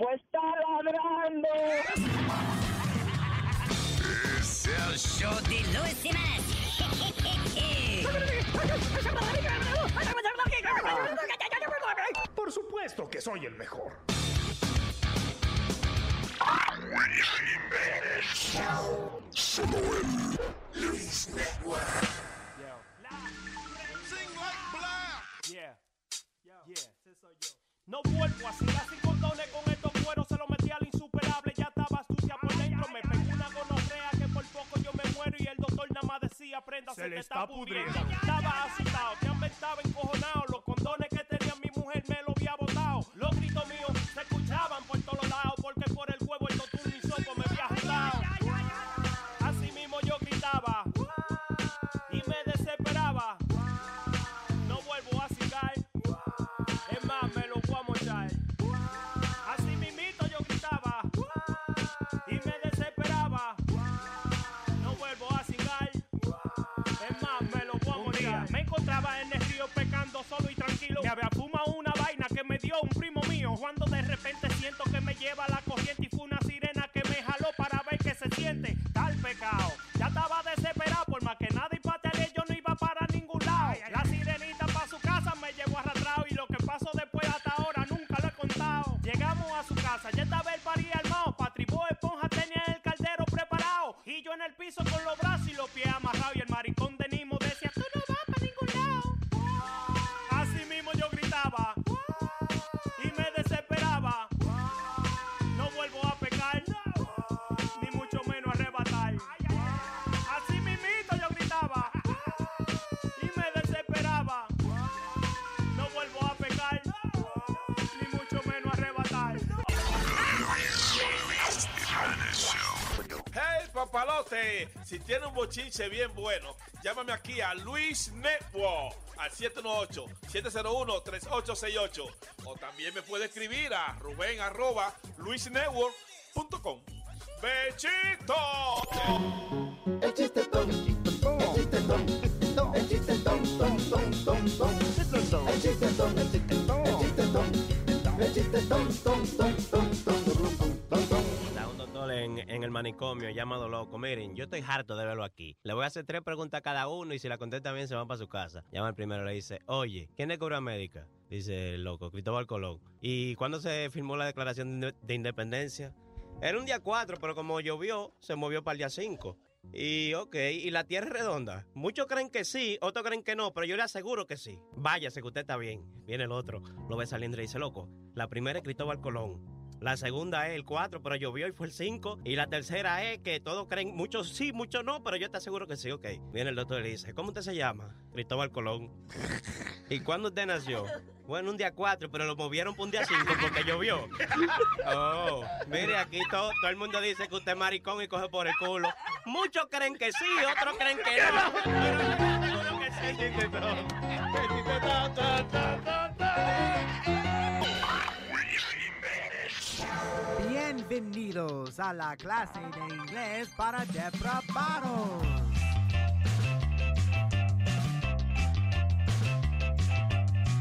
Pues está ladrando. Es el show de Luis Jiménez. Por supuesto que soy el mejor. Solo en Luis Network. No vuelvo a seguir decía: prenda, se, te está pudriendo. Estaba asustado, ya me estaba encojonado. Los condones que tenía mi mujer me lo había botado. Los gritos míos tranquilo. Había fumado una vaina que me dio un primo mío. Cuando de repente siento que me lleva la corriente y fue una sirena que me jaló para ver qué se siente. Tal pecado. Ya estaba desesperado por más que nada y patearé yo no iba para ningún lado. La sirenita para su casa me llevó arrastrado y lo que pasó después hasta ahora nunca lo he contado. Llegamos a su casa, ya estaba el parí armado. Patribó esponja tenía el caldero preparado. Y yo en el piso con los brazos y los pies amarrados. Papalote, si tiene un bochinche bien bueno, llámame aquí a Luis Network al 718-701-3868 o también me puede escribir a Rubén arroba luisnetwork.com. ¡Bechito! El chiste el chiste ton, en, el manicomio llamado loco. Miren, yo estoy harto de verlo aquí. Le voy a hacer tres preguntas a cada uno y si la contesta bien se van para su casa. Llama el primero le dice, oye, ¿quién es cura médica? Dice el loco, Cristóbal Colón. ¿Y cuándo se firmó la declaración de, de independencia? Era un día 4, pero como llovió, se movió para el día 5. Y ok, ¿y la Tierra es redonda? Muchos creen que sí, otros creen que no, pero yo le aseguro que sí. Váyase que usted está bien. Viene el otro, lo ve saliendo y dice, loco, la primera es Cristóbal Colón. La segunda es el 4, pero llovió y fue el 5. Y la tercera es que todos creen, muchos sí, muchos no, pero yo te aseguro que sí, ok. Viene el doctor y le dice, ¿cómo usted se llama? Cristóbal Colón. ¿Y cuándo usted nació? Bueno, un día 4, pero lo movieron para un día 5 porque llovió. Oh, mire, aquí todo, todo el mundo dice que usted es maricón y coge por el culo. Muchos creen que sí, otros creen que no. Pero yo que sí. Bienvenidos a la clase de inglés para depravados.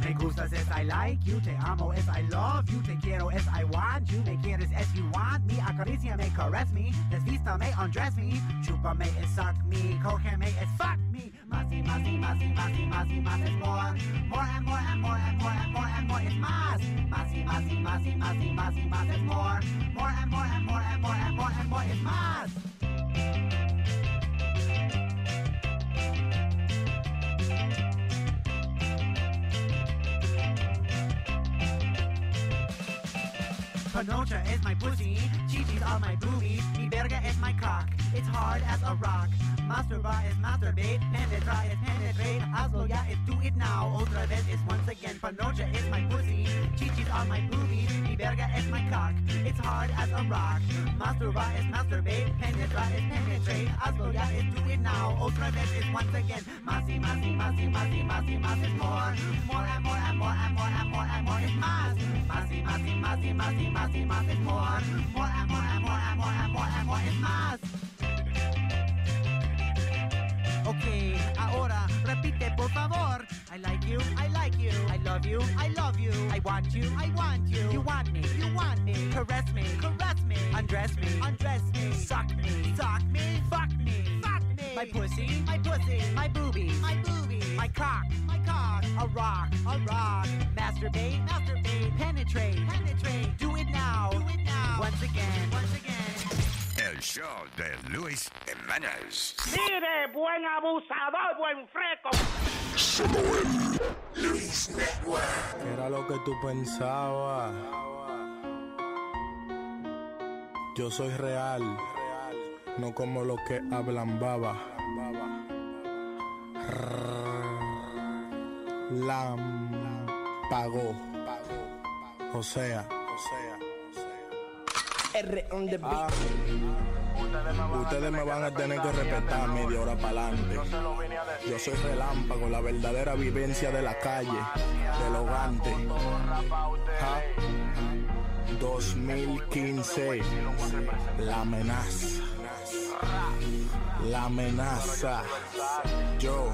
Me gustas es I like you, te amo es I love you, te quiero es I want you, me quieres es you want me, acaríciame, caress me, desvístame, undress me, chúpame es suck me, cógeme es fuck me, más y más y más y más y más y más es more, more and more and more and more and more and more es más, más y más y más y más y más y más es more, more and more and more and more and more and more es más. Panocha is my pussy, chichis are my boobies, mi verga is my cock, it's hard as a rock. Masturba es masturbate, penetra es penetrate. Hazlo ya es do it now. Otra vez is once again. Panocha is my pussy. Chichis are my boobies. Mi verga is my cock. It's hard as a rock. Masturba is masturbate, penetra is penetrate. Ya es do it now. Vez is once again. Masi, masi, masi, masi, masi, masi is more. More and more and more and more and more and more is más. Masi, masi, masi, masi, masi, masi is more. More and more and more and more and more and more is más. Ok, ahora repite por favor. I like you, I like you. I love you, I love you. I want you, I want you. You want me, you want me. Caress me, caress me. Undress me, undress me. Suck me, suck me. Fuck me, fuck me. My pussy, my pussy. My boobies, my boobies. My cock, my cock. A rock, a rock. Masturbate, masturbate. Penetrate, penetrate. Do it now, do it now. Once again, once again. El show de Luis Jiménez. Mire, buen abusador, buen freco. Solo Luis Network. ¿Qué era lo que tú pensabas? Yo soy real, no como lo que hablan baba. Lam pagó. O sea, Ah, ustedes me van a tener que respetar media hora para adelante. Yo soy relámpago, la verdadera vivencia de la calle, del hogante. Ah, 2015, la amenaza. La amenaza. Yo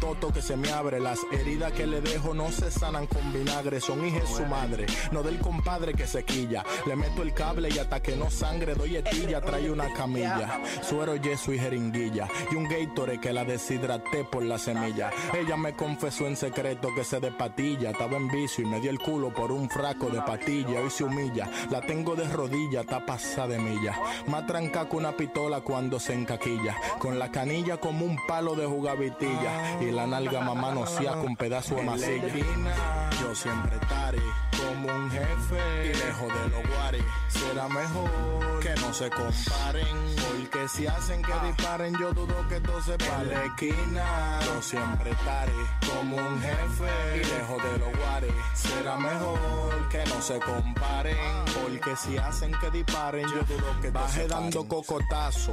toto que se me abre. Las heridas que le dejo no se sanan con vinagre, son hijas su madre. No del compadre que se quilla. Le meto el cable y hasta que no sangre doy etilla. Trae una camilla, suero, yeso y jeringuilla. Y un Gatorade que la deshidraté por la semilla. Ella me confesó en secreto que se de patilla. Estaba en vicio y me dio el culo por un fraco de patilla. Hoy se humilla, la tengo de rodilla, está pasada de milla. Más tranca que una pistola cuando se encaquilla. Con la canilla como un palo de jugavitilla. La nalga mamá no con pedazo de masilla. Yo siempre estaré como un jefe. Y lejos de los guares. Será mejor que no se comparen. Porque si hacen que disparen, yo dudo que todo se pare. La esquina, yo siempre estaré como un jefe. Y lejos de los guares. Será mejor que no se comparen. Porque si hacen que disparen, yo dudo que todo se dando cocotazo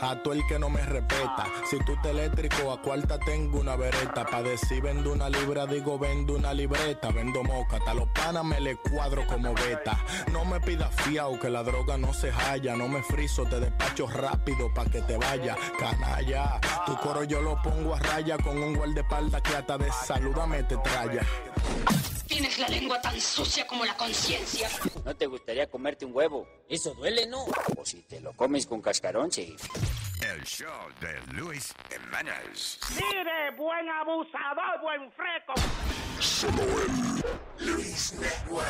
a todo el que no me respeta. Si tú te eléctrico, a cuarta tengo una vereta. Pa' decir vendo una libra, digo vendo una libreta. Vendo moca, a los panas me le cuadro como beta. No me pidas fiao que la droga no se halla. No me friso, te despacho rápido pa' que te vaya. Canalla, tu coro yo lo pongo a raya con un guardaespaldas que hasta de saludame te traya. Tienes la lengua tan sucia como la conciencia. ¿No te gustaría comerte un huevo? Eso duele, ¿no? O si te lo comes con cascarón, sí. El show de Luis Jiménez. Mire, buen abusador, buen freco. Solo en Luis Network.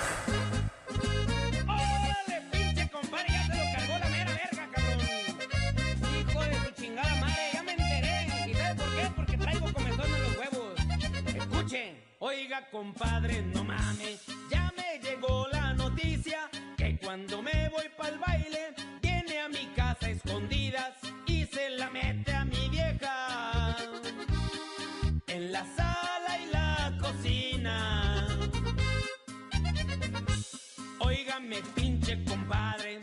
¡Órale, pinche compadre! Ya se lo cargó la mera verga, cabrón. Hijo de su chingada madre, ya me enteré. ¿Y sabes por qué? Porque traigo comezón en los huevos. Escuchen. Oiga, compadre, no mames. Ya me llegó la noticia que cuando me voy pa'l baile, viene a mi casa a escondidas y se la mete a mi vieja. En la sala y la cocina. Óigame, pinche compadre,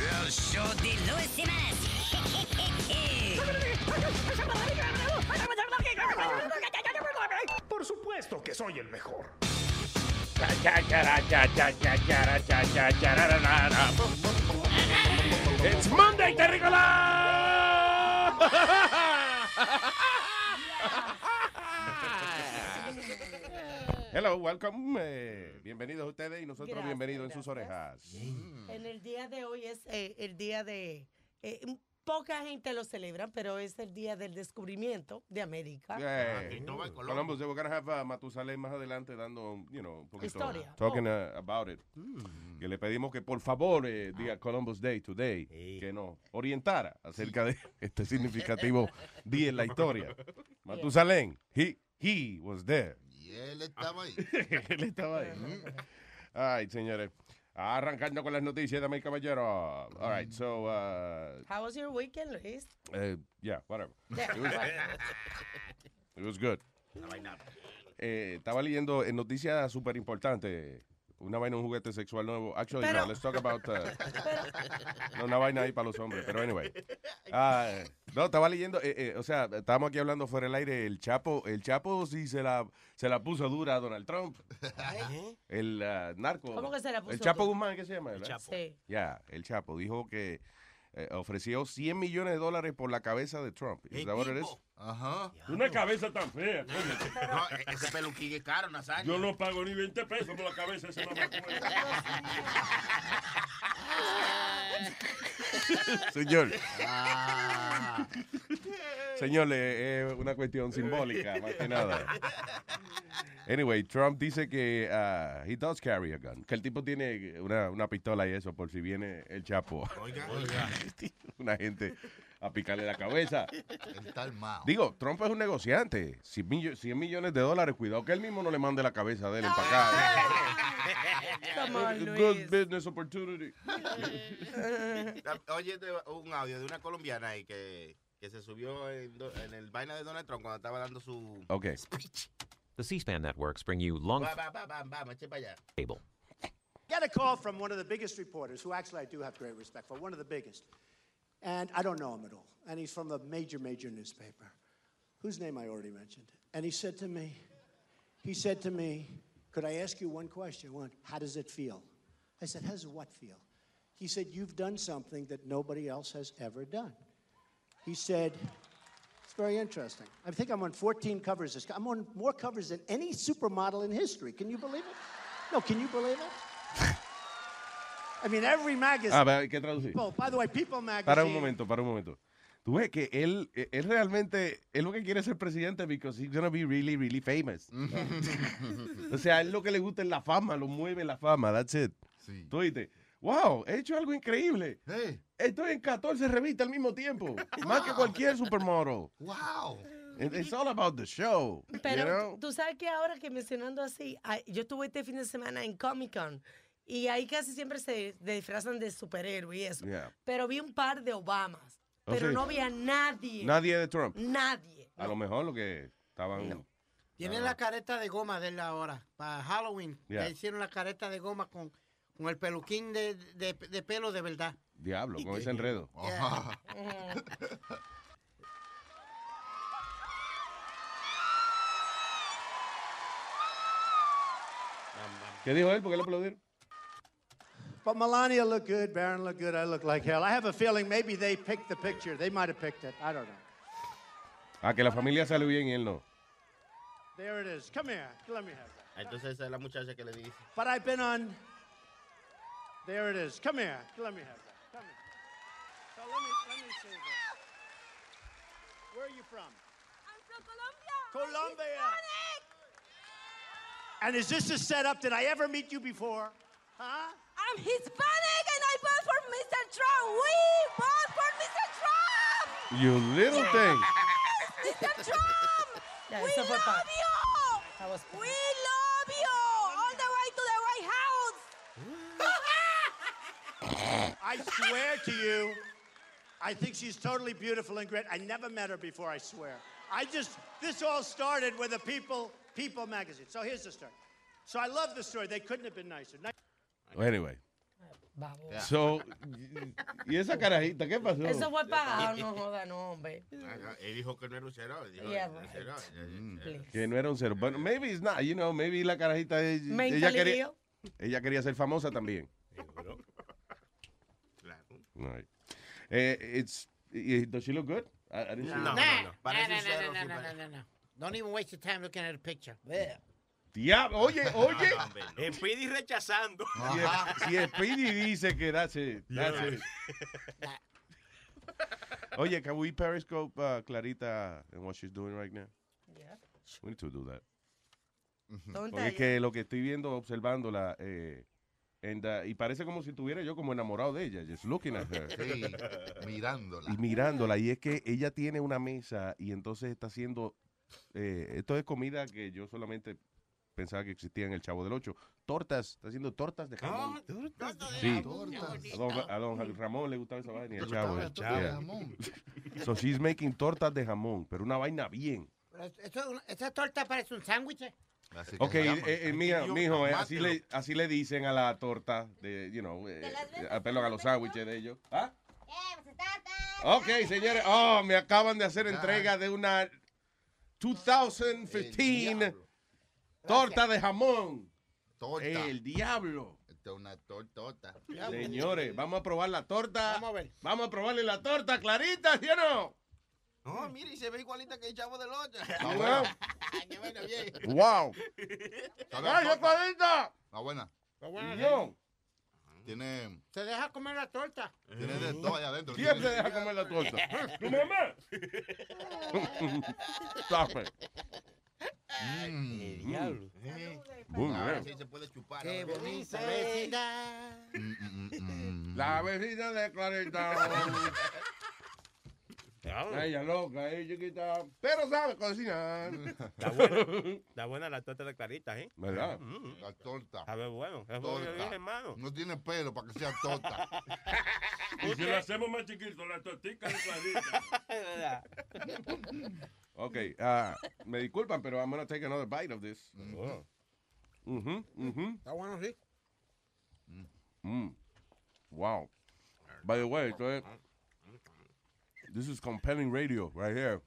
El show de Luis Jiménez. Por supuesto que soy el mejor. It's Monday, Terrícola. Hello, welcome. eh, bienvenidos ustedes y nosotros Gracias, bienvenidos en sus orejas. En el día de hoy es eh, el día de... eh, poca gente lo celebra, pero es el día del descubrimiento de América. Yeah. Columbus, we're gonna have uh, Matusalén más adelante dando, you know, un poquito, Historia. talking uh, about it. Que le pedimos que por favor eh, diga Columbus Day today, que nos orientara acerca de este significativo día en la historia. Matusalén, he, he was there. Y él estaba ahí. Él estaba ahí. Ay, señores. Arrancando con las noticias, dame caballero. All right, so, uh, How was your weekend, Luis? uh, yeah, whatever. Yeah. It was, it was good. Eh, estaba leyendo en noticias súper importantes. Una vaina, un juguete sexual nuevo. Actually, Pero- no, let's talk about. uh, no, una vaina ahí para los hombres, pero anyway. Ah, no, estaba leyendo, eh, eh, o sea, estábamos aquí hablando fuera del aire. El Chapo, el Chapo sí se la, se la puso dura a Donald Trump. El ah, narco. ¿Cómo que se la puso El Chapo dura? Guzmán, ¿qué se llama? El verdad? Chapo. Sí. Ya, el Chapo dijo que eh, ofreció 100 millones de dólares por la cabeza de Trump. ¿Es is? Ajá. Una cabeza tan fea. No, e- ese peluquín es caro, Nazario. Yo no pago ni 20 pesos por la cabeza de ese Señor. Ah. Señor, eh, es una cuestión simbólica, más que nada. Anyway, Trump dice que uh, he does carry a gun. Que el tipo tiene una, una pistola y eso por si viene el Chapo. Oiga, oiga. una gente a picarle la cabeza. Él está armado. Digo, Trump es un negociante. 100, millo- 100 millones de dólares, cuidado que él mismo no le mande la cabeza de él para acá. Come on, Good Luis. business opportunity. Oye, un audio de una colombiana ahí que, que se subió en, en el vaina de Donald Trump cuando estaba dando su... Okay. The C-SPAN networks bring you long Va, va, va, va, va, eche para allá. cable. Get a call from one of the biggest reporters, who actually I do have great respect for, one of the biggest. And I don't know him at all. And he's from a major, major newspaper, whose name I already mentioned. And he said to me, he said to me, could I ask you one question? One, how does it feel? I said, how does what feel? He said, you've done something that nobody else has ever done. He said, it's very interesting. I think I'm on 14 covers. I'm on more covers than any supermodel in history. Can you believe it? No, can you believe it? I mean, every magazine. Ah, hay que traducir. People, by the way, People magazine. Para un momento, para un momento. Tú ves que él, él realmente, él lo que quiere es ser presidente because he's gonna be really, really famous. o sea, él lo que le gusta es la fama, lo mueve la fama, that's it. Tú dices, wow, he hecho algo increíble. Estoy en 14 revistas al mismo tiempo, más que cualquier supermodel. Wow. It- It's all about the show. Pero you know? tú sabes que ahora que mencionando así, yo estuve este fin de semana en Comic Con y ahí casi siempre se disfrazan de superhéroe y eso. Yeah. Pero vi un par de Obamas, Oh, pero sí. no vi a nadie. Nadie de Trump. Nadie. A lo mejor lo que estaban. Tiene Ah. la careta de goma de él ahora, para Halloween. Le hicieron la careta de goma con, con el peluquín de, de- de pelo de verdad. Diablo, con ese enredo. ¿Qué dijo él? ¿Por qué le aplaudieron? But Melania looked good, Barron looked good, I look like hell. I have a feeling maybe they picked the picture. They might have picked it. I don't know. Ah, que la familia salió bien y él no. There it is. Come here. Let me have that. Entonces esa es la muchacha que le dice. But I've been on. There it is. Come here. Let me have that. Come here. So let me let me say this. Where are you from? I'm from Colombia. Colombia. And is this a setup? Did I ever meet you before? Huh? I'm Hispanic and I vote for Mr. Trump. We vote for Mr. Trump. You little thing. Mr. Trump. Ya, we eso fue pa- love you. We love you. All the way to the White House. I swear to you, I think she's totally beautiful and great. I never met her before, I swear. I just, this all started with a People, People magazine. So here's the story. So I love the story. They couldn't have been nicer. Anyway. So, ¿y esa carajita qué pasó? Eso fue pagado, no joda, no, hombre. Ah, Él dijo que no era un cero. Dijo, Yeah, "Un right. cero". Que no era un cero. But maybe it's not, you know, maybe la carajita ella, quería ella quería ser famosa también. Right. Eh, it's does she look good? I, I didn't see No, it. no, no, no. No, no, no, no, no, no, no, no. Don't even Diablo, oye, oye. Speedy rechazando. Si, si Speedy dice que that's it, that's Yeah. it. Oye, can we periscope uh, Clarita and what she's doing right now? Yeah. We need to do that. ¿Dónde Porque es que lo que estoy viendo, observándola, eh, and, uh, y parece como si estuviera yo como enamorado de ella, just looking at her. Sí, mirándola. Y mirándola, y es que ella tiene una mesa y entonces está haciendo, eh, esto es comida que yo solamente pensaba que existía en el Chavo del Ocho, tortas, está haciendo tortas de jamón. Sí, a don, a don Ramón le gustaba esa vaina y al Le Chavo. eh. torta de Yeah. jamón. So she's making tortas de jamón, pero una vaina bien. Pero esto es una- Esta torta parece un sándwich. eh. Ok, eh, eh, mija, Yo, mijo, eh, así, le, así le dicen a la torta, de, you know, eh, a, perdón, a los sándwiches de ellos. ¿Ah? Ok, señores, oh, me acaban de hacer entrega de una 2015 torta de jamón. Torta. El diablo. Esta es una tortota. Señores, vamos a probar la torta. Vamos a ver. Vamos a probarle la torta, Clarita, ¿sí o no? No, mire, y se ve igualita que el chavo del ocho. bueno. Qué bueno, bien. Wow. Está buena. Está buena, Yo. Tiene, Se deja comer la torta. tiene de todo allá adentro. ¿Quién se deja comer la torta? ¿Tu mamá? Stop it. Mm. Diablo. Ahora sí se puede chupar. Qué bonita vecindad. Mm, mm, mm, mm. La vecina de Clarita. Ella loca, ella chiquita. Pero sabe cocinar. Está buena, está buena la torta de Clarita, ¿eh? ¿Verdad? Mm. La torta. A ver, bueno. Dije, Torta. hermano. No tiene pelo para que sea torta. Y si lo hacemos más chiquito, la tortica de clarita. Ok, ah, me disculpan, pero I'm gonna take another bite of this. Mhm, mhm. Está bueno, sí. Mm. Wow. By the way, esto es- this is compelling radio right here.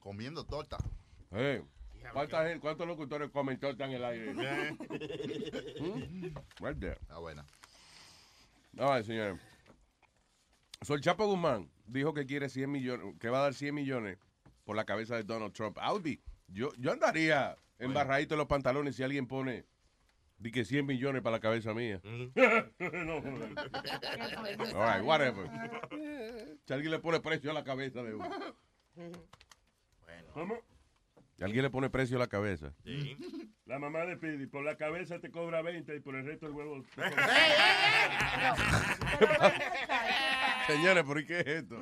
Comiendo torta. Hey, ¿cuánta gente- ¿Cuántos locutores comen torta en el aire? Mm, Right there. Está buena. All right, señores. So, el Chapo Guzmán dijo que quiere 100 millones, que va a dar 100 millones por la cabeza de Donald Trump. Audi, yo, yo andaría embarradito en los pantalones si alguien pone di que 100 millones para la cabeza mía. no, joder. All right, whatever. Si alguien le pone precio a la cabeza de uno. ¿Cómo? Si alguien le pone precio a la cabeza. La mamá de Pidi, por la cabeza te cobra 20 y por el resto del huevo. Señores, ¿por qué es esto?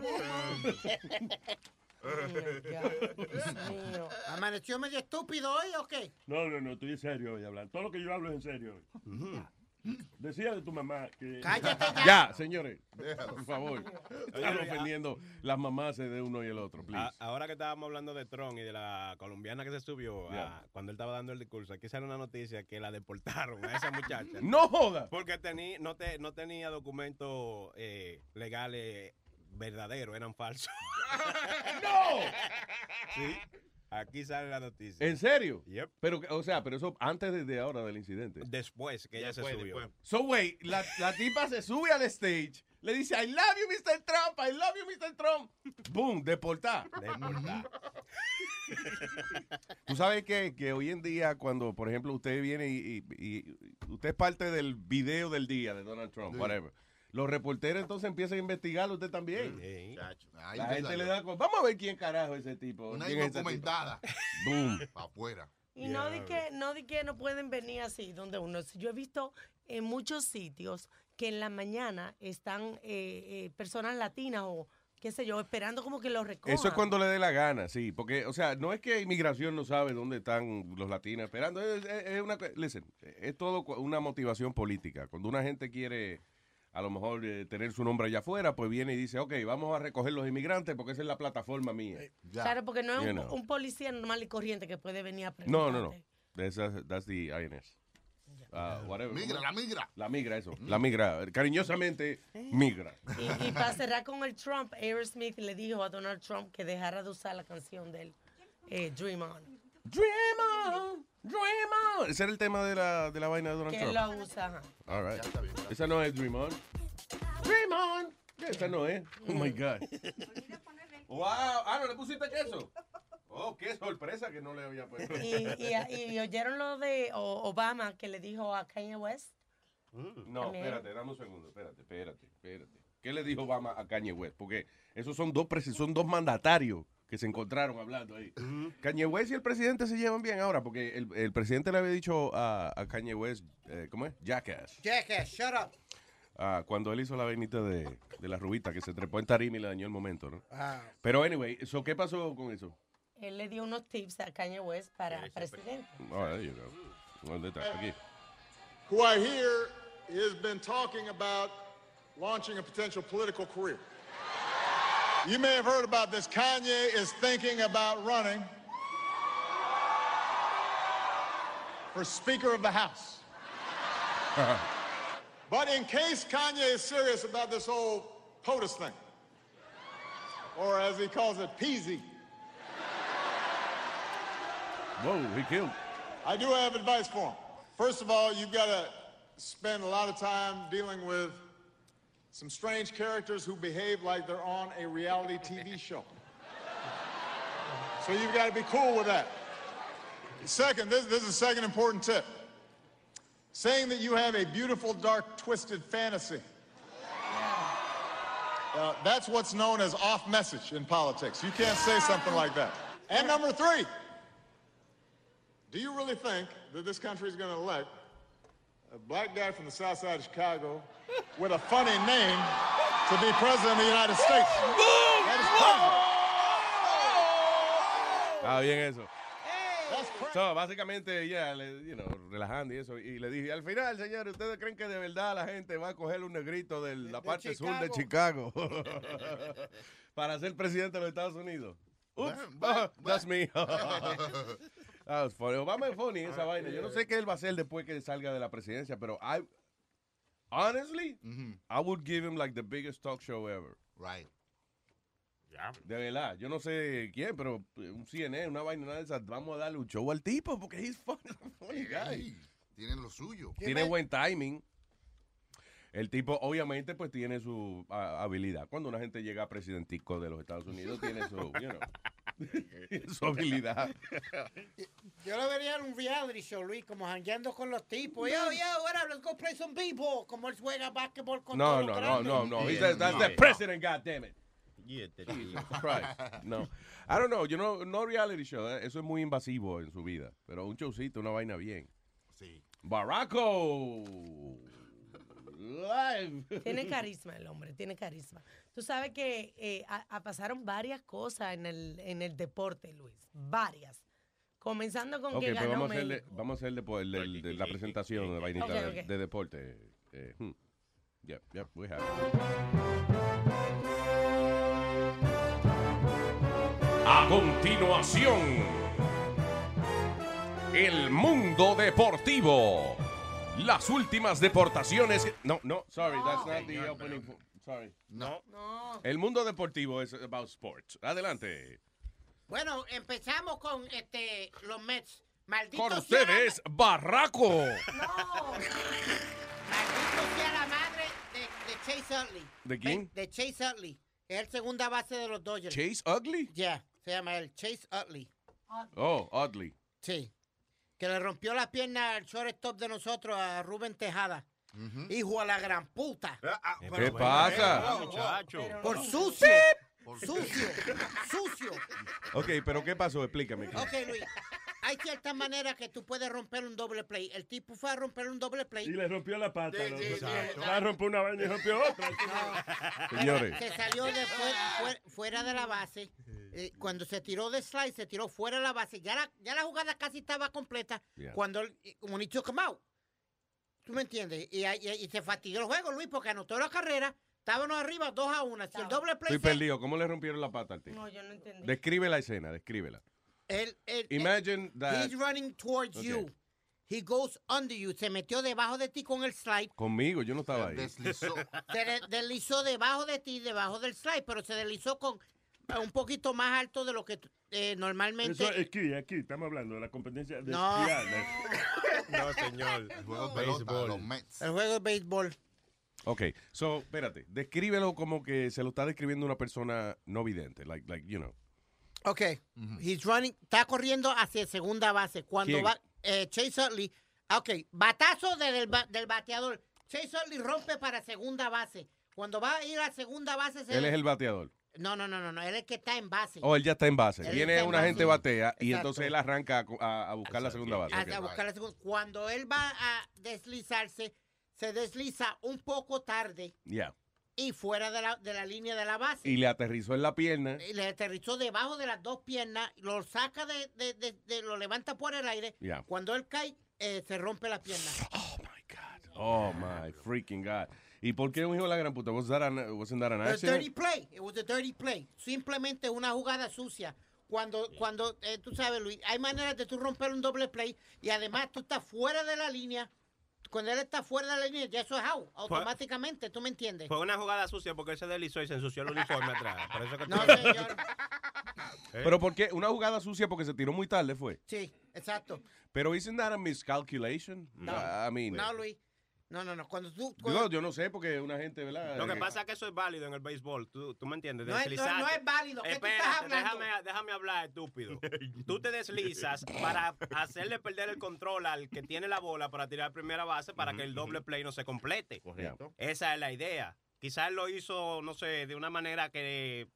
¿Amaneció medio estúpido hoy o qué? No, no, no, estoy en serio hoy hablando. Todo lo que yo hablo es en serio hoy. Decía de tu mamá que... Cállate Ya, señores, por favor. Están ofendiendo las mamás de uno y el otro, please. A- ahora que estábamos hablando de Trump y de la colombiana que se subió Yeah. a- cuando él estaba dando el discurso, aquí sale una noticia que la deportaron a esa muchacha. ¡No joda! Porque tení- no, te- no tenía documentos eh, legales verdaderos, eran falsos. ¡No! Sí, aquí sale la noticia. ¿En serio? Yep. Pero, o sea, pero eso antes de, de ahora del incidente. Después que ella se subió. después. So, wait, la, la tipa se sube al stage, le dice, I love you, Mr. Trump, I love you, Mr. Trump. Boom, deportada. Deportada. Tú sabes que, que hoy en día, cuando, por ejemplo, usted viene y, y- y usted es parte del video del día de Donald Trump, Sí. whatever. Los reporteros entonces empiezan a investigarlo usted también. Sí. Ahí La gente le da con, vamos a ver quién carajo es ese tipo. Una quién es ese tipo". indocumentada. Boom. Para afuera. Y no di que no di que no pueden venir así donde uno. Yo he visto en muchos sitios que en la mañana están eh, eh, personas latinas o qué sé yo, esperando como que los recojan. Eso es cuando le dé la gana, sí. Porque, o sea, no es que inmigración no sabe dónde están los latinos esperando. Es, es- es una, listen, es todo una motivación política. Cuando una gente quiere, a lo mejor, eh, tener su nombre allá afuera, pues viene y dice, ok, vamos a recoger los inmigrantes porque esa es la plataforma mía. Claro, porque no es You un, know. un policía normal y corriente que puede venir a No, no, preguntarte. no. Esa- that's the INS. Ah, whatever. Migra, la migra. La migra, eso. La migra. Cariñosamente, migra. Y, y para cerrar con el Trump, Aerosmith le dijo a Donald Trump que dejara de usar la canción de él, eh, Dream On. Dream on, dream on. Ese era el tema de la, de la vaina de Donald Que Trump. lo usa. ajá. All right. Esa no es Dream On. Dream On. Esa no es. Oh my God. Wow. Ah, ¿no le pusiste queso? Oh, qué sorpresa que no le había puesto. Y, y- y oyeron lo de O- Obama que le dijo a Kanye West. No, También. espérate, dame un segundo. Espérate, espérate, espérate. ¿Qué le dijo Obama a Kanye West? Porque esos son dos, presi- son dos mandatarios que se encontraron hablando ahí. Kanye West y el presidente se llevan bien ahora, porque el, el presidente le había dicho a, a Kanye West, eh, ¿cómo es? Jackass. Jackass, shut up. Ah, cuando él hizo la vainita de, de la rubita que se trepó en tarima y le dañó el momento, ¿no? Ah. Pero anyway, so, ¿qué pasó con eso? Él le dio unos tips a Kanye West para presidente. Oh, there you go. ¿Dónde está? Aquí. who I hear has been talking about launching a potential political career. You may have heard about this. Kanye is thinking about running for Speaker of the House. But in case Kanye is serious about this whole POTUS thing, or as he calls it, PZ, Whoa, he killed. I do have advice for him. First of all, you've got to spend a lot of time dealing with some strange characters who behave like they're on a reality TV show. So you've got to be cool with that. Second, this, this is the second important tip. Saying that you have a beautiful, dark, twisted fantasy. Uh, that's what's known as off message in politics. You can't say something like that. And number three, do you really think that this country is going to elect a black guy from the south side of Chicago with a funny name to be president of the United States? That is crazy. Ah, bien eso. So, básicamente, ya, le- you know, relajando y eso. Y le dije, al final, señores, ¿ustedes creen que de verdad la gente va a coger un negrito de la parte sur de Chicago para ser presidente de los Estados Unidos? Oops, that's me. That was funny. Obama es funny esa vaina. Yo no sé qué él va a hacer después que salga de la presidencia, pero I, honestly, I would give him like the biggest talk show ever. Right. De verdad, yo no sé quién, pero un CNN, una vaina de esas, vamos a darle un show al tipo porque he's funny, funny guy. Tienen lo suyo. Tiene buen timing. El tipo, obviamente, pues tiene su ah, habilidad. Cuando una gente llega a presidentico de los Estados Unidos, tiene su, you know, su habilidad. Yo lo vería en un reality show, Luis, como jangueando con los tipos. Yo, yo, what up, let's go play some b-ball. Como él juega básquetbol con No, todos los no, no, no, no. Yeah, that's no. the president, goddammit. Yeah, Jesus Christ. No. I don't know, yo no, no reality show, eh, eso es muy invasivo en su vida. Pero un showcito, una vaina bien. Sí. Barraco. Live. Tiene carisma el hombre, tiene carisma. Tú sabes que eh, a- a- pasaron varias cosas en el, en el deporte, Luis. Varias. Comenzando con Ok, que pues ganó vamos a hacerle, vamos a hacerle pues, el- el- de la presentación de vainita de, deporte. Eh, hmm. Yep, yep, we have. A continuación, el mundo deportivo. Las últimas deportaciones. No, no, sorry, that's not the opening. Sorry. No. No. El mundo deportivo es about sports. Adelante. Bueno, empezamos con este los Mets. Maldito Con sea ustedes, Barraco. Maldito sea la madre de, de Chase Utley. ¿De quién? De Chase Utley. Es el segunda base de los Dodgers. Chase Ugly. Ya, se llama él. Chase Utley. Oh, Ugly. Sí. Que le rompió la pierna al shortstop de nosotros, a Rubén Tejada. Hijo a la gran puta. ¿Qué pasa? Por sucio. Sucio. Sucio. Ok, pero ¿qué pasó? Explícame. Ok, Luis. Hay ciertas maneras que tú puedes romper un doble play. El tipo fue a romper un doble play. Y le rompió la pata. Sí, ¿no? sí, sí, Va a romper una vaina y rompió otra. Señores. Se salió de fuera, fuera- fuera de la base. Eh, cuando se tiró de slide, se tiró fuera de la base. Ya la, ya la jugada casi estaba completa. Yeah. Cuando el- when he took him out. ¿Tú me entiendes? Y, y- y se fatigó el juego, Luis, porque anotó la carrera. Estábamos arriba 2 a 1. Si el doble play Estoy se- perdido. ¿Cómo le rompieron la pata al tipo? No, yo no entendí. Describe la escena, descríbela. Él- él- Imagine that- He's running towards Okay. you. He goes under you. Se metió debajo de ti con el slide. Conmigo, yo no estaba ahí. Se de- deslizó debajo de ti, debajo del slide, pero se deslizó con eh, un poquito más alto de lo que eh, normalmente. Eso es aquí, aquí. Estamos hablando de la competencia de No. esquiar. No, señor. El juego de Mets. El juego de béisbol. Ok, so, espérate. Descríbelo como que se lo está describiendo una persona no vidente. Like, like, you know. Ok. He's running, está corriendo hacia segunda base. Cuando ¿Quién? va eh, Chase Utley, ok, batazo del, ba- del bateador. Chase Utley rompe para segunda base. Cuando va a ir a segunda base, se Él le- es el bateador. No, no, no, no, no, él es el que está en base. Oh, él ya está en base. Él Viene una base. gente batea y Exacto. entonces él arranca a, a- a buscar la segunda base. Hasta Ok. buscar la segunda. Cuando él va a deslizarse, se desliza un poco tarde Yeah. Y fuera de la, de la línea de la base. Y le aterrizó en la pierna. Y le aterrizó debajo de las dos piernas, lo saca de, de- de- de- lo levanta por el aire. Yeah. Cuando él cae, eh, se rompe la pierna. Oh, my freaking God. ¿Y por qué un hijo de la gran puta? Was that an, wasn't that an A dirty play. It was a dirty play. Simplemente una jugada sucia. Cuando, cuando eh, tú sabes, Luis, hay maneras de tú romper un doble play y además tú estás fuera de la línea. Cuando él está fuera de la línea, ya eso es out, automáticamente, ¿tú me entiendes? Fue una jugada sucia porque él se deslizó y se ensució el uniforme atrás. Por eso que No, señor. Pero ¿por qué? Una jugada sucia porque se tiró muy tarde fue. Sí, exacto. Pero isn't that a miscalculation? No, I mean, no, Luis. No, no, no. Cuando tú. cuando- yo no sé porque una gente, ¿verdad? Lo que Eh, pasa es que eso es válido en el béisbol. ¿Tú, tú me entiendes? No es- no- Deslizarte. no es válido. ¿Qué tú estás Espérate, hablando? déjame, déjame hablar, estúpido. Tú te deslizas para hacerle perder el control al que tiene la bola para tirar primera base para que el doble play no se complete. Correcto. Esa es la idea. Quizás él lo hizo, no sé, de una manera que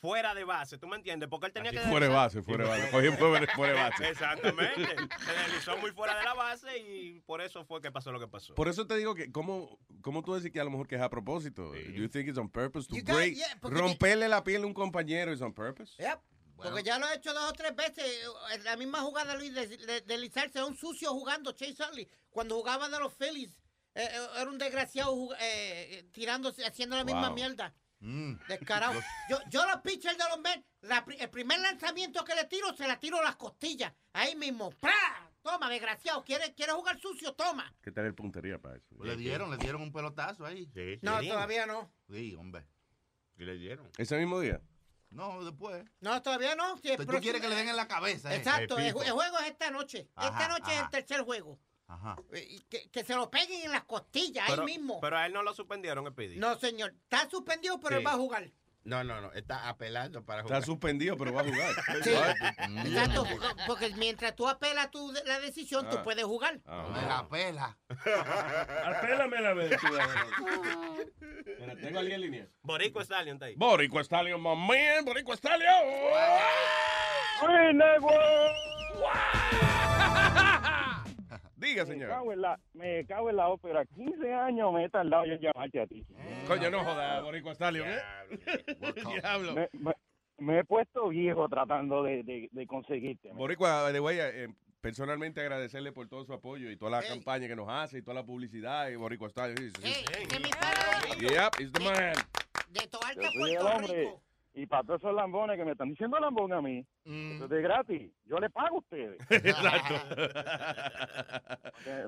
fuera de base, ¿tú me entiendes? Porque él tenía que... Fuera de base, fuera de base. Cogió fuera, fuera de base. Exactamente. Se deslizó muy fuera de la base y por eso fue que pasó lo que pasó. Por eso te digo que, ¿cómo, cómo tú decís que a lo mejor que es a propósito? You think it's on purpose to You got- break, yeah, romperle la piel a un compañero is on purpose? Yep. Porque ya lo he hecho dos o tres veces. La misma jugada, Luis, de, de- deslizarse. Era un sucio jugando Chase Utley. Cuando jugaba de los Phillies, eh, eh, era un desgraciado jug- eh, tirándose, haciendo la misma Wow. mierda. Mm. Descarado. Yo, yo los pitchers de los Mets, el primer lanzamiento que le tiro, se la tiro a las costillas. Ahí mismo. ¡Pra! Toma, desgraciado. ¿Quieres quiere jugar sucio? Toma. Que tener puntería para eso. Le dieron, le dieron un pelotazo ahí. Sí, No, todavía no. Sí, hombre. Y le dieron. Ese mismo día. No, después. No, todavía no. Si el Tú quieres que le den en la cabeza, eh. Exacto. El El, el juego es esta noche. esta Ajá, noche es el tercer juego. Ajá. Que, que se lo peguen en las costillas, Pero, ahí mismo. pero a él no lo suspendieron, Speedy. No, señor. Está suspendido, pero Sí. él va a jugar. No, no, no. Está apelando para jugar. Está suspendido, pero va a jugar. Sí. What? Exacto, porque mientras tú apelas tu, la decisión, tú Ah. puedes jugar. Ah, Me la pela. Apélame la vez. tú, Espera, Tengo alguien en línea. Borico Stallion está ahí. Borico Stallion, man. Borico Stallion. Diga, Me señor. cago, en la, me cago en la ópera. 15 años me he tardado yo en llamarte a ti. Coño, no jodas, Borico Stallion, ¿eh? Diablo. Me, me- me he puesto viejo tratando de, de, de conseguirte. man. Boricua, de voy a eh, personalmente agradecerle por todo su apoyo y toda la campaña que nos hace y toda la publicidad y Boricua Stallion. Sí, sí, mi padre Yep, he's the man. de soy el Puerto hombre. Rico. Y para todos esos lambones que me están diciendo lambón a mí, eso es de gratis. Yo le pago a ustedes. Exacto.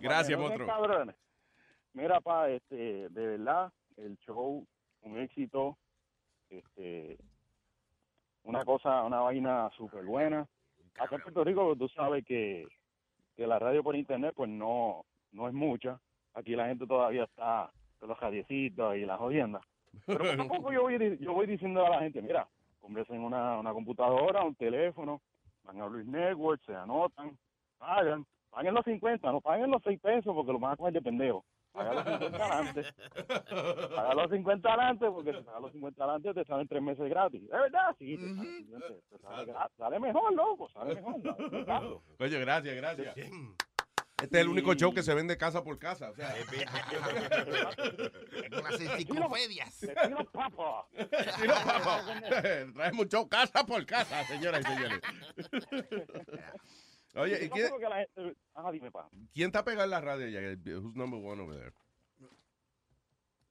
Gracias, no cabrones. Mira, pa, este, de verdad, el show, un éxito, este, una cosa, una vaina súper buena. Acá en Puerto Rico, tú sabes que, que la radio por internet, pues no, no es mucha. Aquí la gente todavía está con los radiecitos y las jodiendas. Pero poco a poco yo voy, di- yo voy diciendo a la gente, mira, conversen una, una computadora, un teléfono, van a Luis Network, se anotan, pagan, paguen los 50, no paguen los 6 pesos porque lo van a coger de pendejo. paga los 50 adelante. Paga los 50 adelante porque si pagas los 50 adelante te salen tres meses gratis. ¿Es verdad? Sí, te sale, te sale gra- sale mejor, loco, sale mejor. dale. Oye, gracias, gracias. Este es el único show que se vende casa por casa. O sea, Unas enciclopedias. Sí, no, papá. Traemos un show casa por casa, señoras y señores. Oye, ¿y quién, quién está pegado en la radio ya? Who's number one over there?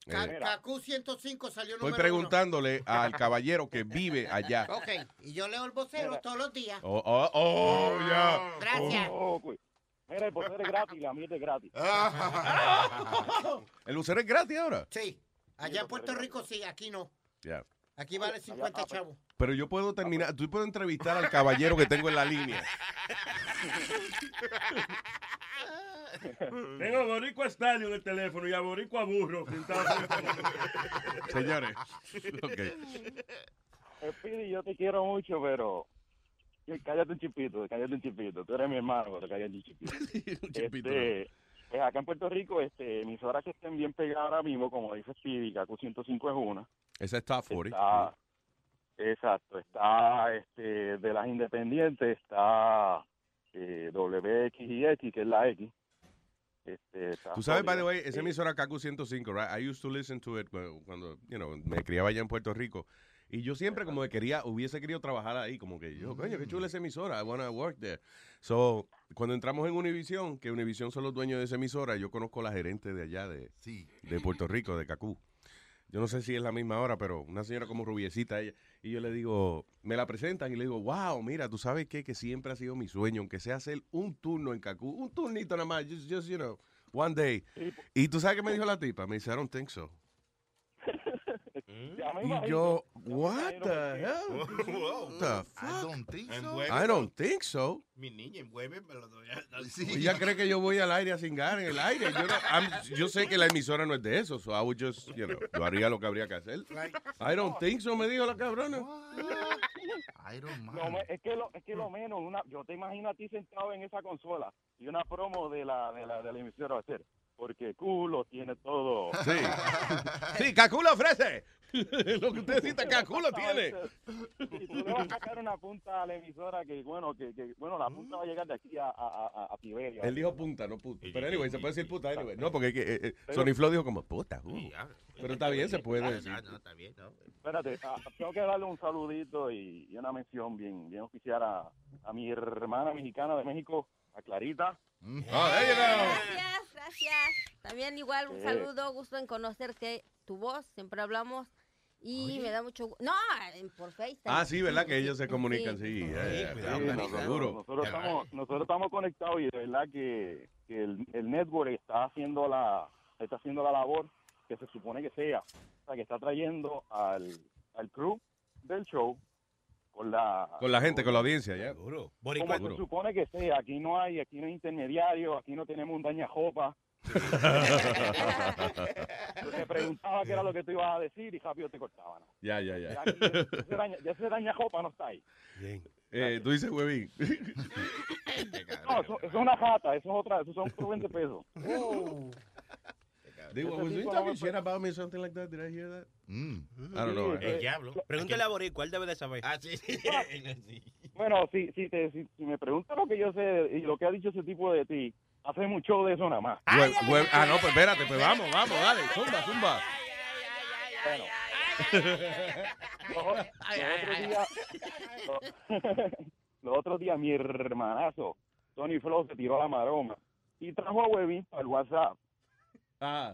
Eh, Kaku 105 salió estoy número preguntándole al caballero que vive allá. uno. Ok, y yo leo el vocero todos los días. Oh, oh, oh, ya. Gracias. Oh, güey. Mira, el vocero es gratis y la mierda es gratis. ¿El lucero es gratis ahora? Sí, allá en Puerto Rico sí, aquí no. Ya. Aquí vale 50 chavos. Pero yo puedo terminar, tú puedes entrevistar al caballero que tengo en la línea. Tengo a Boricua Estadio en el teléfono y a Boricua Burro pintado. Señores. Ok. Eh, Speedy, yo te quiero mucho, pero cállate un chipito, cállate un chipito. Tú eres mi hermano, pero cállate un chipito. chipito, Este, pues acá en Puerto Rico, este, emisoras que estén bien pegadas ahora mismo, como dice Speedy, Kaku 105 es una. Esa es Top 40. Está, exacto, está este, de las independientes, está eh, WXIX, que es la X. Este, está Tú sabes, by the way, esa emisora KQ 105, right? I used to listen to it cu- cuando, you know, me criaba allá en Puerto Rico. Y yo siempre como que quería, hubiese querido trabajar ahí, como que yo, coño, qué chula esa emisora, I wanna work there. So, cuando entramos en Univision, que Univision son los dueños de esa emisora, yo conozco a la gerente de allá de, de Puerto Rico, de Cacú. Yo no sé si es la misma hora, pero una señora como rubiecita ella. Y yo le digo, me la presentan y le digo, wow, mira, tú sabes qué? que siempre ha sido mi sueño, aunque sea hacer un turno en Cacú, un turnito nada más, just, just, you know, one day. Y tú sabes qué me dijo la tipa, me dice, I don't think so. Y yo, what the hell? What the fuck? I don't think so. I don't think so. Mi niña, envuélveme lo doy. Ella cree que yo voy al aire a cingar en el aire. Yo, no- yo sé que la emisora no es de eso, so I would just, you know, yo haría lo que habría que hacer. I don't think so, me dijo la cabrona. No, me- es que lo, es que lo menos, una, yo te imagino a ti sentado en esa consola y una promo de la, de la, de la emisora va a ser, porque culo tiene todo. Sí. Sí, Cacú lo ofrece. lo que usted necesita, Cacú lo tiene. Y tú le vas a sacar una punta a la emisora que, bueno, que, que bueno, la punta va a llegar de aquí a, a, a, a Tiberio. Él dijo punta, no puta. Pero anyway, se puede decir puta anyway. No, porque eh, eh, Sonny Flow dijo como puta. uh. Pero está bien, se puede decir. está bien, ¿no? Espérate, ah, tengo que darle un saludito y, y una mención bien, bien oficial a, a mi hermana mexicana de México, a Clarita. Oh, there you go. Gracias, gracias. También igual un Sí. saludo, gusto en conocerte, tu voz, siempre hablamos y me da mucho gusto. No, en- por FaceTime. Ah, sí, ¿verdad? Que ellos se comunican, sí. eh, Sí, eh, nosotros, seguro. nosotros estamos, nosotros estamos conectados y de verdad que, que el, el network está haciendo la está haciendo la labor que se supone que sea, o sea, que está trayendo al, al crew del show con la Con la gente, con la audiencia, ya. Seguro. como se supone que sea, aquí no hay, aquí no hay intermediario, aquí no tenemos un dañajopa. Te preguntaba qué era lo que tú ibas a decir y rápido te cortaban. Ya, ya, Ya, ya. aquí, ese daña- ya dañajopa no está ahí. Eh, tú dices, huevín. No, eso, eso es una jata, eso es otra, eso son otros 20 pesos. Digo, Ese was you tipo talking no shit about me or something like that? Did I hear that? Mm. I don't know. Eh. eh, diablo. Pregúntale a Boricua, él debe de saber. Ah, sí. Bueno, si, si, te, si, si me preguntas lo que yo sé y lo que ha dicho ese tipo de ti, hace mucho de eso nada más. Ah, no, pues espérate, pues vamos, vamos, dale, zumba, zumba. Los, los otros días, los, los otros días mi hermanazo, Tony Flo, se tiró a la maroma y trajo a Webin para el WhatsApp. Ah.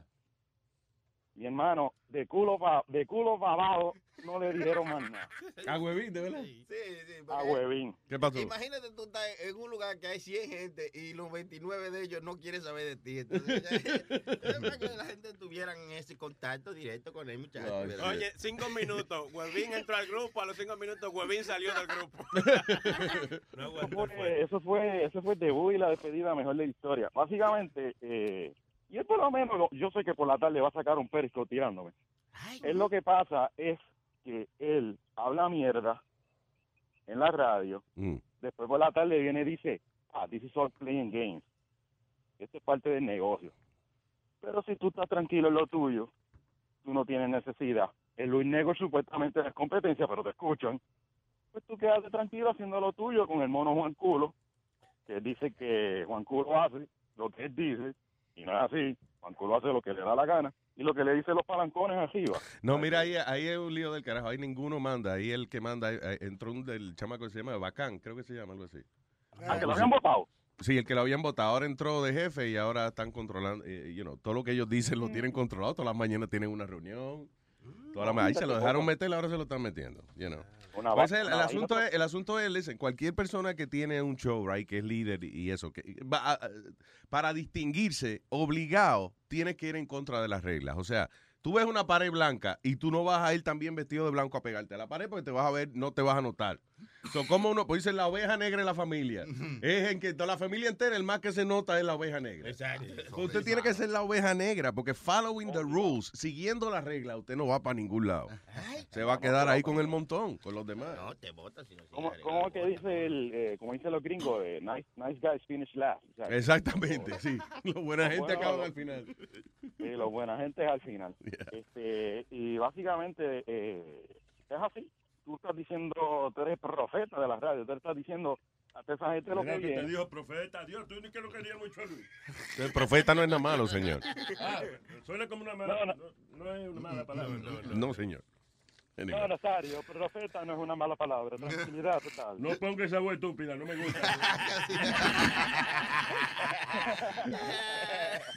Mi hermano, de culo para de culo pa abajo, no le dijeron más nada. A huevín, de verdad. Sí, sí. A Webin. ¿Qué pasó? Imagínate tú estás en un lugar que hay 100 gente y los 29 de ellos no quieren saber de ti. Entonces, es para que la gente tuviera ese contacto directo con el muchacho. ¿verdad? Oye, cinco minutos. Huevín entró al grupo, a los cinco minutos Huevín salió del grupo. No, Eso Huevín fue, fue. eso fue, eso fue el debut y la despedida mejor de la historia. Básicamente, eh, y él por lo menos, lo- yo sé que por la tarde va a sacar un perisco tirándome. Es lo que pasa es que él habla mierda en la radio, Mm. después por la tarde viene y dice, ah, this is all playing games. Esto es parte del negocio. Pero si tú estás tranquilo en lo tuyo, tú no tienes necesidad. El Luis Negro supuestamente es competencia, pero te escuchan. Pues tú quédate tranquilo haciendo lo tuyo con el mono Juan Culo, que dice que Juan Culo hace lo que él dice, y no es así. Juan Culo hace lo que le da la gana y lo que le dicen los palancones arriba. No, mira, ahí, ahí es un lío del carajo. Ahí ninguno manda. Ahí el que manda, entró un del chamaco que se llama Bacán, creo que se llama algo así. Ah, que lo habían votado. Sí, el que lo habían votado. Ahora entró de jefe y ahora están controlando. eh, you know, todo lo que ellos dicen lo tienen controlado. Todas las mañanas tienen una reunión. Ahí se lo dejaron meter, ahora se lo están metiendo. You know. Pues el, asunto es, el asunto es, listen, cualquier persona que tiene un show, right, que es líder y eso, que va a- para distinguirse, obligado, tienes que ir en contra de las reglas. O sea, tú ves una pared blanca y tú no vas a ir también vestido de blanco a pegarte a la pared porque te vas a ver, no te vas a notar. So, como uno, pues dice la oveja negra en la familia. Es en que toda la familia entera, el más que se nota es la oveja negra. Exacto. So, usted tiene que ser la oveja negra porque following the rules, siguiendo las reglas, usted no va para ningún lado. Se va a quedar ahí con el montón, con los demás. No, te botas si no ¿Cómo, cómo que dice el, eh, como dicen los gringos, eh, nice, nice guys finish last? O sea, Exactamente, sí. Los buena Los gente acaban al final. Sí, los buena gente al final. Este, y básicamente eh, es así. Tú estás diciendo, tú eres profeta de la radio, tú estás diciendo a toda esa gente lo que que te dijo profeta, Dios, tú ni que lo querías mucho a Luis. El profeta no es nada malo, señor. Ah, suena como una mala, no, no es una mala palabra. No, señor. Anyway. No, Nazario, profeta no es una mala palabra, tranquilidad total. No ponga esa voz estúpida, no me gusta.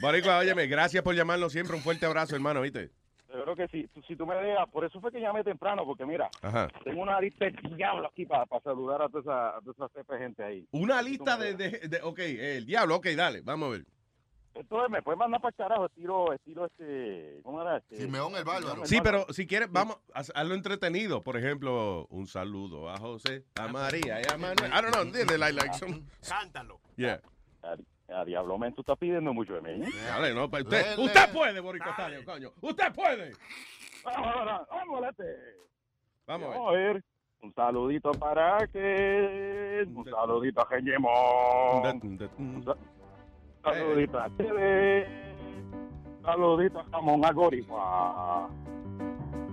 Boricua, óyeme, gracias por llamarnos siempre. Un fuerte abrazo, hermano, ¿viste? Yo creo que sí. Tú- Si tú me dejas, por eso fue que llamé temprano, porque mira, Ajá. tengo una lista de diablo aquí para, para saludar a toda esa, a toda esa gente ahí. Una lista de, de, de- ok, el diablo, ok, dale, vamos a ver. Entonces me puedes mandar para el carajo, estilo, estilo este, ¿cómo era este? Simeón el Bárbaro. Sí, pero si quieres, vamos a hazlo entretenido. Por ejemplo, un saludo a José, a María y a Manuel. I don't know. Like, like some- Cántalo. Yeah. A, diablo, men, tú estás pidiendo mucho de mí. ¿eh? Dale, no, pa- usted, puede, Boricua coño. Usted puede. Vamos, vamos, vamos, lete. Vamos a ver. Vamos a ver. Un saludito para que un saludito a Geñemón. Un sa- saludito a Tele. Saludito a Jamón Agorifa.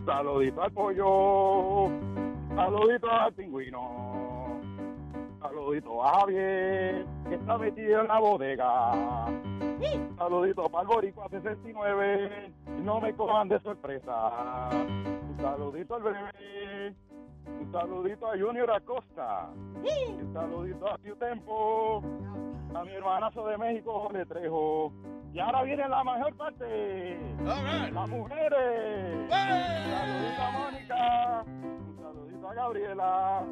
Saludito al pollo. Saludito al pingüino. Saludito a Javier, que está metido en la bodega. Saludito para el Boricua 69. No me cojan de sorpresa. Un saludito al bebé. Un saludito a Junior Acosta. Un saludito a Ciu Tempo. A mi hermanazo de México, Jorge Trejo. Y ahora viene la mejor parte. Las mujeres. Un saludito a Mónica. Un saludito a Gabriela.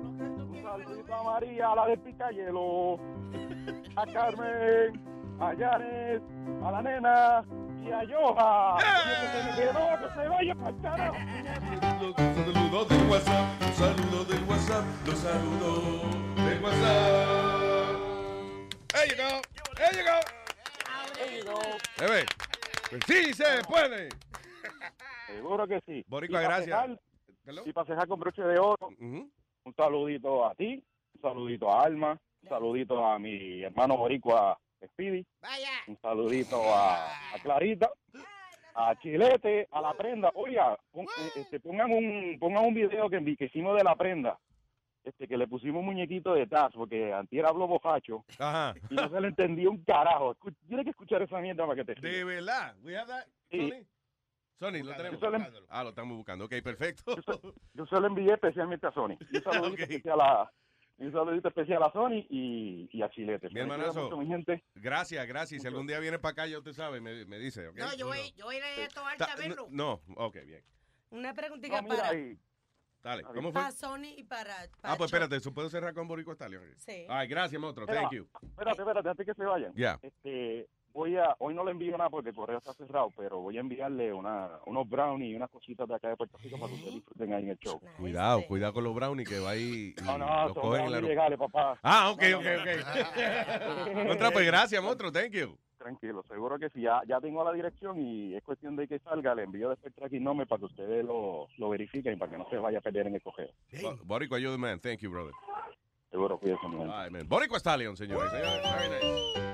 Saludito a María, la del Picayelo. A Carmen. A Janet. A la nena. Y a Joja. Y el que se vaya para el carajo. Saludos del WhatsApp, los saludos del WhatsApp, los saludos del WhatsApp. There you go, there you go. There you go. Bebé, pues sí se puede. Seguro que sí. Boricua, gracias. Y para cejar con broche de oro, un saludito a ti, un saludito a Alma, un saludito a mi hermano boricua Speedy, un saludito a, a Clarita, a Chilete, a la prenda. Oiga, pon- eh, este, pongan un pongan un video que, que hicimos de la prenda. Este, que le pusimos un muñequito de Taz, porque antier habló bojacho Ajá. y no se le entendía un carajo. Escu- Tienes que escuchar esa mierda para que te De verdad, we have that, Sí. Sony. Lo tenemos. Ah, lo estamos buscando. Ok, perfecto. Yo se lo envié especialmente a Sony. Un saludito especial a, y un saludito especial a Sony y, y a Chilete. Mi hermanazo. mucho, mi gente. Gracias, gracias. Si algún día viene para acá, ya usted sabe, me, me dice. No, yo voy, yo voy a ir a verlo. No, ok, bien. Una preguntita No, para, ahí. Dale, ¿cómo fue? para Sony y para, para Ah, pues espérate, ¿eso puedo cerrar con Boricua Stallion? Sí. Ay, gracias, monstruo. Thank you. Espérate, espérate, antes que se vayan. Ya. Este, voy a, hoy no le envío nada porque el correo está cerrado, pero voy a enviarle una, unos brownies y unas cositas de acá de Puerto Rico para que ustedes disfruten ahí en el show. Cuidado, cuidado con los brownies que va ahí y No, no, lo son cogen en la brownies legales, papá. Ah, ok, No, ok, no, ok. Contra, pues gracias, monstruo. Thank you. Tranquilo, seguro que sí. Ya, ya tengo la dirección y es cuestión de que salga. Le envío después el tracking number para que ustedes lo, lo verifiquen para que no se vaya a perder en el cogeo. Bo- Boricua, you're the man. Thank you, brother. Seguro, cuídense. Ay, man. Boricua Stallion, señores. señores. Very nice.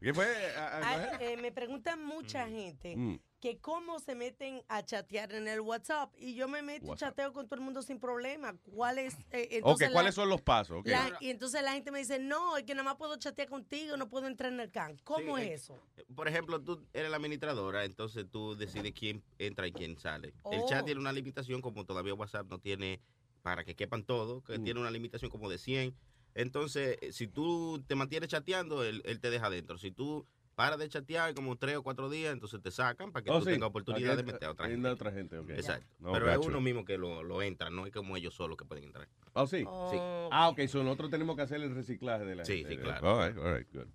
¿Qué fue? Ah, ah, Ah, eh, me preguntan mucha gente Mm. que cómo se meten a chatear en el WhatsApp y yo me meto y chateo con todo el mundo sin problema. ¿Cuál es? eh, Ok, entonces ¿cuáles la- son los pasos? La- y entonces la gente me dice, no, es que nada más puedo chatear contigo, no puedo entrar en el can. ¿Cómo Sí, es eso? Por ejemplo, tú eres la administradora, entonces tú decides quién entra y quién sale. El Oh. chat tiene una limitación, como todavía WhatsApp no tiene para que quepan todos, Mm. que tiene una limitación como de 100. Entonces, eh, si tú te mantienes chateando, él, él te deja adentro. Si tú paras de chatear como tres o cuatro días, entonces te sacan para que Oh, tú sí. tengas oportunidad de meter a otra gente. otra gente, ok. Exacto. No, Pero es uno mismo que lo, lo entra, no es como ellos solos que pueden entrar. ¿Oh, sí? Sí. Ah, ok, so nosotros tenemos que hacer el reciclaje de la Sí, gente. sí, claro. All right, all right, good.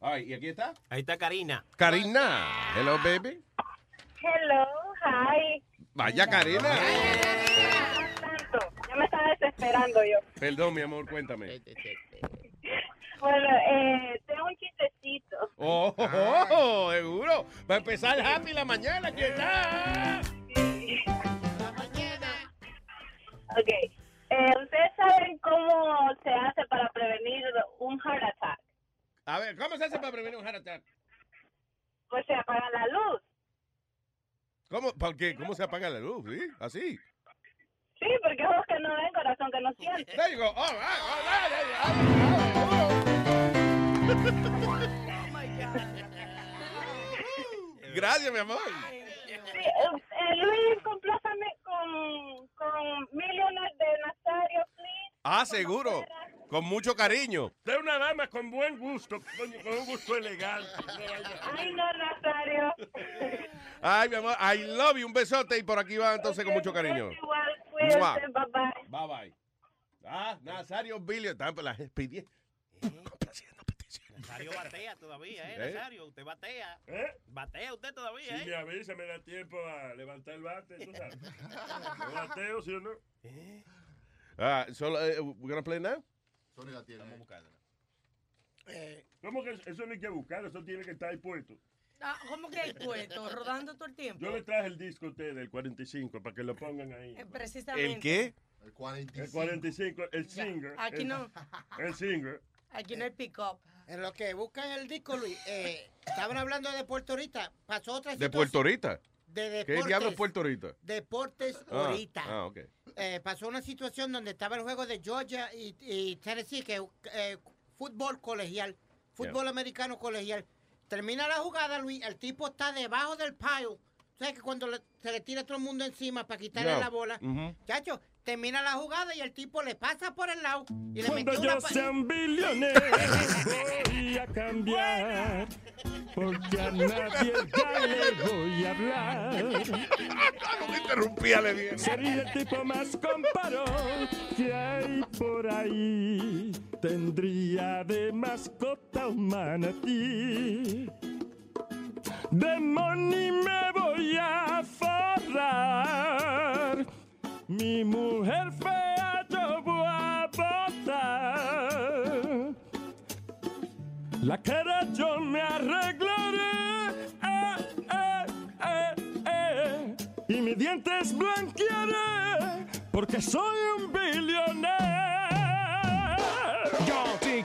All right, ¿y aquí está? Ahí está Karina. Karina. Hello, baby. Hello, hi. Vaya, Karina. Me yo. Perdón, mi amor, cuéntame. Bueno, eh, tengo un chistecito. Oh, oh, oh, seguro. Va a empezar happy la mañana, ¿qué tal? Ok, eh, ¿ustedes saben cómo se hace para prevenir un heart attack? A ver, ¿cómo se hace para prevenir un heart attack? Pues se apaga la luz. ¿Cómo, ¿Por qué? ¿Cómo se apaga la luz? ¿Sí? ¿Así? Sí, porque ojos que no ven, corazón que no siente. Gracias, mi amor. Eh, eh, Luis, complázame con, con Millionaire de Nazario, please. Ah, seguro. Con mucho cariño. Usted es una dama con buen gusto, coño, con un gusto elegante. Ay, no, Nazario. Ay, mi amor, I love you. Un besote y por aquí va entonces con mucho cariño. Igual, cuídense, Mua. bye bye. Bye bye. Ah, Nazario Billy. Están por las pidiendo. Nazario batea todavía, ¿eh? ¿Eh? Nazario, usted batea. ¿Eh? Batea usted todavía, Si ¿eh? me avisa, me da tiempo a levantar el bate, tú sabes. ¿Lo bateo, sí o no? Ah, solo, eh, we're gonna play now? Sony la tiene. Vamos a buscarla. ¿Cómo que eso no hay que buscar? Eso tiene que estar ahí puesto. Ah, ¿Cómo que hay puesto? Rodando todo el tiempo. Yo le traje el disco a usted del 45 para que lo pongan ahí. Eh, precisamente. ¿El qué? El 45. El 45, el singer. Aquí el- no. El singer. Aquí no hay pick-up. En lo que buscan el disco, Luis, eh, estaban hablando de Puerto Rica, pasó otra ¿De situación. Puerto Rica? De ¿Qué deportes. diablo es Puerto Rica? Deportes Ah, ahorita. Ah, ok. Eh, pasó una situación donde estaba el juego de Georgia y, y Tennessee, que eh, fútbol colegial, fútbol americano colegial. Termina la jugada, Luis, el tipo está debajo del pile. ¿Sabes que cuando le- se le tira todo el mundo encima para quitarle Ya. la bola? Ujú. Chacho, termina la jugada y el tipo le pasa por el lado y le Cuando metió yo sea un billonero voy a cambiar porque a nadie ya le voy a hablar. No me interrumpía, le dije. Sería el tipo más comparón que hay por ahí. Tendría de mascota un manatí. De money me voy a forrar. Mi mujer fea yo voy a botar. La cara yo me arreglaré. eh, eh, eh, y mis dientes blanquearé. Porque soy un billonero. Yo sí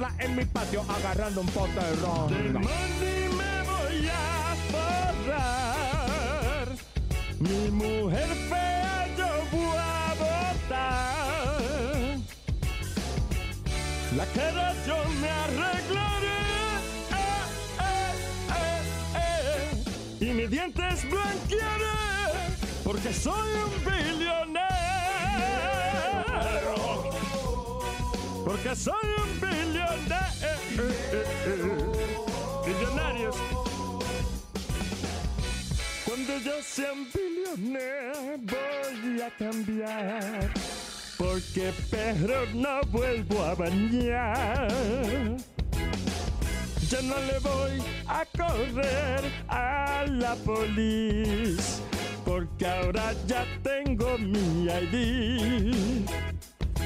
en mi patio agarrando un pote de ron. Del money me voy a forrar. Mi mujer fea yo voy a botar. La cara yo me arreglaré. eh, eh, eh, eh, y mis dientes blanquearé. Porque soy un billonero. Porque soy un billonero. Billonarios. Cuando yo sea un billonero voy a cambiar. Porque perro no vuelvo a bañar. Ya no le voy a correr a la policía, porque ahora ya tengo mi ID.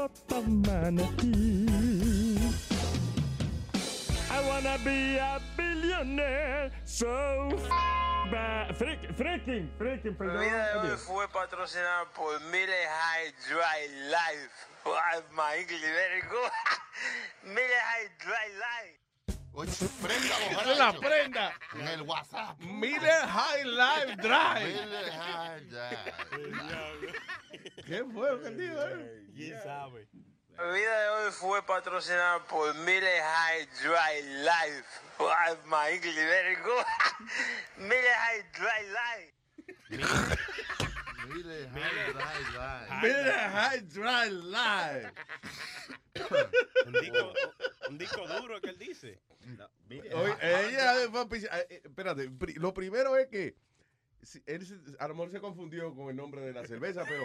mascota manatí. I wanna be a billionaire, so freaking, freaking, La perdón. vida de hoy fue patrocinada por Miller High Dry Life. Wow, my English very good. Miller High Dry Life. prenda, Esa es la prenda. En el WhatsApp. Miller High Life Drive. Miller High Drive. ¿Qué fue lo que dijo? eh? ¿Quién sabe? La vida de hoy fue patrocinada por Miller High Dry Life. Wow, my English very good. Miller High Dry Life. Miller High Drive. Miller High Drive Live. Un disco, un disco duro que él dice. Oye, ella eh, eh, espérate, lo primero es que él se- a lo mejor se confundió con el nombre de la cerveza, pero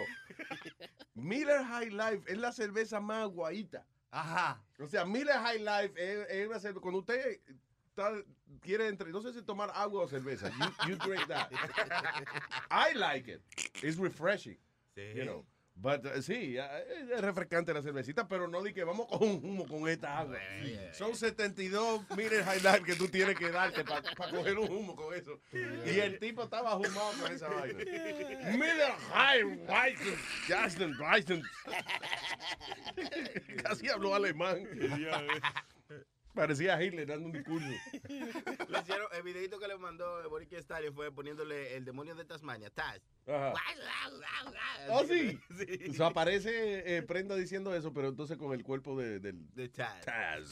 Miller High Life es la cerveza más guaita. Ajá. O sea, Miller High Life es, es una cerveza. Cuando usted está- quiere entre, no sé si tomar agua o cerveza, you, you drink that. I like it. It's refreshing. You know. But uh, sí, uh, es refrescante la cervecita, pero no di que vamos con un humo con esta agua. Son 72 Miller High Life que tú tienes que darte para coger un humo con eso. Y el tipo estaba fumado con esa vaina. Miller High Life, Justin Bryson. Casi habló alemán. Parecía Hitler dando un discurso. Le hicieron, el videito que le mandó Boris Stalin fue poniéndole el demonio de Tasmania, Taz. Ajá. ¿Oh, sí? O sea, aparece eh, Prenda diciendo eso, pero entonces con el cuerpo de, del De Taz. Taz.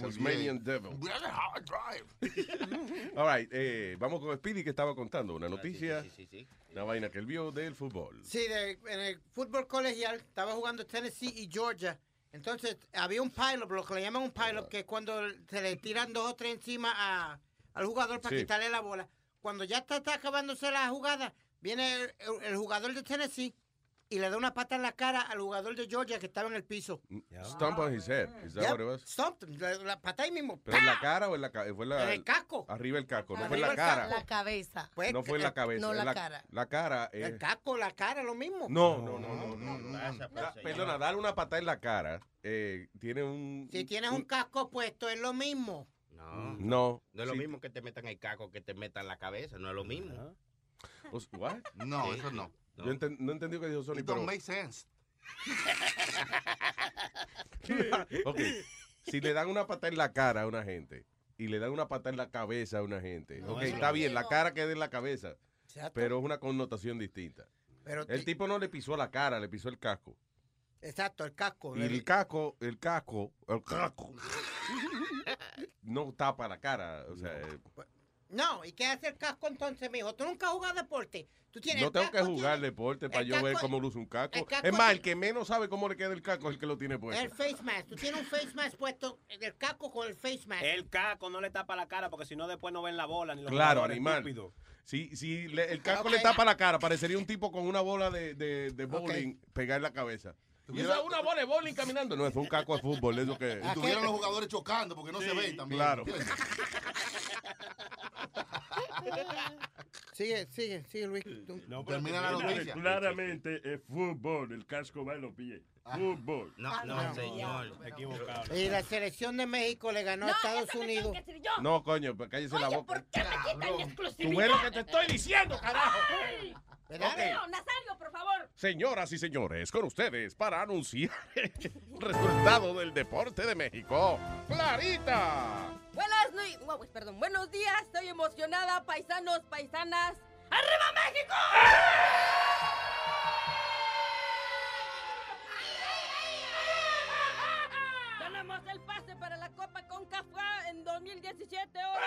Tasmanian. Devil. High Drive. All right, eh, vamos con Speedy que estaba contando una noticia, Sí, sí, sí. una vaina que él vio del fútbol. Sí, de- en el fútbol colegial estaba jugando Tennessee y Georgia. Entonces había un pilot, lo que le llaman un pilot, que es cuando se le tiran dos o tres encima a- al jugador para Sí. quitarle la bola. Cuando ya está, está acabándose la jugada, viene el, el- el jugador de Tennessee y le da una pata en la cara al jugador de Georgia que estaba en el piso. Stomp on his head. Is that Yep, what it was? stomped him, la, la pata ahí mismo. ¿Pero en la cara o en la? Fue la, En el casco. Arriba el casco, no fue en la cara. casco. La cabeza. Pues, No fue en la cabeza. no, la cara. La cara es... El casco, la cara, lo mismo. No, no, no, no, no. no. Pasa, Da- pasa, Perdona, darle una patada en la cara eh, tiene un... Si tienes un casco puesto, es lo mismo. No. No. No es lo sí. mismo que te metan el caco que te metan la cabeza, no es lo mismo. O s- what? No, Sí. eso no. Yo enten- no entendí lo que dijo Sony, It pero... don't make sense. ok, si le dan una patada en la cara a una gente y le dan una patada en la cabeza a una gente, No, ok, está bien, la cara queda en la cabeza, Exacto. pero es una connotación distinta. Pero El ti- tipo no le pisó la cara, le pisó el casco. Exacto, el casco. Y el casco, el casco, el casco, no tapa la cara, o sea, eh, No, ¿y qué hace el casco entonces, mijo? Tú nunca has jugado deporte. Tú tienes no el tengo que casco, jugar deporte para el yo ver casco- cómo luce un casco. el casco Es más, el que menos sabe cómo le queda el casco es el que lo tiene puesto. El face mask. Tú tienes un face mask puesto, el casco con el face mask. El caco no le tapa la cara porque si no después no ven la bola ni los Claro, animal. estúpido. Si, si le- el casco le tapa la cara, parecería un tipo con una bola de, de, de bowling pegada en la cabeza. Es una bola de bowling caminando. No, es un casco de fútbol, es lo que... Y tuvieron los jugadores chocando porque no se ven también. claro. Sigue, sigue, sigue, Luis. Tú- No, pero Termina la noticia. Claramente es fútbol, el casco va en los pies. Fútbol. No, no, señor. Equivocado. Y la selección de México le ganó a Estados Unidos. No, coño, pues cállese la boca. ¿por qué me quitan mi Tú exclusividad? ves lo que te estoy diciendo, carajo. Nazario, Nazario, por favor. Señoras y señores, con ustedes para anunciar el resultado del deporte de México. ¡Clarita! Buenas noches. Pues, perdón. Buenos días. Estoy emocionada, paisanos, paisanas. ¡Arriba México! Ganamos el pase para la Copa Concacaf en 2017. ¡Oro!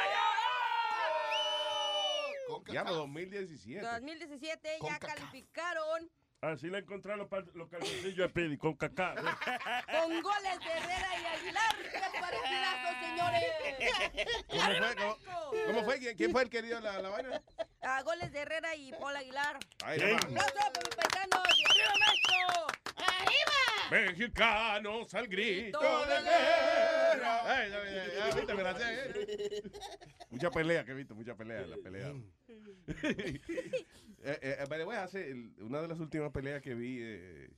Diablo, 2017. 2017 ya calificaron Así le encontraron los, los calzoncillos de Pidi con cacá. con goles de Herrera y Aguilar. ¡Qué partidazo, señores! ¿Cómo fue? ¿Cómo, cómo fue? ¿Quién, quién fue el que dio la, la vaina? Ah, goles de Herrera y Paul Aguilar. Ahí Bien. va. ¡Aplauso para mis paisanos! ¡Y arriba México! ¡Arriba! Mexicanos al grito de guerra. Ay, ya, ya, ya, viste, me la sé, eh. Mucha pelea que he visto, mucha pelea, la pelea. eh, eh, by the way, hace el- una de las últimas peleas que vi, eh,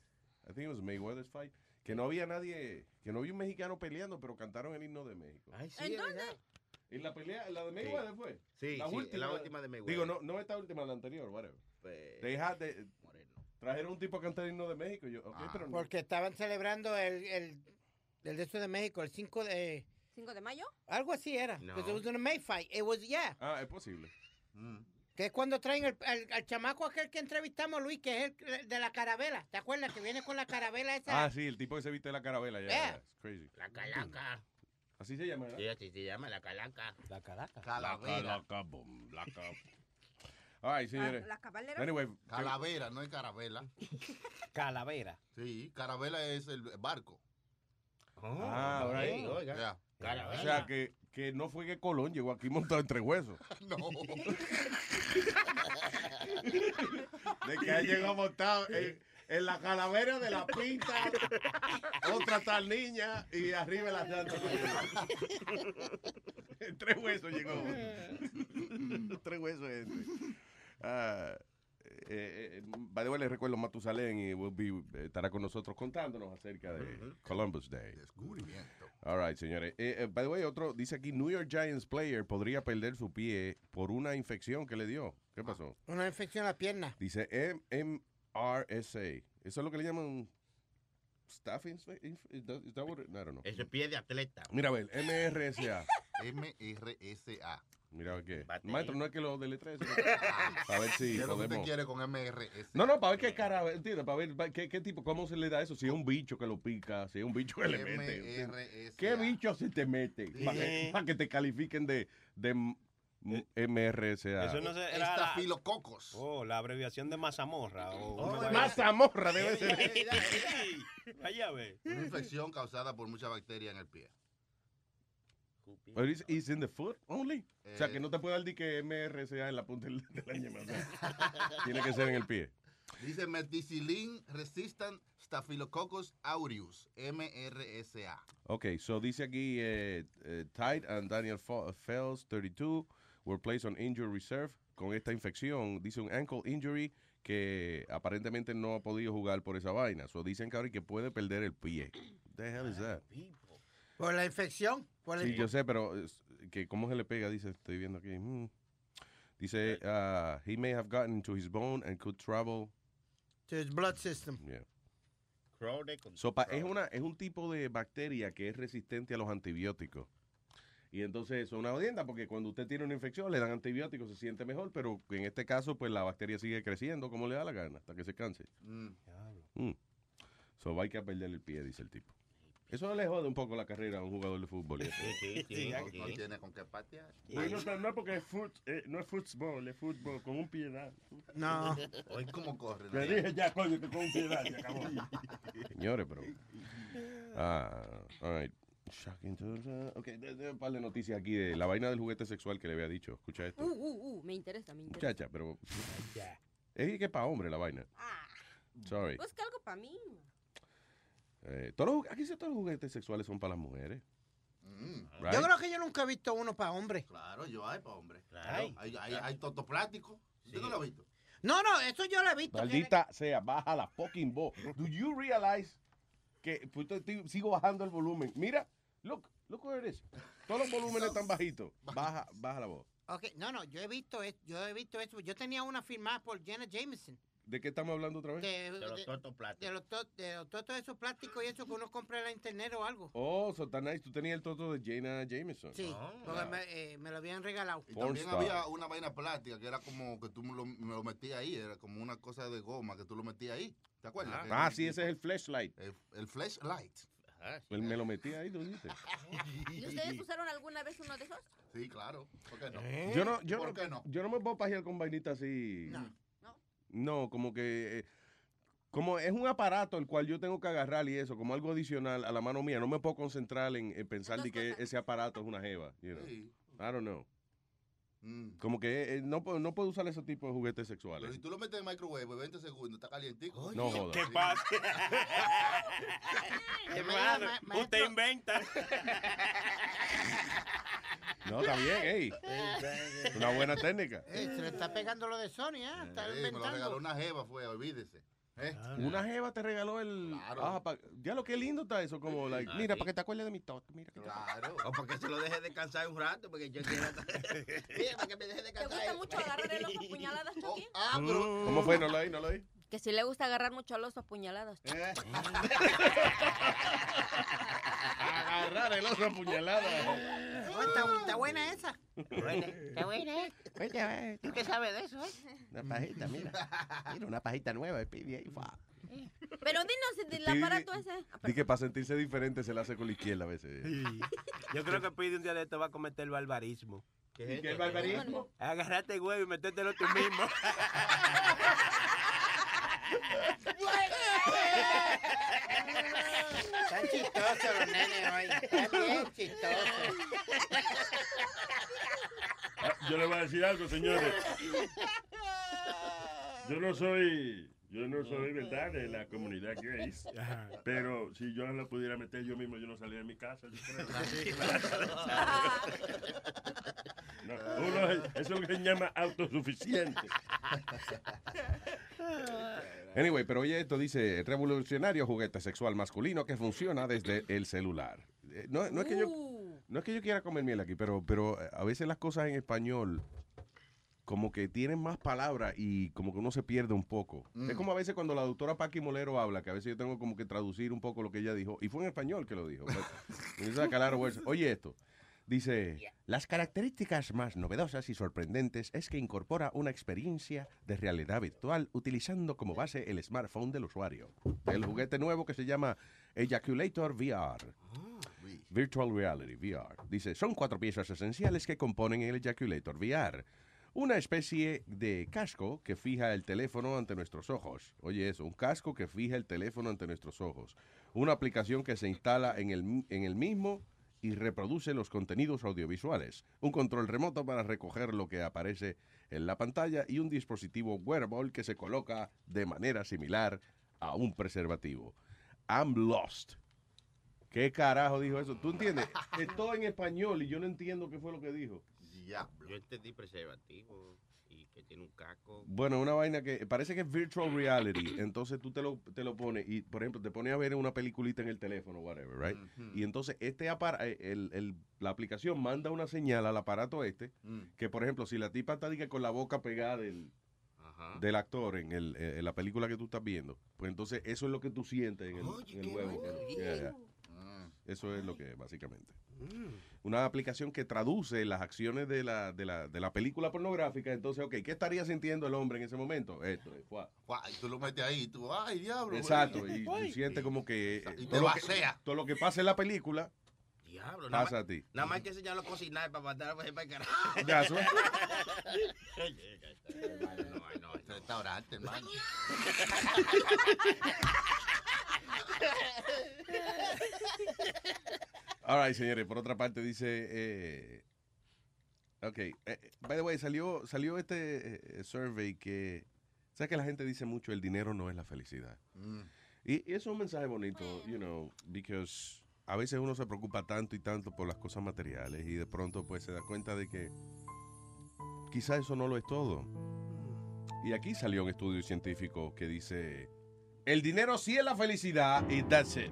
I think it was Mayweather's fight, que no había nadie, que no había un mexicano peleando, pero cantaron el himno de México. ¿En dónde? ¿En la pelea, la de Mayweather Sí. fue? Sí, la sí, última. la última de Mayweather. Digo, no, no esta última, la anterior, whatever. Pues, They had the- trajeron un tipo a cantar el himno de México. Yo, pero no. Porque estaban celebrando el, el, el de esto de México, el 5 de... ¿5 de mayo? Algo así era. No. Because it was in a May fight. It was, yeah. Ah, es posible. Que es cuando traen el, al, al chamaco aquel que entrevistamos, Luis, que es el de la carabela. ¿Te acuerdas? Que viene con la carabela esa. Ah, sí, el tipo que se viste de la carabela. Ya, Yeah. crazy. La calaca. Así se llama, ¿verdad? Sí, así se llama la calaca. La calaca. La Calavera. calaca, boom, la ca- Ay, señores. Ah, ¿La cabalera? Anyway, Calavera, no es carabela. Calavera. Sí, carabela es el barco. Ah, ok, right. oiga. O sea, que, que no fue que Colón llegó aquí montado entre huesos. No. De que ha llegado montado en, en la calavera de la pinta, otra tal niña y arriba la santa. En tres huesos llegó. tres huesos este. Ah, eh, eh, by the way, les recuerdo Matusalén y will be- estará con nosotros contándonos acerca de Columbus Day. Descubrimiento. All right, señores. Eh, eh, by the way, otro dice aquí, New York Giants player podría perder su pie por una infección que le dio. ¿Qué pasó? Una infección en la pierna. Dice MRSA. Eso es lo que le llaman staff inf- inf- is that- what I don't know. Eso es pie de atleta. Mira, a ver, MRSA. MRSA. Mira, a ver qué. Bate Maestro, no es que lo deletree. sino- A ver si ¿Qué es lo que usted podemos. quiere con MRS? No, no, para ver qué cara, ¿entiendes? Para ver qué, qué tipo, cómo se le da eso. Si es un bicho que lo pica, si es un bicho que le mete. ¿Qué bicho se te mete? Para que, pa' que te califiquen de, de MRSA. Eso no se, era Estafilococos. oh, la abreviación de mazamorra. Oh, vaina- Mazamorra debe ser. Allá ve. Una infección causada por muchas bacterias en el pie. But it's, it's in the foot only. o sea, Eh. que no te puede dar di que MRSA en la punta del- de la ñema. o sea, tiene que ser en el pie. Dice Methicillin Resistant Staphylococcus aureus, MRSA. Ok, so dice aquí, eh, eh, Tide and Daniel Fo- Fells, 32, were placed on injury reserve con esta infección. Dice un ankle injury que aparentemente no ha podido jugar por esa vaina. So dicen que ahora que puede perder el pie. What the hell is that? Por la infección. Por el- Sí, yo sé, pero que cómo se le pega, dice, estoy viendo aquí. mm. Dice, uh, he may have gotten into his bone and could travel. to his blood system. Yeah. Sopa, es, una, es un tipo de bacteria que es resistente a los antibióticos. Y entonces eso es una odienda porque cuando usted tiene una infección le dan antibióticos, se siente mejor, pero en este caso pues la bacteria sigue creciendo como le da la gana hasta que se canse. Mm. Mm. So hay que perder el pie, dice el tipo. Eso le jode un poco la carrera a un jugador de fútbol. Sí, sí, No, sí. no tiene con qué patear. No, no, no, porque es foot, eh, no es fútbol, es fútbol, con un piedad. No. Hoy cómo corre. Le dije ya, coño, que con un piedad, se acabó. Señores, pero. Ah, all right. Shocking to- Ok, de- un par de noticias aquí de la vaina del juguete sexual que le había dicho. Escucha esto. Uh, uh, uh, me interesa, me interesa. Muchacha, pero. Es que para hombre la vaina. Sorry. Busca algo para mí. Eh, todos los- aquí sí todos los juguetes sexuales son para las mujeres. Right? Yo creo que yo nunca he visto uno para hombres. Claro, yo hay para hombre. Claro. Hay, hay, hay toto plástico. ¿Usted no lo ha visto? No, no, eso yo lo he visto. que- Maldita sea, baja la fucking voz. Do you realize que pues, estoy- sigo bajando el volumen? Mira, look, look where it is. Todos los volúmenes están bajitos. Baja, baja la voz. Ok, no, no, yo he visto es- yo he visto eso. Yo tenía una firmada por Jenna Jameson. ¿De qué estamos hablando otra vez? De, De los totos plásticos. de los to- de los totos esos plásticos y eso que uno compra en la internet o algo. Oh, so tan nice. Tú tenías el toto de Jaina Jameson. Sí, porque me, eh, me lo habían regalado. Y también star. había una vaina plástica que era como que tú me lo, me lo metías ahí, era como una cosa de goma que tú lo metías ahí. ¿Te acuerdas? Ah, sí, ese es el flashlight. El, el flashlight. Él me lo metí ahí, tú dijiste. ¿Y ustedes usaron alguna vez uno de esos? Sí, claro. ¿Por qué no? Yo no, yo ¿Por no, qué no? yo no me puedo pajear con vainitas así. No. No, como que eh, como es un aparato el cual yo tengo que agarrar y eso, como algo adicional a la mano mía, no me puedo concentrar en, en pensar de que ese aparato es una jeva. You know? I don't know. Mm. Como que eh, no, puedo- no puedo usar ese tipo de juguetes Pero sexuales. si tú lo metes en microwave, 20 segundos, está calientico. No jodas. ¿Qué pasa? Hermano, usted inventa. No, está bien, ey. Una buena técnica. Eh, se le está pegando lo de Sony, ¿eh? Está Sí, me lo inventando. regaló una jeva, fue, olvídese. ¿Eh? Una jeva te regaló el. Ah, pa- ya lo que lindo está eso, como, like, Ah, mira, sí. para que te acuerdes de mi toque. Mira, que te- Claro. O para que se lo deje descansar un rato, porque yo quiero... Mira, para que me deje ¿Te descansar. gusta mucho agarrar el oso a puñaladas, Chucky? Ah, pero. ¿Cómo fue? No lo oí, no lo oí. Que si le gusta agarrar mucho al oso a puñaladas. Eh. Agarrar el oso a puñalada. Oh, está, está buena esa. Está buena, ¿eh? ¿Tú qué sabes de eso, eh? Una pajita, mira. Mira, una pajita nueva, el pibe ahí, fa. Pero dinos del aparato ese. Di que para sentirse diferente se le hace con la izquierda a veces. Yo creo que Pide un día de esto va a cometer barbarismo. ¿Qué es ¿Qué esto? barbarismo? Agarrate huevo y metértelo tú mismo. Están chistosos los nenes hoy. Están bien chistosos. Ah, Yo le voy a decir algo, señores. Yo no soy, yo no soy, ¿verdad?, de la comunidad gay. Pero si yo lo pudiera meter yo mismo, yo no salía de mi casa. yo creo. No, uno es- eso es lo que se llama autosuficiente. Anyway, pero oye, esto dice revolucionario juguete sexual masculino que funciona desde el celular. Eh, No, no es que yo no es que yo quiera comer miel aquí, pero pero eh, a veces las cosas en español como que tienen más palabras y como que uno se pierde un poco. Mm. Es como a veces cuando la doctora Paqui Molero habla, que a veces yo tengo como que traducir un poco lo que ella dijo, y fue en español que lo dijo. words. Oye esto, dice, las características más novedosas y sorprendentes es que incorpora una experiencia de realidad virtual utilizando como base el smartphone del usuario. El juguete nuevo que se llama Ejaculator VR. Virtual Reality VR. Dice, son cuatro piezas esenciales que componen el Ejaculator VR. Una especie de casco que fija el teléfono ante nuestros ojos. Oye eso, un casco que fija el teléfono ante nuestros ojos. Una aplicación que se instala en el, en el mismo y reproduce los contenidos audiovisuales. Un control remoto para recoger lo que aparece en la pantalla y un dispositivo wearable que se coloca de manera similar a un preservativo. I'm lost. ¿Qué carajo dijo eso? ¿Tú entiendes? Es todo en español y yo no entiendo qué fue lo que dijo. Yo entendí preservativo que tiene un caco. Bueno, una vaina que parece que es virtual reality. Entonces tú te lo, te lo pones y, por ejemplo, te pones a ver una peliculita en el teléfono, whatever, right? Y entonces este eh, el, el- la aplicación manda una señal al aparato este que, por ejemplo, si la tipa está diga, con la boca pegada del, del actor en, el, eh, en la película que tú estás viendo, pues entonces eso es lo que tú sientes en el, en el huevo. Eso es lo que es, básicamente. Una aplicación que traduce las acciones de la, de, la, de la película pornográfica. Entonces, ok, ¿qué estaría sintiendo el hombre en ese momento? Esto, es, fuá. Guau, Y tú lo metes ahí y tú, ay, diablo. Exacto, y tú sientes como que eh, Y te todo, lo que todo lo que pasa en la película Diablo, nada pasa más, a ti. nada más hay que enseñarlo a cocinar para mandar para el carajo. Ya, eso es. No, no, restaurante, hermano. All right, señores, por otra parte dice, eh, ok, eh, eh, by the way, salió, salió este eh, survey que, sabes que la gente dice mucho, el dinero no es la felicidad. Mm. Y, y eso es un mensaje bonito, you know, because a veces uno se preocupa tanto y tanto por las cosas materiales y de pronto pues se da cuenta de que quizá eso no lo es todo. Y aquí salió un estudio científico que dice, el dinero sí es la felicidad y that's it.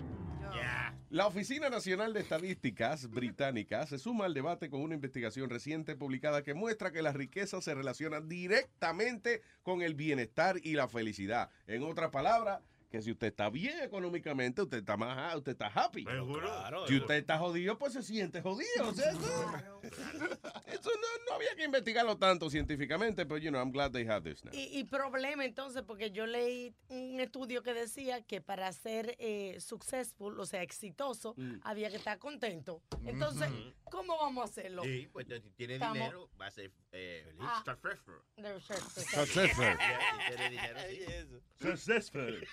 La Oficina Nacional de Estadísticas Británicas se suma al debate con una investigación reciente publicada que muestra que la riqueza se relaciona directamente con el bienestar y la felicidad. En otras palabras, que si usted está bien económicamente, usted está más, usted está happy. Claro, Si usted está jodido, pues se siente jodido. O sea, eso, eso no, no había que investigarlo tanto científicamente, pero, you know, I'm glad they have this now. Y, y problema entonces, porque yo leí un estudio que decía que para ser eh, successful, o sea, exitoso, Mm. había que estar contento. Entonces, Ujú. ¿cómo vamos a hacerlo? Sí, pues si tiene Estamos- dinero, va a ser eh, feliz. Ah. Successful. Successful.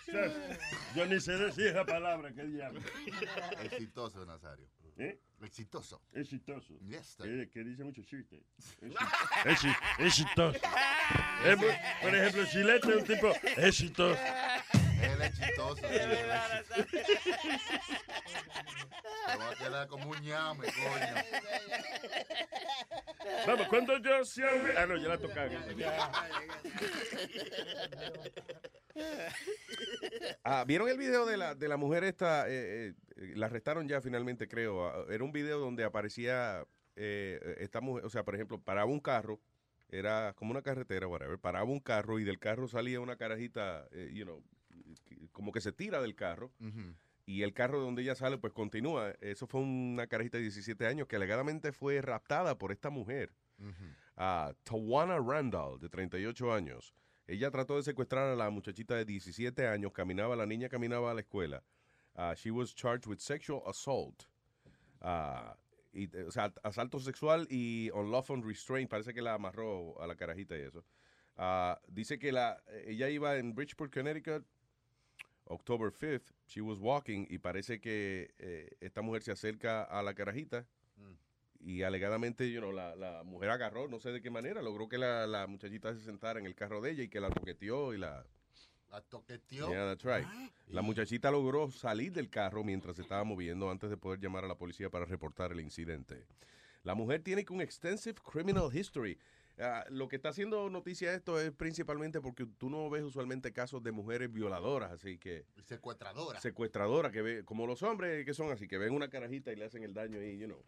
Yo ni sé decir esa palabra, ¿qué diablo? Exitoso, Nazario. ¿Eh? Exitoso. Exitoso. Yes, sir. que, que dice mucho chiste. Exi- exitoso. Es muy- por ejemplo, Chilete es un tipo exitoso. Él es él es exitoso. Se va a quedar como un ñame, coño. Vamos, cuando yo sea... un- Ah, no, ya la tocaron. Ah, ¿Vieron el video de la, de la mujer esta? eh, eh, la arrestaron ya finalmente, creo. Ah, Era un video donde aparecía eh, esta mujer, o sea, por ejemplo, paraba un carro, era como una carretera, whatever, paraba un carro y del carro salía una carajita, eh, you know, como que se tira del carro. Y el carro de donde ella sale, pues continúa. Eso fue una carajita de 17 años que alegadamente fue raptada por esta mujer. a Tawana Randall, de 38 años. Ella trató de secuestrar a la muchachita de 17 años, caminaba, la niña caminaba a la escuela. Ah, she was charged with sexual assault. Ah, y, eh, o sea, asalto sexual y unlawful restraint, parece que la amarró a la carajita y eso. Ah, dice que la, ella iba en Bridgeport, Connecticut, October 5th, she was walking y parece que eh, esta mujer se acerca a la carajita y alegadamente you know, la, la mujer agarró, no sé de qué manera, logró que la, la muchachita se sentara en el carro de ella y que la toqueteó y la... La toqueteó. Yeah, that's right. La muchachita logró salir del carro mientras se estaba moviendo antes de poder llamar a la policía para reportar el incidente. La mujer tiene un extensive criminal history. Ah, lo que está haciendo noticia esto es principalmente porque tú no ves usualmente casos de mujeres violadoras, así que Secuestradora. secuestradoras que ve, como los hombres que son así, que ven una carajita y le hacen el daño y, you know,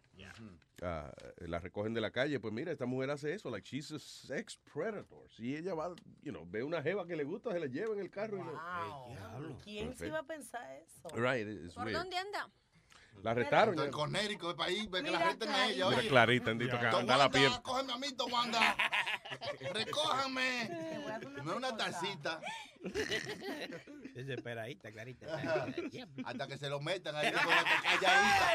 ah, la recogen de la calle. Pues mira, esta mujer hace eso, like she's a sex predator. Si ella va, you know, ve una jeva que le gusta, se la lleva en el carro y no. Wow. ¿Quién se iba a pensar eso? Right, it's ¿Por weird. dónde anda? La arrestaron. Entonces, con Conérico, el país, ve que la arresten a ella. Mira, oye. Clarita, bendito, que anda a la pie. Wanda, cógeme a mí, Wanda. Recójame. Es una tacita. Desesperadita, clarita. Hasta que se lo metan ahí, de estar calladita.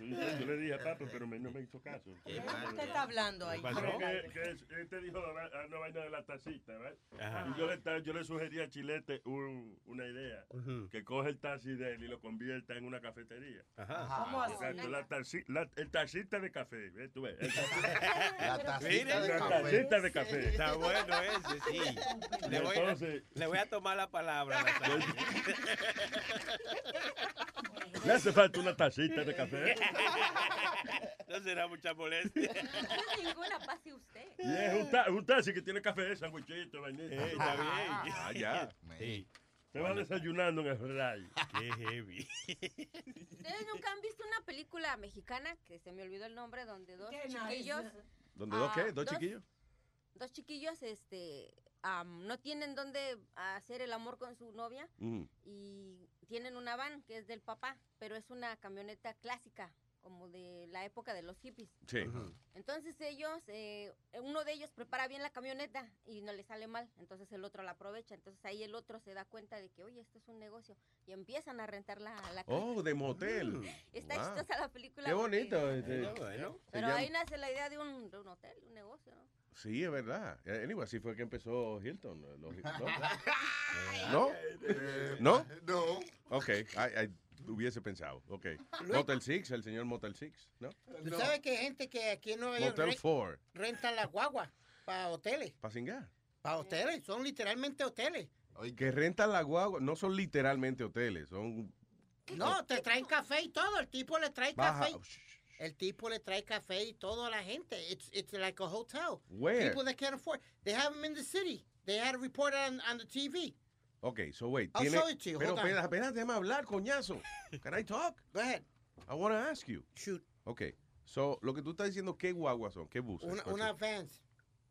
Yo le dije a Papo, pero me- no me hizo caso. ¿Qué está hablando ahí? Pasó que, que es- él te dijo ah, una vaina de la tacita, ¿verdad? Ajá. Y yo le, yo le sugerí a Chilete un- una idea. Que coge el taxi de él y lo convierta en una cafetería. Ajá. ¿Cómo así? Exacto, la taxi- la- el tacita de café, ¿ves? Tú ves. La tacita de la café. tacita de café. Está bueno ese, sí. Le voy, Entonces- le voy a tomar la palabra. Nazario. Le hace falta una tacita de café. No será mucha molestia. Ninguna pase usted. Y es un, ta- un taxi que tiene café, sandwichito, vainita. Eh, está bien. Ah, ya. Sí. Se va desayunando en el fray. Qué heavy. ¿Ustedes nunca han visto una película mexicana, que se me olvidó el nombre, donde dos Qué nice. chiquillos... ¿Dónde dos ah, qué? ¿Dos chiquillos? Dos chiquillos, este... no tienen dónde hacer el amor con su novia Mm. y tienen una van que es del papá, pero es una camioneta clásica, como de la época de los hippies. Sí. Entonces ellos, eh, uno de ellos prepara bien la camioneta y no le sale mal, entonces el otro la aprovecha, entonces ahí el otro se da cuenta de que, oye, esto es un negocio y empiezan a rentar la, la. Oh, de motel. Está Wow. chistosa la película. Qué porque- bonito. este, bueno. se Pero llama- ahí nace la idea de un, de un hotel, un negocio, ¿no? Sí, es verdad. Eh, Anyway, así fue que empezó Hilton. eh, los- ¿No? ¿No? ¿No? No. Ok, I- I hubiese pensado. Ok. Motel Six, el señor Motel Six, ¿no? Tú sabes que hay gente que aquí en Nueva York Motel re- 4, renta las guaguas para hoteles. para cingar. Para hoteles, son literalmente hoteles. Que rentan la guagua, no son literalmente hoteles, son... No, te traen café y todo. El tipo le trae Baja- café. El tipo le trae café y todo a la gente. It's, it's like a hotel. Where? People that can't afford. They have them in the city. They had a report on, on the TV. Ok, so wait. I'll tiene- show it to you, Pero espera, déjame hablar, coñazo. Can I talk? Go ahead. I want to ask you. Shoot. Ok, so lo que tú estás diciendo, ¿qué guaguas son? ¿Qué buses? Una, una Vans.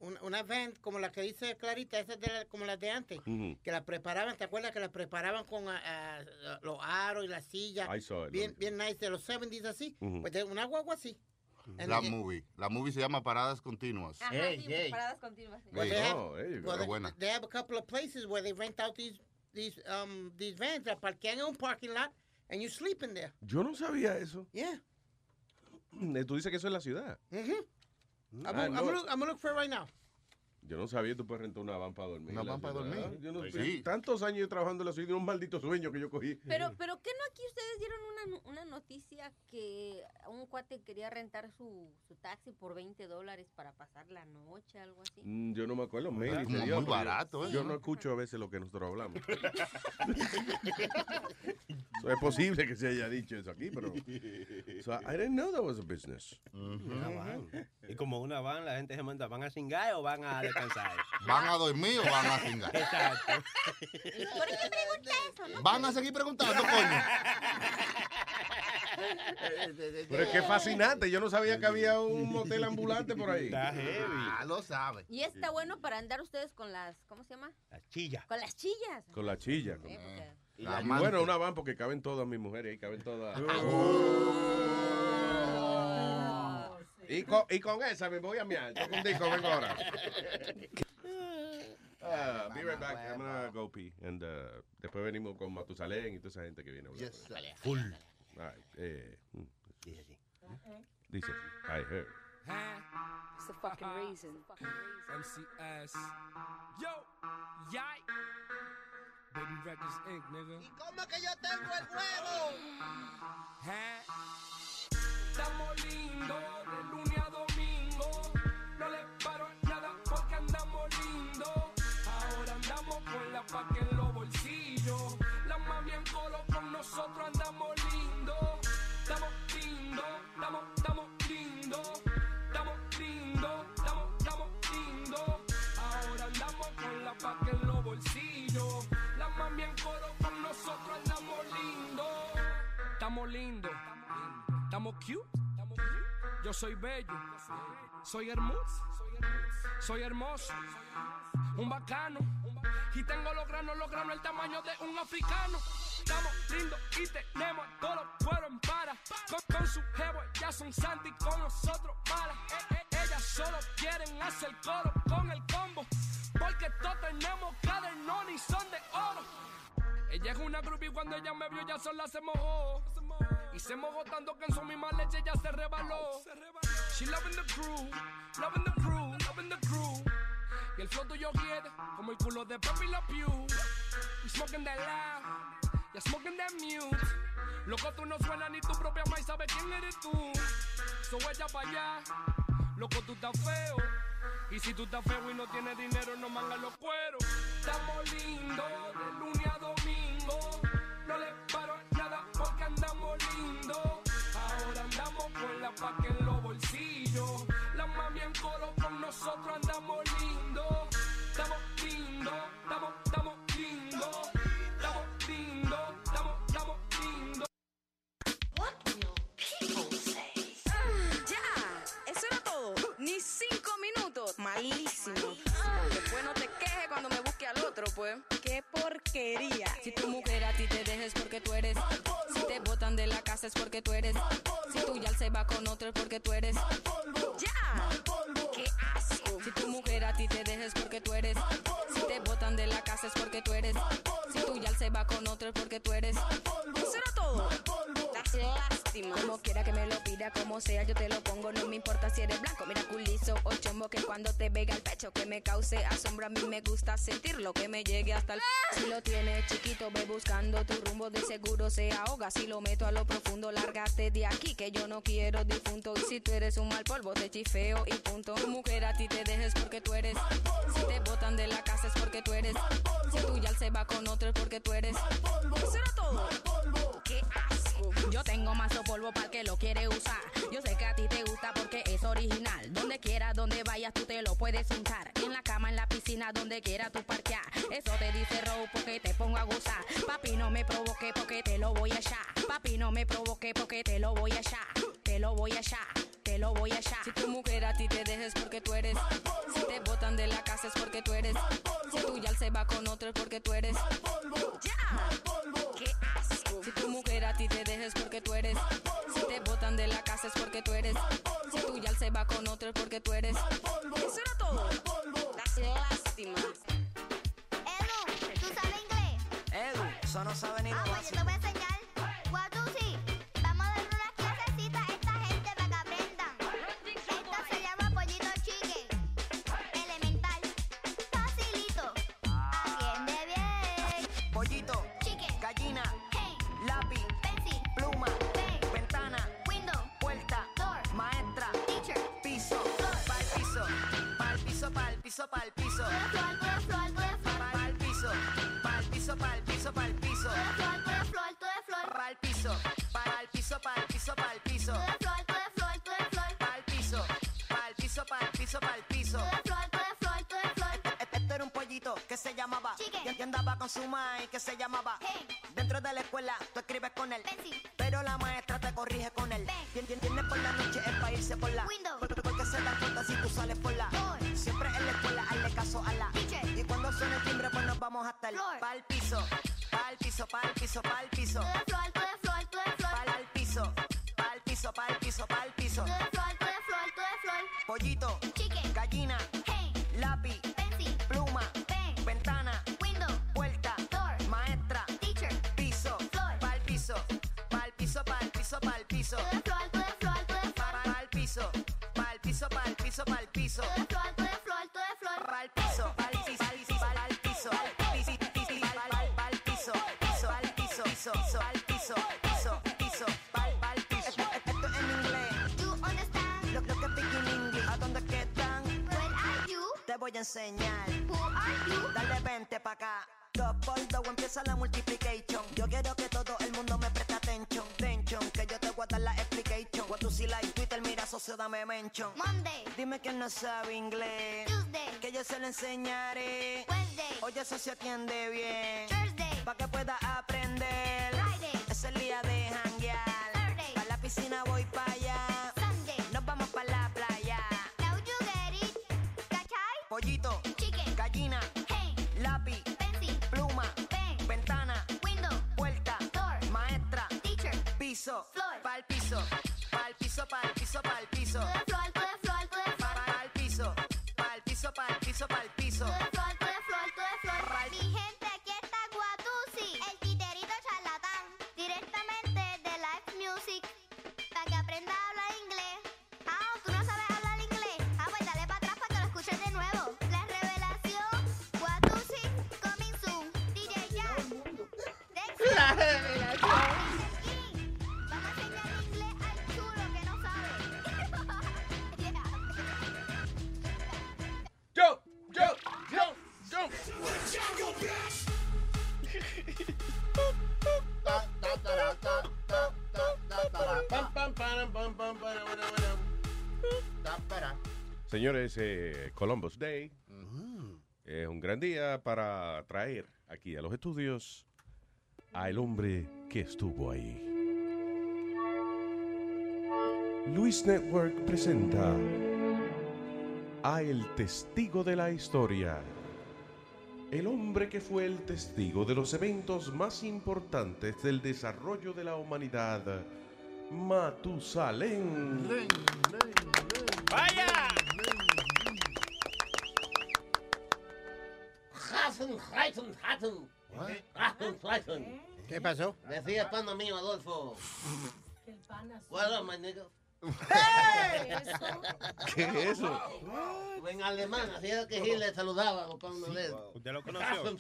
Una, una van como la que dice Clarita, esa de la- como las de antes, Ujú. que la preparaban, ¿te acuerdas? Que la preparaban con ah, ah, los aros y la silla. I saw it, Bien, bien nice, de los 70s así. Ujú. Pues de una guagua así. La movie. La movie se llama Paradas Continuas. Ajá, sí, paradas continuas. sí. Well, Hey, they have, oh, go. well, they, Buena. they have a couple of places where they rent out these these um these vans that parquean en un parking lot and you sleep in there. Yo no sabía eso. Yeah. Tú dices que eso es la ciudad. Mhm. I'm, gonna- I'm, gonna, I'm gonna look for it right now. Yo no sabía que tú puedes rentar una van para dormir. Una van para dormir. Yo no, Pues sí. Tantos años trabajando en la ciudad y un maldito sueño que yo cogí. Pero, pero ¿qué no aquí ustedes dieron una, una noticia que un cuate quería rentar su, su taxi por 20 dólares para pasar la noche, algo así? Mm, Yo no me acuerdo. Maybe Como se dio, muy barato, ¿eh? Yo no escucho a veces lo que nosotros hablamos. So, es posible que se haya dicho eso aquí, pero. So, I didn't know that was a business. Una van. Y como una van, la gente se manda, ¿van a cingar o van a descansar? ¿Van a dormir o van a cingar? Exacto. ¿Por qué pregunta eso? No? Van a seguir preguntando, coño. Pero es que es fascinante. Yo no sabía que había un motel ambulante por ahí. Está heavy. Ah, lo sabe. Y está bueno para andar ustedes con las, ¿cómo se llama? La chilla. Con las chillas. Con la chilla. con- Eh, porque- Y La la- amante. bueno, una van porque caben todas mis mujeres ahí, caben todas. Y con, y con esa me voy a miar. Toco un disco, vengo ahora. Ah, be right back. I'm gonna go pee. And, uh, después venimos con Matusalén y toda esa gente que viene. Yes. Full. All right, eh, mm, Dice así. dice, I heard. It's the fucking reason. MCS. Yo, yay. Baby Records Inc., nigga. ¿Y cómo que yo tengo el huevo? Estamos lindos de lunes a domingo. No le paro nada porque andamos lindos. Ahora andamos con la paca en los bolsillos. La mami en colo con nosotros andamos lindos. Estamos lindos, estamos, estamos lindos. Estamos lindos, estamos, estamos lindos. Ahora andamos con la paca en los bolsillos. La mami en coro con nosotros andamos lindos. Estamos lindos, estamos cute. Yo soy bello, soy hermoso, soy hermoso, un bacano. Y tengo los granos, los granos, el tamaño de un africano. Estamos lindos y tenemos todos los cueros en para. Con, con su jevo, ya son santi, con nosotros malas. Eh, eh, ellas solo quieren hacer coro con el combo. Porque todos tenemos cadernón y son de oro. Ella es una groupie y cuando ella me vio ya sola se mojó. Y se mojó tanto que en su misma leche ya se rebaló. She loving the crew, loving the crew, loving the crew. Y el flow tuyo quiere como el culo de Pepe La Pew. Y smoking that loud, ya smoking that mute. Loco, tú no suena ni tu propia maíz sabe quién eres tú. So ella para allá, loco, tú estás feo. Y si tú estás feo y no tienes dinero, no mangas los cueros. Estamos lindos de lunes a domingo. No le paro nada porque andamos lindos. Ahora andamos con la paca en los bolsillos. La mami en coro con nosotros andamos lindos. Estamos lindos, estamos, estamos Malísimo. Después no te quejes cuando me busque al otro, pues. Qué porquería. Si tu mujer a ti te dejes porque tú eres. Si te botan de la casa es porque tú eres. Si tu ya se va con otro es porque tú eres. Ya. Qué asco. Si tu mujer a ti te dejes porque tú eres. Si te botan de la casa es porque tú eres. Si tu ya se va con otro es porque tú eres. Eso Como quiera que me lo pida, como sea, yo te lo pongo. No me importa si eres blanco, mira culizo o chombo. Que cuando te pega el pecho, que me cause asombro. A mí me gusta sentirlo, que me llegue hasta el. Si lo tienes chiquito, ve buscando tu rumbo. De seguro se ahoga. Si lo meto a lo profundo, lárgate de aquí. Que yo no quiero difunto. Y si tú eres un mal polvo, te chifeo y punto. Tu mujer a ti te dejes porque tú eres. Si te botan de la casa es porque tú eres. Si tu ya se va con otro es porque tú eres. Eso era todo. Qué Yo tengo mazo polvo para el que lo quiere usar. Yo sé que a ti te gusta porque es original. Donde quiera, donde vayas, tú te lo puedes untar. En la cama, en la piscina, donde quiera tú parquear. Eso te dice Row porque te pongo a gozar. Papi, no me provoque porque te lo voy a echar. Papi, no me provoque porque te lo voy a echar. Te lo voy a echar. Te lo voy a echar. Si tu mujer a ti te dejes porque tú eres. Si te botan de la casa es porque tú eres. Si tu yal se va con otro es porque tú eres. Ya. Si tu mujer a ti te dejes porque tú eres. Si te botan de la casa es porque tú eres. Si tu yal se va con otro es porque tú eres. Eso era todo. Das lástima. Edu, ¿tú sabes inglés? Edu, eso no sabe ni lo Ah, pues yo te voy a enseñar. Piso, pa'l piso, pa'l piso, pa'l piso, pa'l piso, pa'l piso, pa'l piso, pa'l piso, pa'l piso, pa'l piso, pa'l piso, pa'l piso, pa'l piso, pa'l piso. Este era un pollito que se llamaba y andaba con su mai que se llamaba. Dentro de la escuela tú escribes con él. Pero la maestra te corrige con él Tiene por la noche es para irse por la Window. Vamos hasta el Floor. Pa'l piso, pa'l piso, pa'l piso, pa'l piso Flor, flor, flor, flor, flor. Pa'l piso, pa'l piso, pa'l piso, pa'l piso Flor, flor, flor, flor, flor. Pollito, voy a enseñar. You? Dale 20 pa' acá. Dos por dos empieza la multiplication. Yo quiero que todo el mundo me preste atención. Tension, que yo te voy a dar la explication. What tú si like Twitter, mira socio, dame mention. Monday. Dime que no sabe inglés. Tuesday. Que yo se lo enseñaré. Wednesday. Oye, socio, atiende bien. Thursday. Pa' que pueda aprender. Friday. Es el día de janguear. Saturday. Pa' la piscina voy pa' piso, pa'l piso, pa'l piso, pa'l piso, pa'l piso, flor, flor, flor. pa'l piso, pa'l piso, pa'l piso, pa'l piso, Señores, eh, Columbus Day es un gran día para traer aquí a los estudios a el hombre que estuvo ahí. Luis Network presenta a El Testigo de la Historia. El hombre que fue el testigo de los eventos más importantes del desarrollo de la humanidad, Matusalén. ¡Vaya! ¿Qué pasó? Decía el pana mío, Adolfo. El my nigga? ¿Qué es eso? En alemán, así era que Hitler saludaba a los panos de él. ¿Usted lo conoció?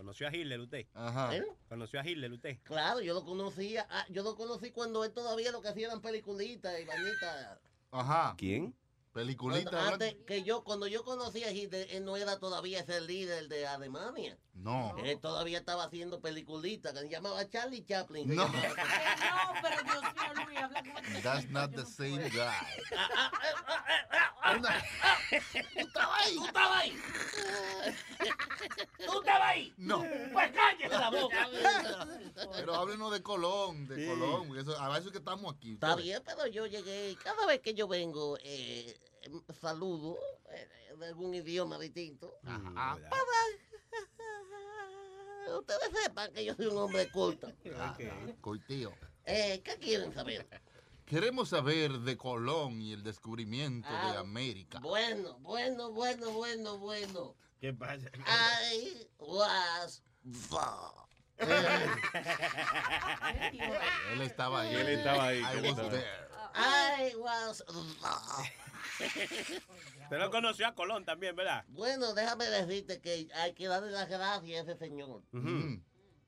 ¿Conoció a Hitler usted? Ajá. ¿Eh? ¿Conoció a Hitler usted? Claro, yo lo conocía, ah, yo lo conocí cuando él todavía lo que hacía eran peliculitas y bañitas. Ajá. ¿Quién? Peliculita. Cuando, antes que yo, cuando yo conocí a Hitler, él no era todavía ese líder de Alemania. No. Él todavía estaba haciendo peliculitas que se llamaba Charlie Chaplin. No. No, pero Dios mío, Luis, habla como That's not the same guy. ¿Tú estabas ahí? ¿Tú estabas ahí? ¿Tú estabas ahí? No. Pues cállate la boca. Pero háblenos de Colón, de Colón. porque Eso, a veces que estamos aquí. Está bien, pero yo llegué, cada vez que yo vengo, eh, saludo eh, de algún idioma distinto. Ajá. Para ustedes sepan que yo soy un hombre culto. Coitío. Eh, ¿Qué quieren saber? Queremos saber de Colón y el descubrimiento de Ah, América. Bueno, bueno, bueno, bueno, bueno. ¿Qué pasa? I was the- Él estaba ahí. Él estaba ahí, I was there. I was Usted lo conoció a Colón también, ¿verdad? Bueno, déjame decirte que hay que darle las gracias a ese señor.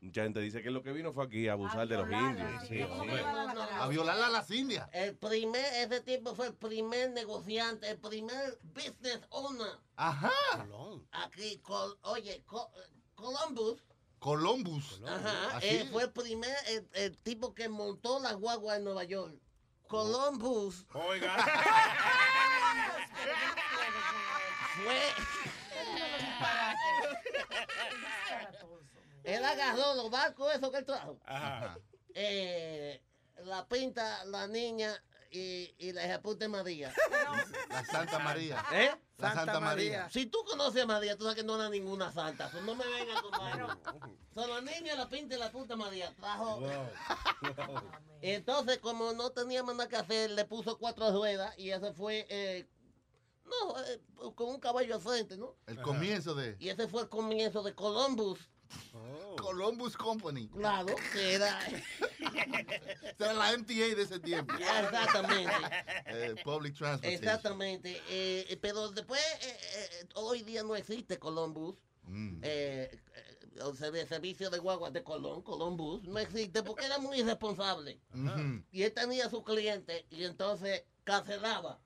Mucha gente dice que lo que vino fue aquí a abusar de los indios. Sí. A violar a las indias. El primer, ese tipo fue el primer negociante, el primer business owner. Ajá. Aquí, col- oye, co- Columbus. Columbus. Ajá, Así. eh, fue el primer, el, el tipo que montó las guaguas en Nueva York. Columbus. Oiga. fue. Él agarró los barcos esos que él trajo. Ajá. Eh, la pinta, la niña y, y la ejecuta María. La Santa María. ¿Eh? La Santa, María. Si tú conoces a María, tú sabes que no era ninguna santa. So, no me vengas con la niña, la pinta y la puta María trajo. Entonces, como no tenía más nada que hacer, le puso cuatro ruedas y ese fue. eh, no, eh, con un caballo al frente, ¿no? El comienzo de Y ese fue el comienzo de Columbus. Columbus Company. Claro, que era. Era la MTA de ese tiempo. Exactamente. Eh, public Transportation. Exactamente. eh, pero después, eh, eh, hoy día no existe Columbus. Mm. Eh, eh, o sea, el servicio de guaguas de Colón, Columbus, no existe porque era muy irresponsable. Y él tenía a sus clientes y entonces cancelaba.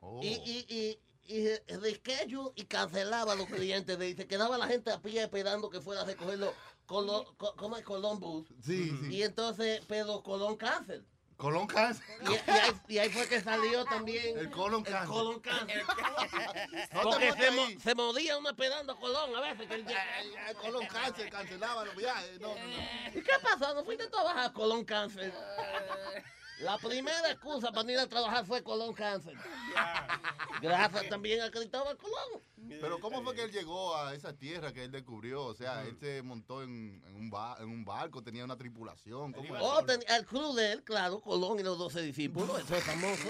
Oh. Y, y, y, y reschedule y cancelaba a los clientes. de- Y se quedaba la gente a pie esperando que fuera a recogerlo. Colo, co- ¿Cómo es Columbus? Sí, sí. Y entonces, pero Colón cancel. Colón Cáncer. Y, y ahí, y ahí fue que salió también El colon el cáncer. colon cáncer. No Porque se, mo- se uno esperando a Colón a veces. Que Ay, ay, Colón Cáncer cancelaba los viajes. No, no, no. ¿Y qué pasó? ¿No fuiste a trabajar a Colón Cáncer? La primera excusa para ir a trabajar fue Colón Cáncer. Gracias también a Cristóbal Colón. Pero ¿cómo fue que él llegó a esa tierra que él descubrió? O sea, él se montó en, en un, ba- en un barco, tenía una tripulación. ¿Cómo? Oh, ten- el club de él, claro, Colón y los doce discípulos, eso es famoso.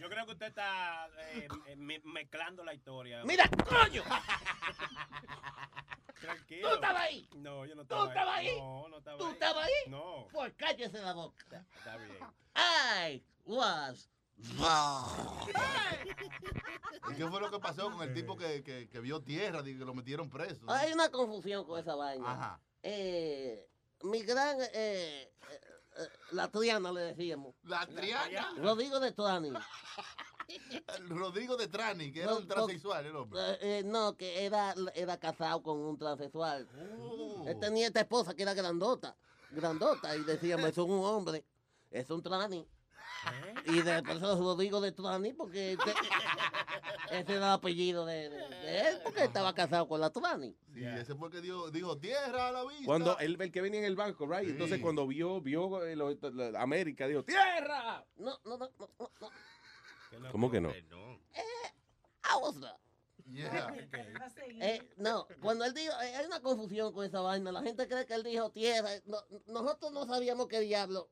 Yo creo que usted está eh, eh, me- mezclando la historia. Mira, coño, Tranquilo. tú estabas ahí. No, yo no ¿Tú estaba ahí. estabas ahí? No, no estaba ¿Tú ahí. estabas ahí? No, Pues cállese la boca. está bien. I was ¿Y qué fue lo que pasó con el tipo que, que, que vio tierra y que lo metieron preso? Hay una confusión con esa vaina. Ajá. Eh, mi gran, eh, eh, la Triana le decíamos. La Triana. Rodrigo de Trani. Rodrigo de Trani, que era No, un transexual el hombre. Eh, eh, no, que era, era casado con un transexual. Oh. Él tenía esta esposa que era grandota, grandota, y decíamos, es un hombre, es un trani. Y de por eso Rodrigo de Trani, porque este- ese era el apellido de, de- de él, porque estaba casado con la Trani. Sí, ese fue el que dijo, dijo tierra a la vista. Cuando él, el que venía en el banco, right? Sí. Entonces cuando vio, vio eh, lo- América, dijo, ¡Tierra! No, no, no, no, no, no. ¿Cómo que no? I was there. Yeah. Eh, no, cuando él dijo, eh, hay una confusión con esa vaina. La gente cree que él dijo tierra. No- nosotros no sabíamos qué diablo.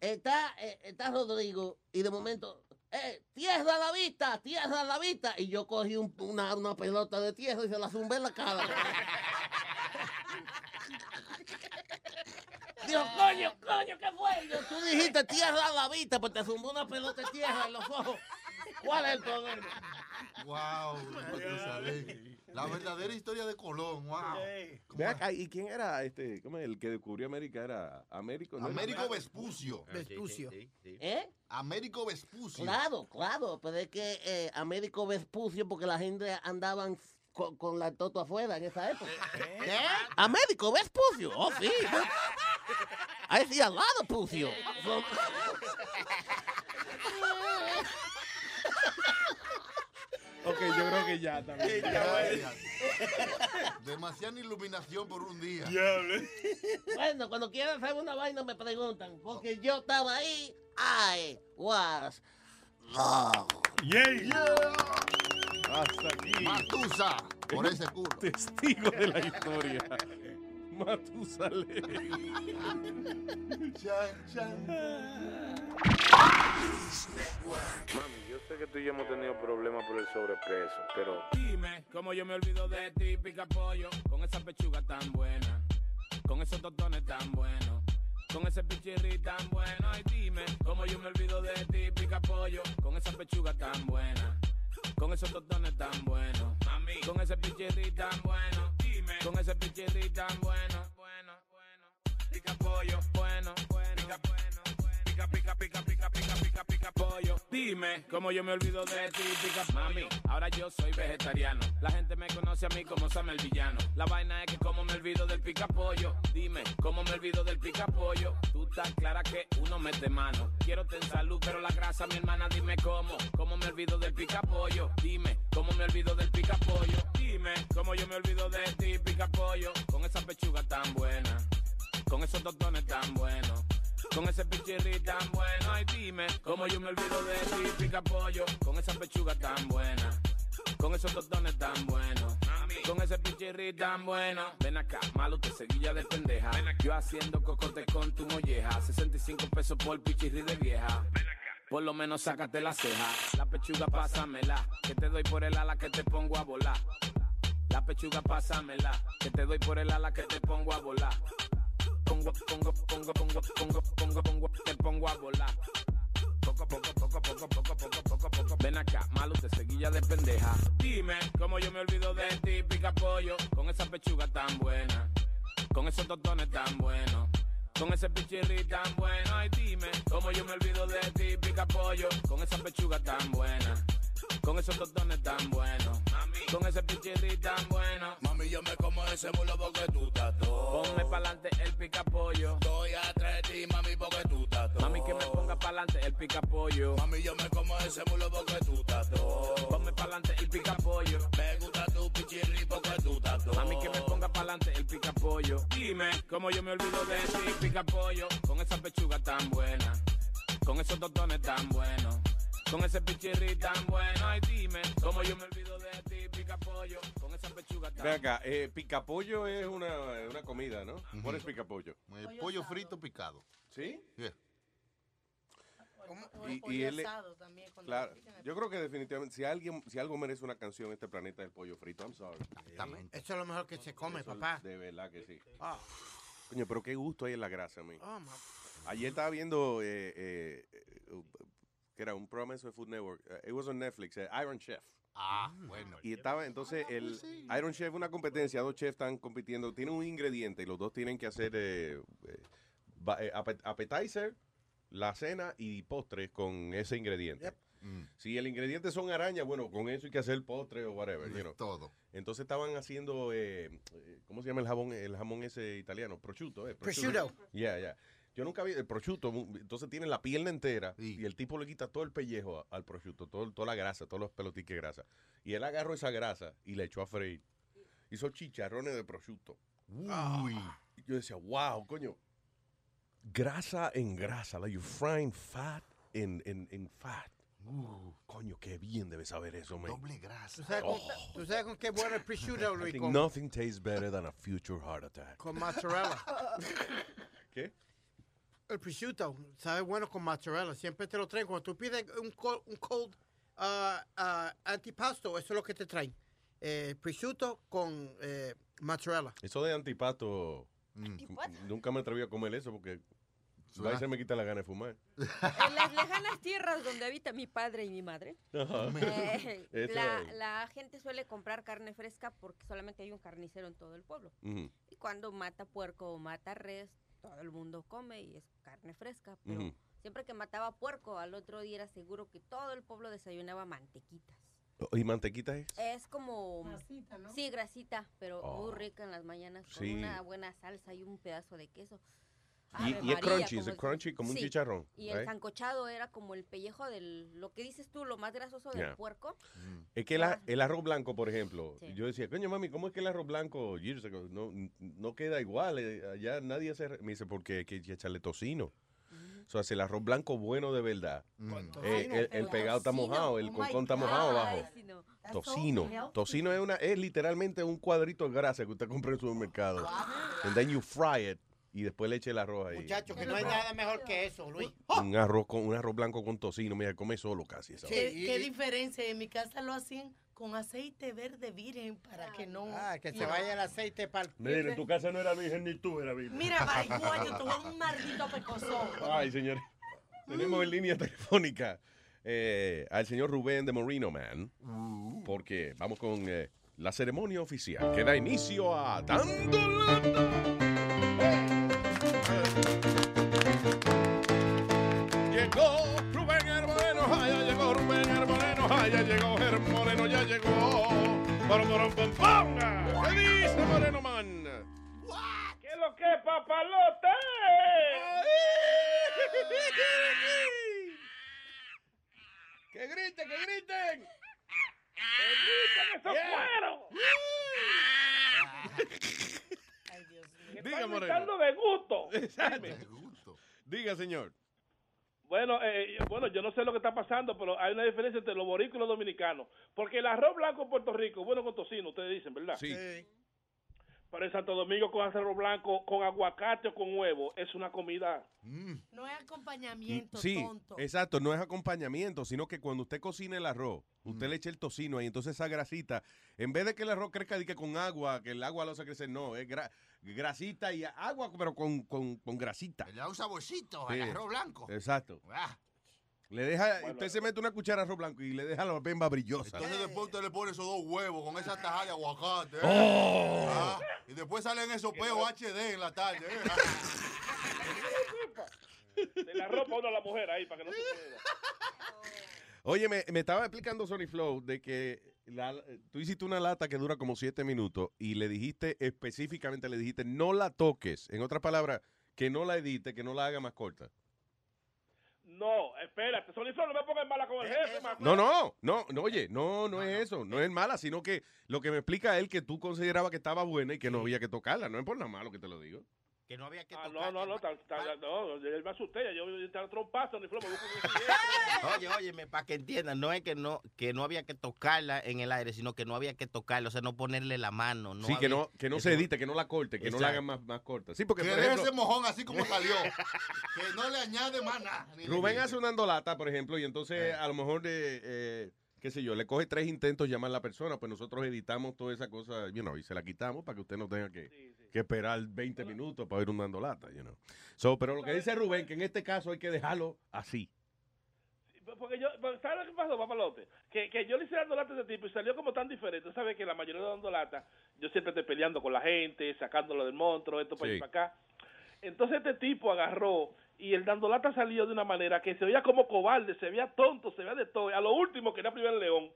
Está, eh, está Rodrigo y de momento, eh, tierra a la vista, tierra a la vista. Y yo cogí un- una, una pelota de tierra y se la zumbé en la cara. Dios, coño, coño, ¿qué fue? Yo, tú dijiste tierra a la vista, pues te zumbó una pelota de tierra en los ojos. ¿Cuál es el problema? Wow, Matusalén. La verdadera historia de Colón, wow. Ve acá, ¿y quién era este? ¿Cómo es? El que descubrió América era Américo. ¿no? Américo Vespucio. Vespucio. ¿Eh? Américo Vespucio. Claro, claro, pero es que eh, Américo Vespucio porque la gente andaban con, con la toto afuera en esa época. ¿Qué? Américo Vespucio, oh sí. I see a lot of pucio. Ok, yo creo que ya también. Demasiada iluminación por un día. Bueno, cuando quieran hacer una vaina me preguntan, porque yo estaba ahí. I was there. Hasta aquí. Matusa, por ese culo. Testigo de la historia. Matusalén. Mami, yo sé que tú y yo hemos tenido problemas por el sobrepeso, pero Dime cómo yo me olvido de ti, pica pollo, con esa pechuga tan buena, con esos totones tan buenos, con ese pichirri tan bueno. Y dime cómo yo me olvido de ti, pica pollo, con esa pechuga tan buena, con esos totones tan buenos, mami, con ese pichirri tan bueno. Dime con ese pichirri tan bueno, bueno, bueno, pica pollo, bueno, bueno, bueno. Pica, pica, pica, pica, pica, pica, pica pollo. Dime cómo yo me olvido de ti, pica mami. Ahora yo soy vegetariano. La gente me conoce a mí como Sam el villano. La vaina es que como me olvido del pica pollo. Dime cómo me olvido del pica pollo. Tú estás clara que uno mete mano. Quiero tener salud, pero la grasa, mi hermana, dime cómo. Cómo me olvido del pica pollo. Dime cómo me olvido del pica pollo. Dime cómo yo me olvido de ti, pica pollo. Con esa pechuga tan buena. Con esos totones tan buenos. Con ese pichirri tan bueno, ay dime cómo yo me olvido de ti, pica pollo. Con esa pechuga tan buena, con esos totones tan buenos, con ese pichirri tan bueno. Ven acá, malo te seguilla de pendeja. Yo haciendo cocote con tu molleja, 65 pesos por pichirri de vieja. Por lo menos sácate la ceja, la pechuga pásamela, que te doy por el ala que te pongo a volar. La pechuga pásamela, que te doy por el ala que te pongo a volar. Pongo, pongo, pongo, pongo, pongo, pongo, pongo, te pongo a volar. Poco, poco, poco, poco, poco, poco, poco, poco. Ven acá, malo te seguilla de pendeja. Dime cómo yo me olvido de ti, pica pollo, con esa pechuga tan buena, con esos totones tan buenos. Con ese pichirri tan bueno, ay dime cómo yo me olvido de ti, pica pollo, con esa pechuga tan buena, con esos totones tan buenos, con ese pichirri tan bueno. Mami, yo me como ese mulo porque tú estás todo. Ponme pa'lante el pica pollo. Estoy atrás de ti, mami, porque tú estás todo. Mami, que me ponga pa'lante el pica pollo. Mami, yo me como ese mulo porque tú estás todo. Ponme pa'lante el pica pollo. Me gusta tu pichirri porque tú estás todo. Mami, que me ponga pa'lante el pica pollo. Dime cómo yo me olvido de ti, pica pollo. Con esa pechuga tan buena. Con esos totones tan buenos. Con ese pichirri tan bueno. Ay, dime cómo yo me olvido de ti, pica pollo. Con esa pechuga acá, eh, picapollo es una, una comida, ¿no? ¿Cuál es picapollo? El pollo frito picado. ¿Sí? Yeah. O Y- el y pollo él- asado también. Claro, yo creo que definitivamente si alguien si algo merece una canción en este planeta es el pollo frito. I'm sorry. Eso es lo mejor que se come, Eso papá. De verdad que sí. Ah. Coño, pero qué gusto hay en la grasa, mí. Oh, Ayer estaba viendo eh, eh, eh, que era un programa de Food Network. Eh, it was on Netflix, eh, Iron Chef. Ah, bueno. Y estaba entonces el Iron Chef una competencia, dos chefs están compitiendo, tienen un ingrediente y los dos tienen que hacer eh, eh, eh, appetizer, la cena y postres con ese ingrediente. Mm. Si el ingrediente son arañas, bueno, con eso hay que hacer el postre o whatever, you know. Todo. Entonces estaban haciendo, eh, ¿cómo se llama el jamón, el jamón ese italiano? Prosciutto, eh. Prosciutto. Yeah, yeah. Yo nunca vi el prosciutto, entonces tiene la pierna entera y el tipo le quita todo el pellejo al prosciutto, todo, toda la grasa, todos los pelotiques de grasa. Y él agarró esa grasa y le echó a freír. Hizo chicharrones de prosciutto. Uy. Yo decía, wow, coño. Grasa en grasa, like you're frying fat in, in, in fat. Coño, qué bien debe saber eso, man. Doble grasa. ¿Tú sabes, con, tú sabes con qué bueno el prosciutto, Luis? nothing tastes better than a future heart attack. con mozzarella. ¿Qué? El prosciutto sabe bueno con mozzarella. Siempre te lo traen. Cuando tú pides un cold, un cold ah, ah, antipasto, eso es lo que te traen. Eh, prosciutto con eh, mozzarella. Eso de antipasto, nunca me atreví a comer eso porque va y se me quita la gana de fumar. En las lejanas tierras donde habita mi padre y mi madre, Ajá. eh, la, gente suele comprar carne fresca porque solamente hay un carnicero en todo el pueblo. Y cuando mata puerco o mata res, todo el mundo come y es carne fresca. Pero siempre que mataba puerco, al otro día era seguro que todo el pueblo desayunaba mantequitas. ¿Y mantequita es? Es como... Sí, grasita, pero Oh. muy rica en las mañanas con Sí. una buena salsa y un pedazo de queso. Y, Ave y es crunchy, es crunchy como un Sí, chicharrón. Y el right? sancochado era como el pellejo del, lo que dices tú, lo más grasoso del Yeah. puerco. Es que la- el arroz blanco, por ejemplo, Sí. yo decía, coño mami, ¿cómo es que el arroz blanco years ago, no, no queda igual? Eh, Allá nadie hace... Me dice, porque hay que echarle tocino. O sea, si el arroz blanco bueno de verdad, eh, el, el pegado está mojado, el concón está mojado abajo. Tocino. Tocino es una es literalmente un cuadrito de grasa que usted compra en el supermercado. And then you fry it y después le eche el arroz ahí. Muchachos, que no hay nada mejor que eso, Luis. Un arroz con un arroz blanco con tocino, mira, come solo casi esa. ¿Qué, Sí, qué diferencia? En mi casa lo hacían con aceite verde virgen para que no... Ah, que se vaya el aceite para el... Mire, en tu casa no era virgen ni tú era virgen. Mira, marihuana, tú eres un maldito pecozón. Ay, señores. Tenemos en línea telefónica eh, al señor Rubén de Moreno Man, porque vamos con eh, la ceremonia oficial que da inicio a Dando Pom, pom, pom, pom. ¿Qué dice Moreno Man? ¿Qué es lo que es, papalote? ¡Que griten, que griten! ¡Que griten esos cueros! Que Diga, están Moreno. gritando de gusto. Exacto. Dime. Diga, señor. Bueno, eh, bueno, yo no sé lo que está pasando, pero hay una diferencia entre los boricos y los dominicanos. Porque el arroz blanco en Puerto Rico, bueno con tocino, ustedes dicen, ¿verdad? Sí. Pero en Santo Domingo con arroz blanco, con aguacate o con huevo, es una comida. No es acompañamiento, Sí, tonto. exacto, no es acompañamiento, sino que cuando usted cocina el arroz, usted le echa el tocino ahí, entonces esa grasita, en vez de que el arroz crezca que con agua, que el agua lo hace crecer, no, es gra- grasita y agua, pero con, con, con grasita. Le da un saborcito Sí. al arroz blanco. Exacto. Ah. Le deja, usted se mete una cuchara de arroz blanco y le deja la bemba brillosa. Entonces después usted le pone esos dos huevos con esa tajada de aguacate. ¿eh? Oh. Ah, y después salen esos peos HD en la tarde. ¿eh? De la ropa uno a la mujer ahí, para que no se pueda. Oye, me, me estaba explicando Sony Flow de que la- tú hiciste una lata que dura como siete minutos y le dijiste específicamente, le dijiste, no la toques. En otras palabras, que no la edite, que no la haga más corta. No, espérate, Soliflor, no me pongas mala con el jefe, man. No, no, no, no, oye, no, no es eso, no es mala, sino que lo que me explica él que tú considerabas que estaba buena y que no había que tocarla, no es por nada malo que te lo digo. Que no había que Ah, no, no, no, tal- tal- no, él me asusté, yo yo estaba trompazo, Soliflor, me busco Oye, oye, para que entiendan, no es que no que no había que tocarla en el aire, sino que no había que tocarla, o sea, no ponerle la mano. No sí, que no, que no eso- se edite, que no la corte, que no la hagan más, más corta. Sí, porque que por ejemplo, ese mojón así como salió. que no le añade más nada. Rubén hace una andolata, por ejemplo, y entonces a lo mejor, eh, eh, qué sé yo, le coge tres intentos llamar a la persona, pues nosotros editamos toda esa cosa, you know, y se la quitamos para que usted no tenga que, que esperar 20 minutos para oír una andolata, you know. So, pero lo que dice Rubén, que en este caso hay que dejarlo así. Porque yo, porque ¿sabes lo que pasó, papalote? Que, que yo le hice dando lata de tipo y salió como tan diferente. Tú sabes que la mayoría de dando lata, yo siempre estoy peleando con la gente, sacándolo del monstruo, esto para Sí. allá y para acá. Entonces este tipo agarró y el dando lata salió de una manera que se veía como cobarde, se veía tonto, se veía de todo. A lo último que era primero el león.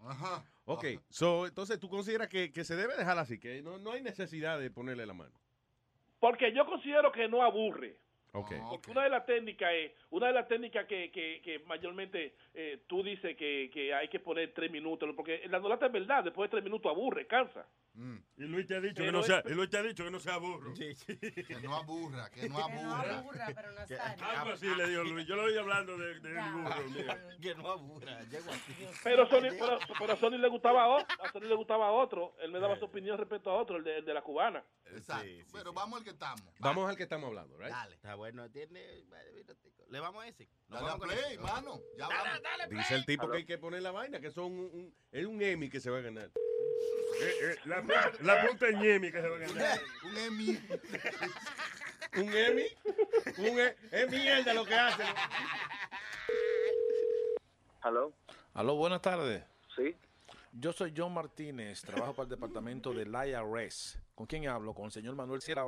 Ajá. Ok, so, entonces tú consideras que, que se debe dejar así, que no, no hay necesidad de ponerle la mano. Porque yo considero que no aburre. Ok. Porque una de las técnicas es, una de las técnicas que, que, que mayormente eh, tú dices que, que hay que poner tres minutos, porque la lata es verdad, después de tres minutos aburre, cansa. Y Luis te ha dicho que Pero no sea, y Luis te ha dicho que no sea burro. Que no aburra, que no aburra. Algo así le dijo Luis. Yo lo oí hablando de, de burro. mira. Que no aburra, llego así. Pero, Sony, pero, pero a Sony le gustaba a, a Sony le gustaba a otro, él me daba su opinión respecto a otro, el de, el de la cubana. Exacto. Pero vamos al que estamos. Vamos al que estamos hablando, right? Dale. Está bueno, tiene. Le vamos a ese. Nos Dale a vamos play, mano. Ya Dale, vamos. dale, Dice el tipo que hay que poner la vaina, que son un, un- es un Emmy que se va a ganar. Eh, eh, la, punta- la punta Ñemi que se va a ganar. Un Emmy. ¿Un Emmy? Un e- es mierda lo que hace. Aló, Aló, buenas tardes. sí, Yo soy John Martínez, trabajo para el departamento del IRS. ¿Con quién hablo? Con el señor Manuel Sierra.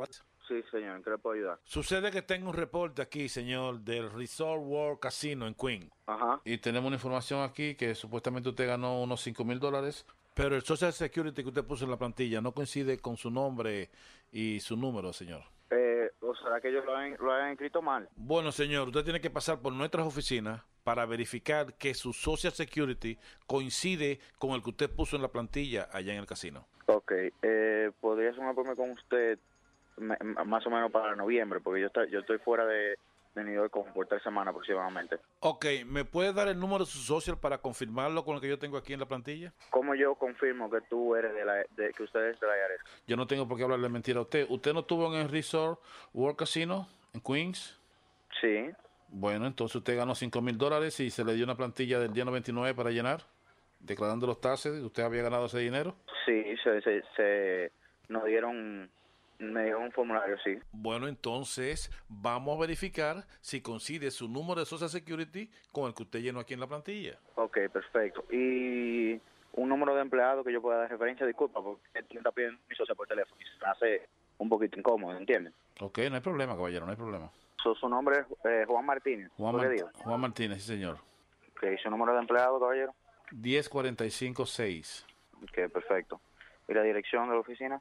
sí, señor, ¿en qué le puedo ayudar? Sucede que tengo un reporte aquí, señor, del Resort World Casino en Queen. Ajá. Y tenemos una información aquí que supuestamente usted ganó unos 5 mil dólares, pero el Social Security que usted puso en la plantilla no coincide con su nombre y su número, señor. Eh, ¿O será que ellos lo han, lo han escrito mal? Bueno, señor, usted tiene que pasar por nuestras oficinas para verificar que su Social Security coincide con el que usted puso en la plantilla allá en el casino. Ok, eh, ¿podría hacer un apoyo con usted más o menos para noviembre? Porque yo, está- yo estoy fuera de, New York como por tres semanas aproximadamente. Ok, ¿me puede dar el número de su social para confirmarlo con el que yo tengo aquí en la plantilla? ¿Cómo yo confirmo que tú eres de la, de, que usted es de la IRS? Yo no tengo por qué hablarle mentira a usted. ¿Usted no estuvo en el Resort World Casino en Queens? Sí. Bueno, entonces usted ganó 5 mil dólares y se le dio una plantilla del día 99 para llenar, declarando los taxes. ¿Usted había ganado ese dinero? Sí, se, se, se nos dieron, me dieron un formulario, sí. Bueno, entonces vamos a verificar si coincide su número de Social Security con el que usted llenó aquí en la plantilla. Ok, perfecto. Y un número de empleado que yo pueda dar referencia, disculpa, porque está pidiendo mi socia por teléfono y se me hace un poquito incómodo, ¿entiendes? Ok, no hay problema, caballero, no hay problema. Su, su nombre es eh, Juan Martínez. Juan. Juan Martínez, sí, señor. Ok, su número de empleado, caballero. 10456. Ok, perfecto. ¿Y la dirección de la oficina?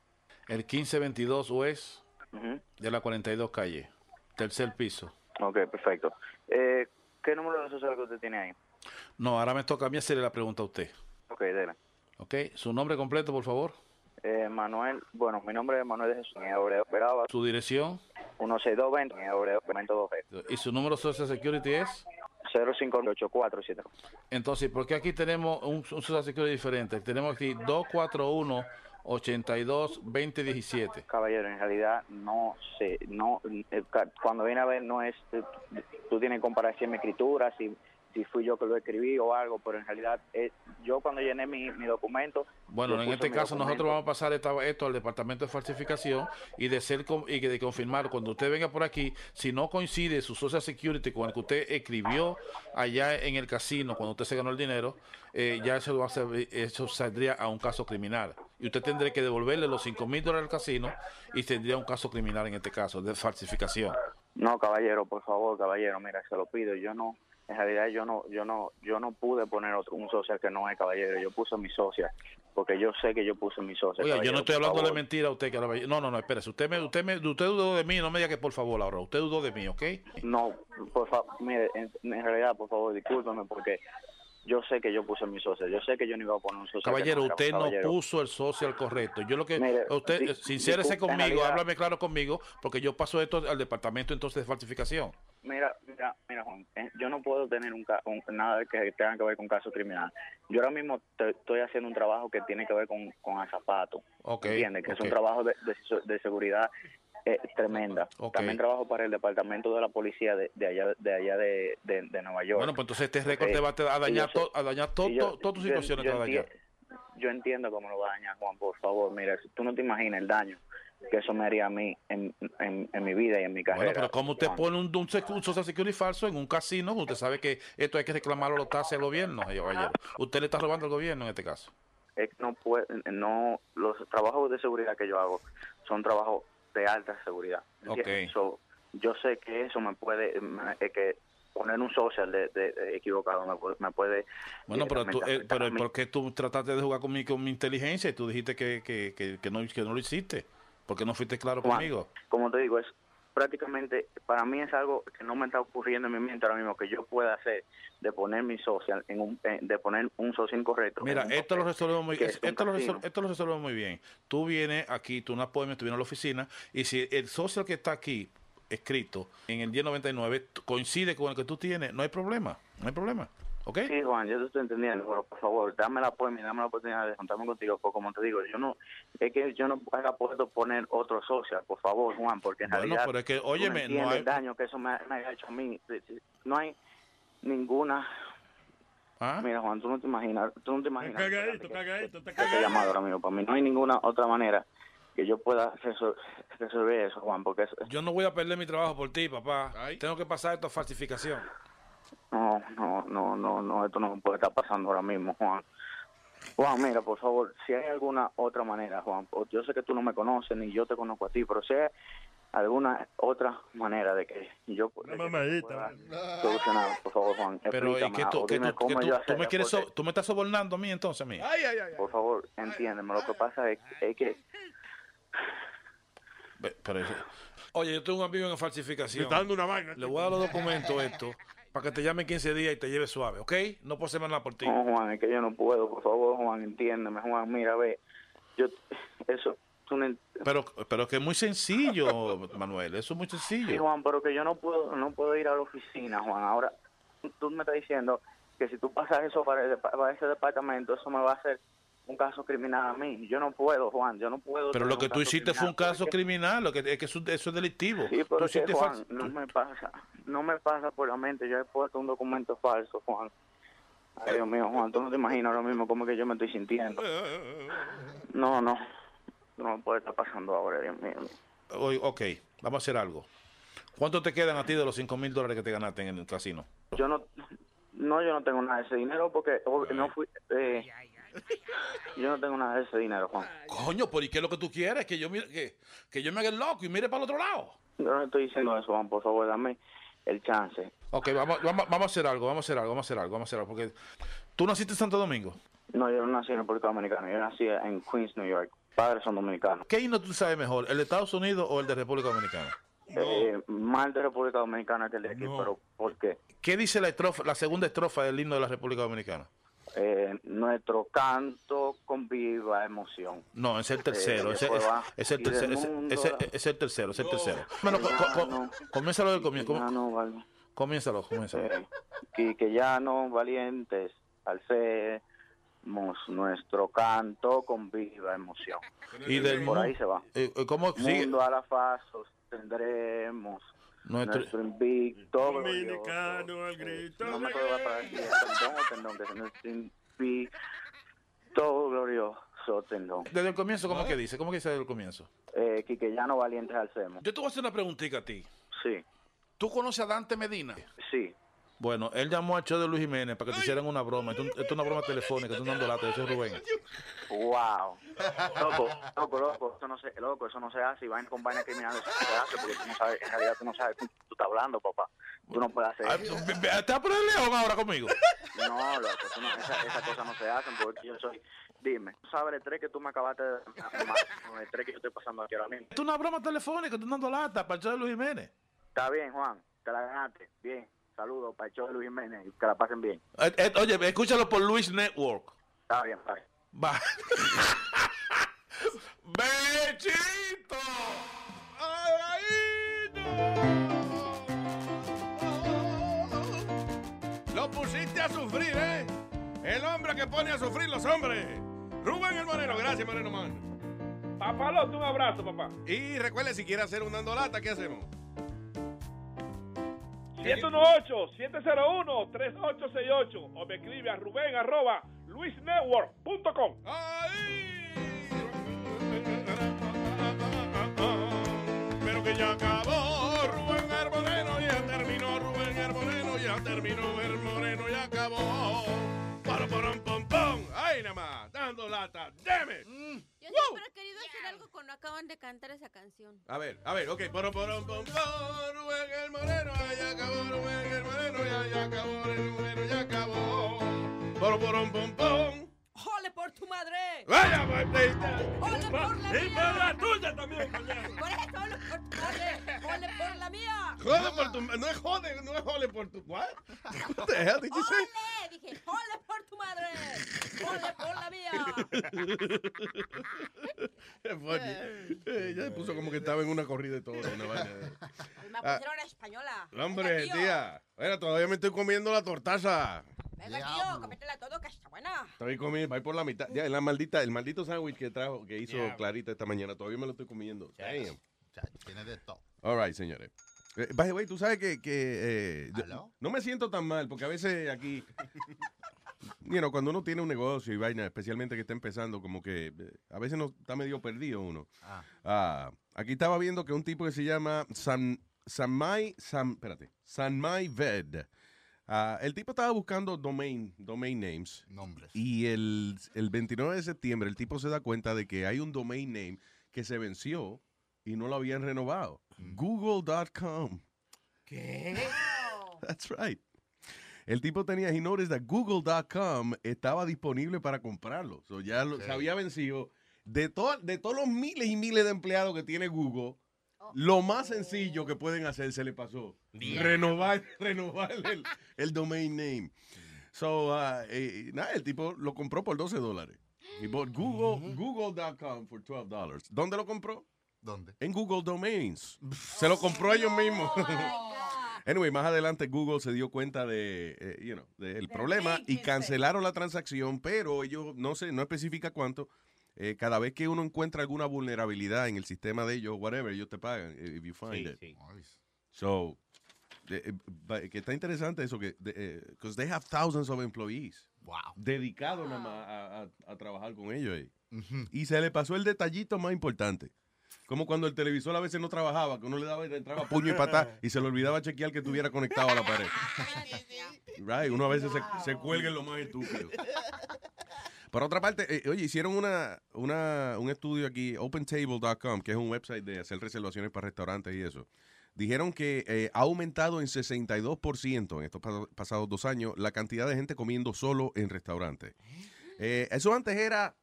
El 1522 West Ujú. de la 42 calle, tercer piso. Ok, perfecto. Eh, ¿Qué número de social que usted tiene ahí? No, ahora me toca a mí hacerle la pregunta a usted. Ok, dele. Ok, su nombre completo, por favor. Eh, Manuel, bueno, mi nombre es Manuel de Jesús Abreu Peraba, Su dirección 16220, Abreu, 2G, y su número Social Security es. 058470. Entonces, ¿por qué aquí tenemos un, un Social Security diferente? Tenemos aquí 241 82 2017. Caballero, en realidad no sé, no, eh, cuando viene a ver no es, tú tienes que comparar si es mi escritura, si, fui yo que lo escribí o algo, pero en realidad eh, yo cuando llené mi, mi documento... Bueno, en este caso nosotros vamos a pasar esta- esto al departamento de falsificación y de ser y de confirmar cuando usted venga por aquí, si no coincide su Social Security con el que usted escribió allá en el casino cuando usted se ganó el dinero, eh, ya eso va a ser, eso saldría a un caso criminal y usted tendría que devolverle los 5 mil dólares al casino y tendría un caso criminal en este caso de falsificación. No, caballero, por favor, caballero, mira, se lo pido, yo no, en realidad yo no, yo no, yo no pude poner otro, un social que no es caballero, yo puse mi socia, porque yo sé que yo puse mi socia. Oiga, yo no estoy hablando de mentira a usted que No, no, no, espérese. Usted me, usted me, usted dudó de mí, no me diga que por favor ahora. Usted dudó de mí, ¿ok? No, por favor, mire, en, en realidad, por favor, discúlpeme, porque yo sé que yo puse mi socia, yo sé que yo no iba a poner un social. Caballero, no usted no puso el social correcto. Yo lo que Mire, usted di- sincérese conmigo, háblame claro conmigo, porque yo paso esto al departamento entonces de falsificación. Mira, mira, mira, Juan, eh, yo no puedo tener un, un- nada que tenga que ver con caso criminal. Yo ahora mismo te- estoy haciendo un trabajo que tiene que ver con, con azapato. Ok, ¿Entiendes? Que es un trabajo de, de- de seguridad eh, tremenda. También trabajo para el departamento de la policía de, de allá, de, allá de, de- de Nueva York. Bueno, pues entonces este récord Eh, te va a, a y dañar, yo to- a dañar to- yo- to- todas tus situaciones. yo a entiendo cómo lo va a dañar, Juan, por favor. Mira, si tú no te imaginas el daño que eso me haría a mí en, en, en mi vida y en mi carrera. Bueno, pero ¿cómo usted Juan. pone un, un, un social security falso en un casino? Usted sabe que esto hay que reclamarlo los taxes al gobierno, caballero. Usted le está robando al gobierno en este caso. que no puede, no los trabajos de seguridad que yo hago son trabajos de alta seguridad ¿entiendes? Ok. So, yo sé que eso me puede eh, que poner un social de, de- de equivocado me puede, me puede Bueno, pero, tú, eh, pero. ¿por qué tú trataste de jugar con mi, con mi inteligencia y tú dijiste que, que, que, que no, que no lo hiciste? ¿Por qué no fuiste claro conmigo? como te digo es prácticamente para mí es algo que no me está ocurriendo en mi mente ahora mismo que yo pueda hacer de poner mi social en un eh, de poner un social incorrecto Mira, esto lo resolvemos muy es- esto lo, resol- esto lo resolvemos muy bien. Tú vienes aquí, tú no puedes, tú vienes a la oficina y si el social que está aquí escrito en el día 99 t- coincide con el que tú tienes, no hay problema, no hay problema. ¿Ok? Sí, Juan, yo te estoy entendiendo, pero por favor, dame la y dame la oportunidad de juntarme contigo, porque como te digo, yo no, es que yo no haya puedo poner otro social, por favor, Juan, porque en Bueno, realidad, pero es que, óyeme, no hay- el daño que eso me, ha- me ha hecho a mí, no hay ninguna, ¿Ah? mira Juan, tú no te imaginas, tú no te imaginas Cagadito, cagadito, está este llamado ahora mismo, para mí no hay ninguna otra manera que yo pueda resol- resolver eso, Juan, porque eso, Yo no voy a perder mi trabajo por ti, papá. Tengo que pasar esto a falsificación. No, no, no, no, no, esto no puede estar pasando ahora mismo, Juan. Juan, mira, por favor, si hay alguna otra manera, Juan, yo sé que tú no me conoces ni yo te conozco a ti, pero si hay alguna otra manera de que yo de que pueda solucionar, por favor, Juan, Pero ¿y explícame, que tú, que tú, cómo que yo tú, tú hacerlo, me quieres porque- so- tú me estás sobornando a mí entonces, mía? Por favor, entiéndeme, lo que pasa es, es que Pero, Oye, yo tengo un amigo en falsificación. Me está dando una vaina. Le voy a dar los documentos estos para que te llame en 15 días y te lleve suave, ¿ok? No puedo hacer nada por ti. No, Juan, es que yo no puedo, por favor, Juan, entiéndeme, Juan, mira, ve, yo, eso, Pero, pero que es muy sencillo, Manuel. Eso es muy Sí, sencillo. Juan, pero que yo no puedo, no puedo ir a la oficina, Juan. Ahora, tú me estás diciendo que si tú pasas eso para, para ese departamento, eso me va a hacer un caso criminal a mí. Yo no puedo, Juan, yo no puedo. Pero lo que tú hiciste fue un caso porque- criminal, lo que es que eso, eso es delictivo. Sí, Tú pero es que, Juan, no tú- me pasa, no me pasa por la mente. Yo he puesto un documento falso, Juan. Ay, Dios mío, Juan, tú no te imaginas ahora mismo cómo que yo me estoy sintiendo. No, no, no me puede estar pasando ahora, Dios mío. Oye, ok, vamos a hacer algo. ¿Cuánto te quedan a ti de los 5 mil dólares que te ganaste en el casino? Yo no, no, yo no tengo nada de ese dinero porque no fui, eh, yo no tengo nada de ese dinero, Juan. Coño, ¿por y qué es lo que tú quieres? Que yo, mire, que, que yo me haga el loco y mire para el otro lado. Yo no estoy diciendo eso, Juan, por favor, dame el chance. Ok, vamos, vamos, vamos a hacer algo, vamos a hacer algo, vamos a hacer algo, vamos a hacer algo. Porque tú naciste en Santo Domingo. No, yo no nací en República Dominicana, yo nací en Queens, New York. Padres son dominicanos. ¿Qué himno tú sabes mejor, el de Estados Unidos o el de República Dominicana? Eh, más de República Dominicana que el de aquí, pero ¿por qué? ¿Qué dice la, estrofa, la segunda estrofa del himno de la República Dominicana? Eh, nuestro canto con viva emoción. No, es el tercero, Eh, ese, es, el tercero, ese- es el tercero, es el tercero. Bueno, co- co- co- comiénzalo del comienzo. No, vale. Comiénzalo, comiénzalo. Eh, que, que ya no valientes alcemos nuestro canto con viva emoción. Y del por ahí se va. Eh, ¿Cómo sigue? Mundo a la faz sostendremos Nuestro- nuestro, invicto Dominicano al grito. No me acuerdo la palabra, si es tendón o tendón, que es nuestro invicto glorioso tendón. Desde el comienzo, ¿cómo que dice? ¿Cómo que dice desde el comienzo? Eh, que, que ya no valientes alcemos. Yo te voy a hacer una preguntita a ti. Sí, ¿Tú conoces a Dante Medina? sí. Bueno, él llamó al show de Luis Jiménez para que te hicieran una broma. Esto, esto es una broma telefónica, tú dando lata, yo soy Rubén. Wow. Loco, loco, loco, eso no se, loco, eso no se hace. Y vaina con vaina criminal, eso no se hace porque tú no sabes, en realidad tú no sabes tú estás hablando, papá. Tú no puedes hacer eso. ¿Estás a poner león ahora conmigo? No, loco, no, esa- esas cosas no se hacen porque yo soy. Dime, ¿tú sabes el estrés que tú me acabaste de. El estrés que yo estoy pasando aquí ahora mismo? Esto es una broma telefónica, tú dando lata para el show de Luis Jiménez. Está bien, Juan, te la ganaste. Bien, saludos para el show de Luis Jiménez que la pasen bien. Eh, eh, oye, escúchalo por Luis Network. Está bien, bye. Va. ¡Bechito! Lo pusiste a sufrir, ¿eh? El hombre que pone a sufrir los hombres. Rubén el Moreno, gracias Moreno Man. Papalote, un abrazo, papá. Y recuerde, si quiere hacer un dando lata, ¿qué hacemos? 718-701-3868 o me escribe a Rubén arroba luisnetwork.com. Pero que ya acabó Rubén el Moreno, ya terminó Rubén el Moreno, ya terminó el Moreno, ya acabó. Para, para, pom, pom. Ay, nada más, dando lata, deme. Yo siempre he querido hacer algo cuando acaban de cantar esa canción. A ver, a ver, ok. Poro, poro, pom, pom, Rubén el Moreno, ya acabó Rubén el Moreno, ya, acabó el Moreno, ya acabó. Poro, poro, pom, pom. ¡Jole por tu madre! Vaya, pues, ¡Jole por la Y mía! por la tuya también, coñazo. Por eso, por tu madre. ¡Jole por la mía! Jode por tu... No es jode, no es jode por tu... ¿What? What the hell did you say? ¡Jole! Dije, ¡jole por tu madre! ¡Jole por la mía! Funny. Eh, ya se puso como que estaba en una corrida de todo. Una vaina de- Me Ah, pusieron española. hombre, Venga, tío. tía. Mira, todavía me estoy comiendo la tortaza. Venga, tío, cómetela todo, que está buena. Estoy comiendo, va por la mitad. Ya, la maldita, el maldito sándwich que trajo, que hizo. Clarita esta mañana, todavía me lo estoy comiendo. Damn. Tiene de todo. All right, señores. Eh, by the way, tú sabes que, que eh, yo- no me siento tan mal, porque a veces aquí, you know, cuando uno tiene un negocio y vaina, especialmente que está empezando, como que eh, a veces no está medio perdido uno. Ah. Ah, aquí estaba viendo que un tipo que se llama San, Sanmai, San, espérate, Sanmai Ved. Ah, el tipo estaba buscando domain, domain names. Nombres. Y el, el 29 de septiembre el tipo se da cuenta de que hay un domain name que se venció y no lo habían renovado. Google.com. ¿Qué? That's right. El tipo tenía, he noticed that Google.com estaba disponible para comprarlo. So ya lo- se había vencido. De, to- de todos los miles y miles de empleados que tiene Google, Lo más sencillo que pueden hacer se le pasó. Bien. Renovar, renovar el, el domain name. So, uh, eh, nada, el tipo lo compró por 12 dólares. He bought Google, Google.com for 12 dollars. ¿Dónde lo compró? ¿Dónde? En Google Domains. Se lo compró ellos mismos. Anyway, más adelante Google se dio cuenta de, eh, you know, del problema y cancelaron la transacción, pero ellos no sé, no especifica cuánto. Eh, cada vez que uno encuentra alguna vulnerabilidad en el sistema de ellos, whatever, ellos te pagan eh, if you find Sí, it. sí. So, eh, eh, ba- que está interesante eso que because they have thousands of employees. Wow. Dedicados nada más a, a- a trabajar con ellos ahí. Y se le pasó el detallito más importante. Como cuando el televisor a veces no trabajaba, que uno le daba y le entraba puño y patá y se le olvidaba chequear que estuviera conectado a la pared. Right, uno a veces se, se cuelga en lo más estúpido. Por otra parte, eh, oye, hicieron una, una, un estudio aquí, opentable.com, que es un website de hacer reservaciones para restaurantes y eso. Dijeron que eh, ha aumentado en 62% en estos pas- pasados dos años la cantidad de gente comiendo solo en restaurantes. Eh, eso antes era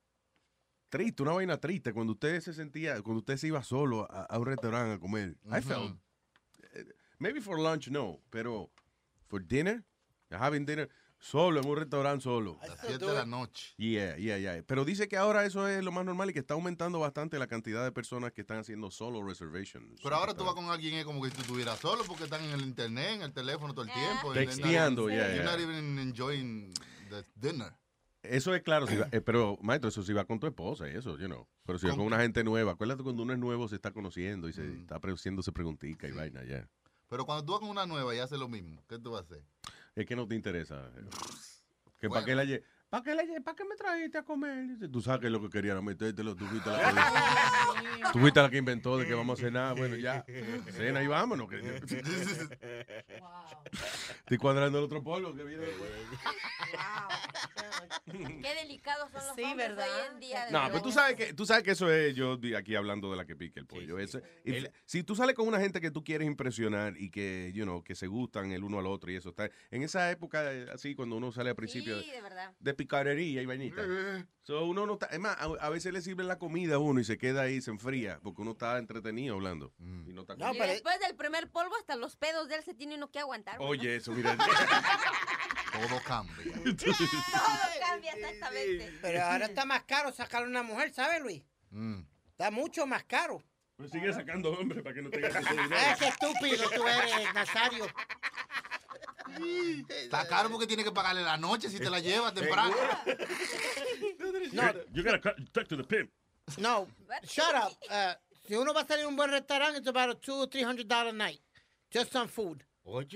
triste, una vaina triste, cuando usted se sentía, cuando usted se iba solo a, a un restaurante a comer. I Ujú. felt, eh, maybe for lunch no, pero for dinner, having dinner, solo en un restaurante solo. A las 7 de la noche. Yeah, yeah, yeah. Pero dice que ahora eso es lo más normal y que está aumentando bastante la cantidad de personas que están haciendo solo reservations. Pero ahora tú vas con alguien es como que si tú estuvieras solo porque están en el internet, en el teléfono todo el tiempo. they're not Texteando, yeah, You're yeah. not even enjoying the dinner. Eso es claro, si va- eh, pero maestro, eso sí va con tu esposa y eso, you know. Pero si va Con- una gente nueva, acuérdate cuando uno es nuevo se está conociendo y se está pre- haciéndose preguntica y vaina, ya. Pero cuando tú vas con una nueva y haces lo mismo, ¿qué tú vas a hacer? Es que no te interesa. Que para qué la lle- ¿Para qué, la lle- ¿Para qué me trajiste a comer? Dice, Tú sabes que lo que quería era metértelo, tú fuiste la que, tú fuiste la que inventó de que vamos a cenar. Bueno, ya, cena y vámonos. que- Estoy cuadrando el otro polvo que viene después. Qué delicados son los Sí, hombres ¿verdad? hoy en día. de No, pero tú sabes que tú sabes que eso es yo aquí hablando de la que pique el pollo. Eso- if- si tú sales con una gente que tú quieres impresionar y que you know, que se gustan el uno al otro y eso está en esa época eh, así cuando uno sale al principio Sí, de verdad. de picarería y vainita. So, uno no está, es más, a, a veces le sirven la comida a uno y se queda ahí, se enfría, porque uno está entretenido hablando y no está y después del primer polvo, hasta los pedos de él se tiene uno que aguantar. Oye, eso, mira. Todo cambia. Todo cambia exactamente. Pero ahora está más caro sacar a una mujer, ¿sabes, Luis? Mm. Está mucho más caro. Pues sigue sacando hombres para que no tengas ese Ah, dinero. qué estúpido tú eres, Nazario. Está caro porque tiene que pagarle la noche si te la llevas temprano. No, You gotta cut- talk to the pimp. no, shut up. Uh, si uno va a salir a un buen restaurante, it's about a two or three hundred dollar night. Just on food.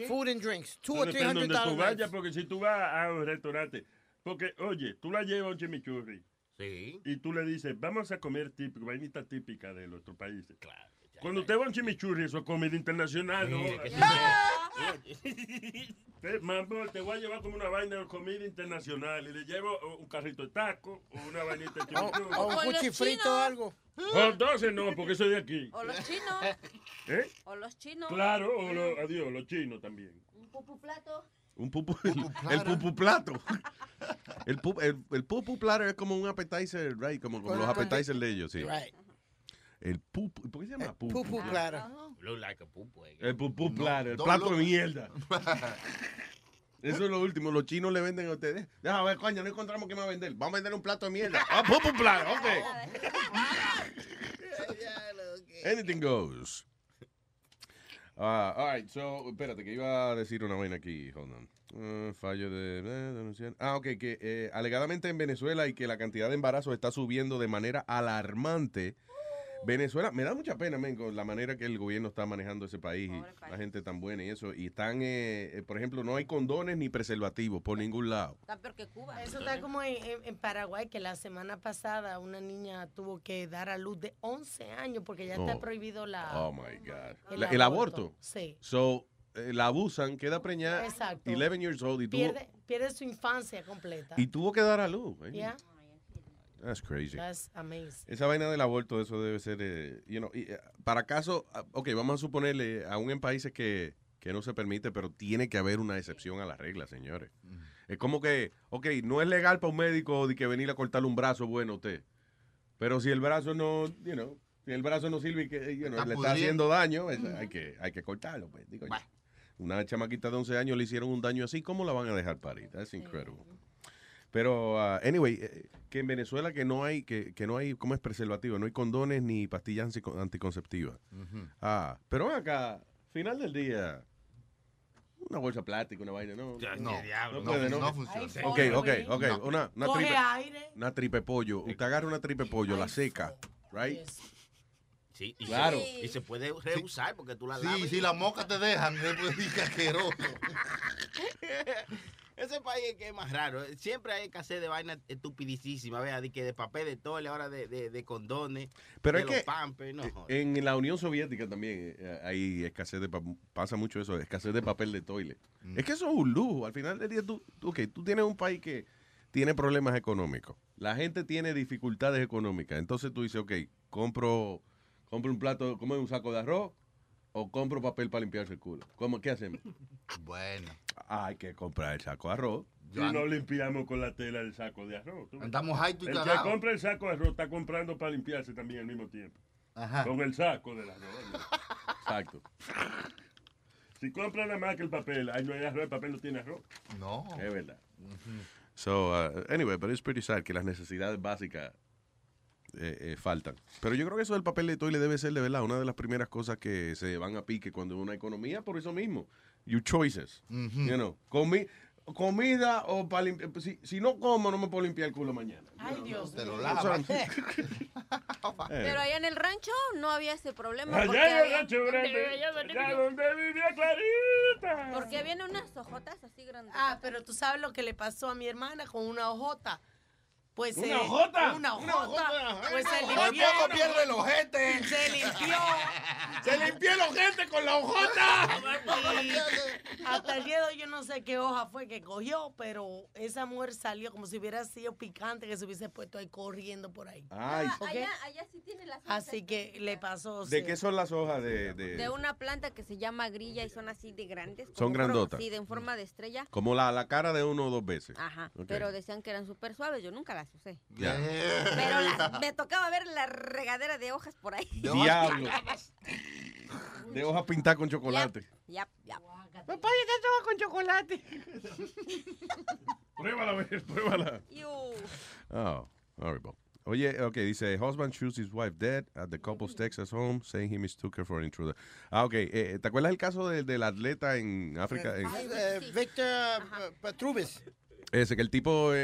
Food and drinks. Two No or three depende hundred donde tú dollar vayas, nights. porque si tú vas a un restaurante, porque, oye, tú la llevas a un chimichurri. Sí. Y tú le dices, vamos a comer típico, vainita típica de nuestros países. Claro. Cuando usted va a un chimichurri, eso es comida internacional, ¿no? Mire, Eh, Mambo, te voy a llevar como una vaina de comida internacional y le llevo oh, un carrito de taco o una vainita de chimichurri. O un cuchifrito o algo. O entonces no, porque soy de aquí. O los chinos. ¿Eh? O los chinos. Claro, o lo- adiós, los chinos también. Un pupu plato. Un pupu, el pupu plato. El, pu- el, el pupu platter es como un appetizer, right? Como, como los appetizers de ellos, sí. Right. El pupu, ¿por qué se llama pupu? Pupu platter. Look like a pupu. eh. El pupu No, platter, el plato de mierda. Eso es lo último. Los chinos le venden a ustedes. Déjame ver, coño, no encontramos qué más vender. Vamos a vender un plato de mierda. Ah, pupu platter, ok. Anything goes. Ah, all right, so, espérate, que iba a decir una vaina aquí. Hold on. Ah, fallo de eh, denunciar. Ah, ok, que eh, alegadamente en Venezuela y que la cantidad de embarazos está subiendo de manera alarmante. Venezuela, me da mucha pena, men, con la manera que el gobierno está manejando ese país y la gente tan buena y eso. Y están, eh, eh, por ejemplo, no hay condones ni preservativos por ningún lado. Está peor que Cuba. Eso está como en, en- en Paraguay, que la semana pasada una niña tuvo que dar a luz de 11 años porque ya está Oh. prohibido la... Oh my God. El La- El, aborto. aborto. Sí. So, eh, la abusan, queda preñada. Exacto. 11 years old y tuvo, Pierde, pierde su infancia completa. y tuvo que dar a luz. Yeah, That's crazy. that's amazing. Esa vaina del aborto, eso debe ser, eh, you know, y, eh, para caso, ah, ok, vamos a suponerle, aún en países que, que no se permite, pero tiene que haber una excepción a la regla, señores. Es como que, ok, no es legal para un médico de que venir a cortarle un brazo bueno a usted, pero si el brazo no, you know, Si el brazo no sirve y que you know, Está le está haciendo daño, es- hay, que, hay que cortarlo. Pues, digo yo. Una chamaquita de 11 años le hicieron un daño así, ¿cómo la van a dejar parir? That's incredible. Pero, uh, anyway, eh, que en Venezuela que no hay, que, que no hay, ¿cómo es preservativo? No hay condones ni pastillas antico- anticonceptivas. Ah, pero acá, final del día, una bolsa plástica, una vaina, no. Ya, no, diablo, no no puede, ¿no? no funciona. Ok, Ay, ok, ok. no. Una, una Coge tripe, aire. una tripe pollo. Usted agarra una tripe pollo, la seca, right? Sí, y Claro. Se, y se puede reusar porque tú la lavas. Sí, y- si las moscas te dejan, dice asqueroso. Ese país es que es más raro. Siempre hay escasez de vainas estupidísimas, vea, de que de papel de tole, ahora de, de, de condones, Pero de es los que pampers, no jodas. en la Unión Soviética también eh, hay escasez de pa- pasa mucho eso, escasez de papel de toilet. Es que eso es un lujo. Al final del día, tú, tú, ok, tú tienes un país que tiene problemas económicos. La gente tiene dificultades económicas. Entonces tú dices, ok, compro, compro un plato, como un saco de arroz o compro papel para limpiarse el culo. ¿Cómo, ¿Qué hacemos? Bueno. Hay que comprar el saco de arroz. Si no limpiamos con la tela el saco de arroz. tú. Andamos alto y El que compra el saco de arroz está comprando para limpiarse también al mismo tiempo. Ajá. Con el saco del arroz. Exacto. Si compra nada más que el papel, ahí no hay arroz, el papel no tiene arroz. No. Es verdad. So, uh, anyway, but it's pretty sad que las necesidades básicas eh, eh, faltan. Pero yo creo que eso del papel de toilet debe ser de verdad una de las primeras cosas que se van a pique cuando una economía, por eso mismo. Your choices. You know, comi- comida o para limpiar. Si, si no como, no me puedo limpiar el culo mañana. Ay, Dios Te lo lavas. Pero allá en el rancho no había ese problema. Allá porque en el rancho grande, allá donde vivía Clarita. Porque vienen unas hojotas así grandes. Ah, pero tú sabes lo que le pasó a mi hermana con una hojota. Pues ¿Una eh, hojota? Una Una hojota. Pues se Por limpió. poco pierde el ojete. Se limpió. Se limpió el ojete con la hojota. Y hasta el día de hoy yo no sé qué hoja fue que cogió, pero esa mujer salió como si hubiera sido picante que se hubiese puesto ahí corriendo por ahí. Ay. Ah, ¿Ok? allá, allá sí tiene las Así que le pasó. ¿De sí. qué son las hojas de...? de- De una planta que se llama grilla y son así de grandes. Son grandotas. Sí, de en forma de estrella. Como la, la cara de uno o dos veces. Ajá, Ok. pero decían que eran súper suaves, yo nunca las usé. Ya. Pero las- me tocaba ver la regadera de hojas por ahí. Diablo. De hojas pintadas con chocolate. Ya, ya. Papá, tomo con chocolate. Pruébala, a ver, pruébala. Oh, horrible. Oye, ok, dice, husband shoots his wife dead at the couple's Texas home, saying he mistook her for an intruder. Ah, ok. eh, ¿Te acuerdas el caso del, del atleta en África? En- Eh, Victor eh, Petrubis. Ese, que el tipo eh,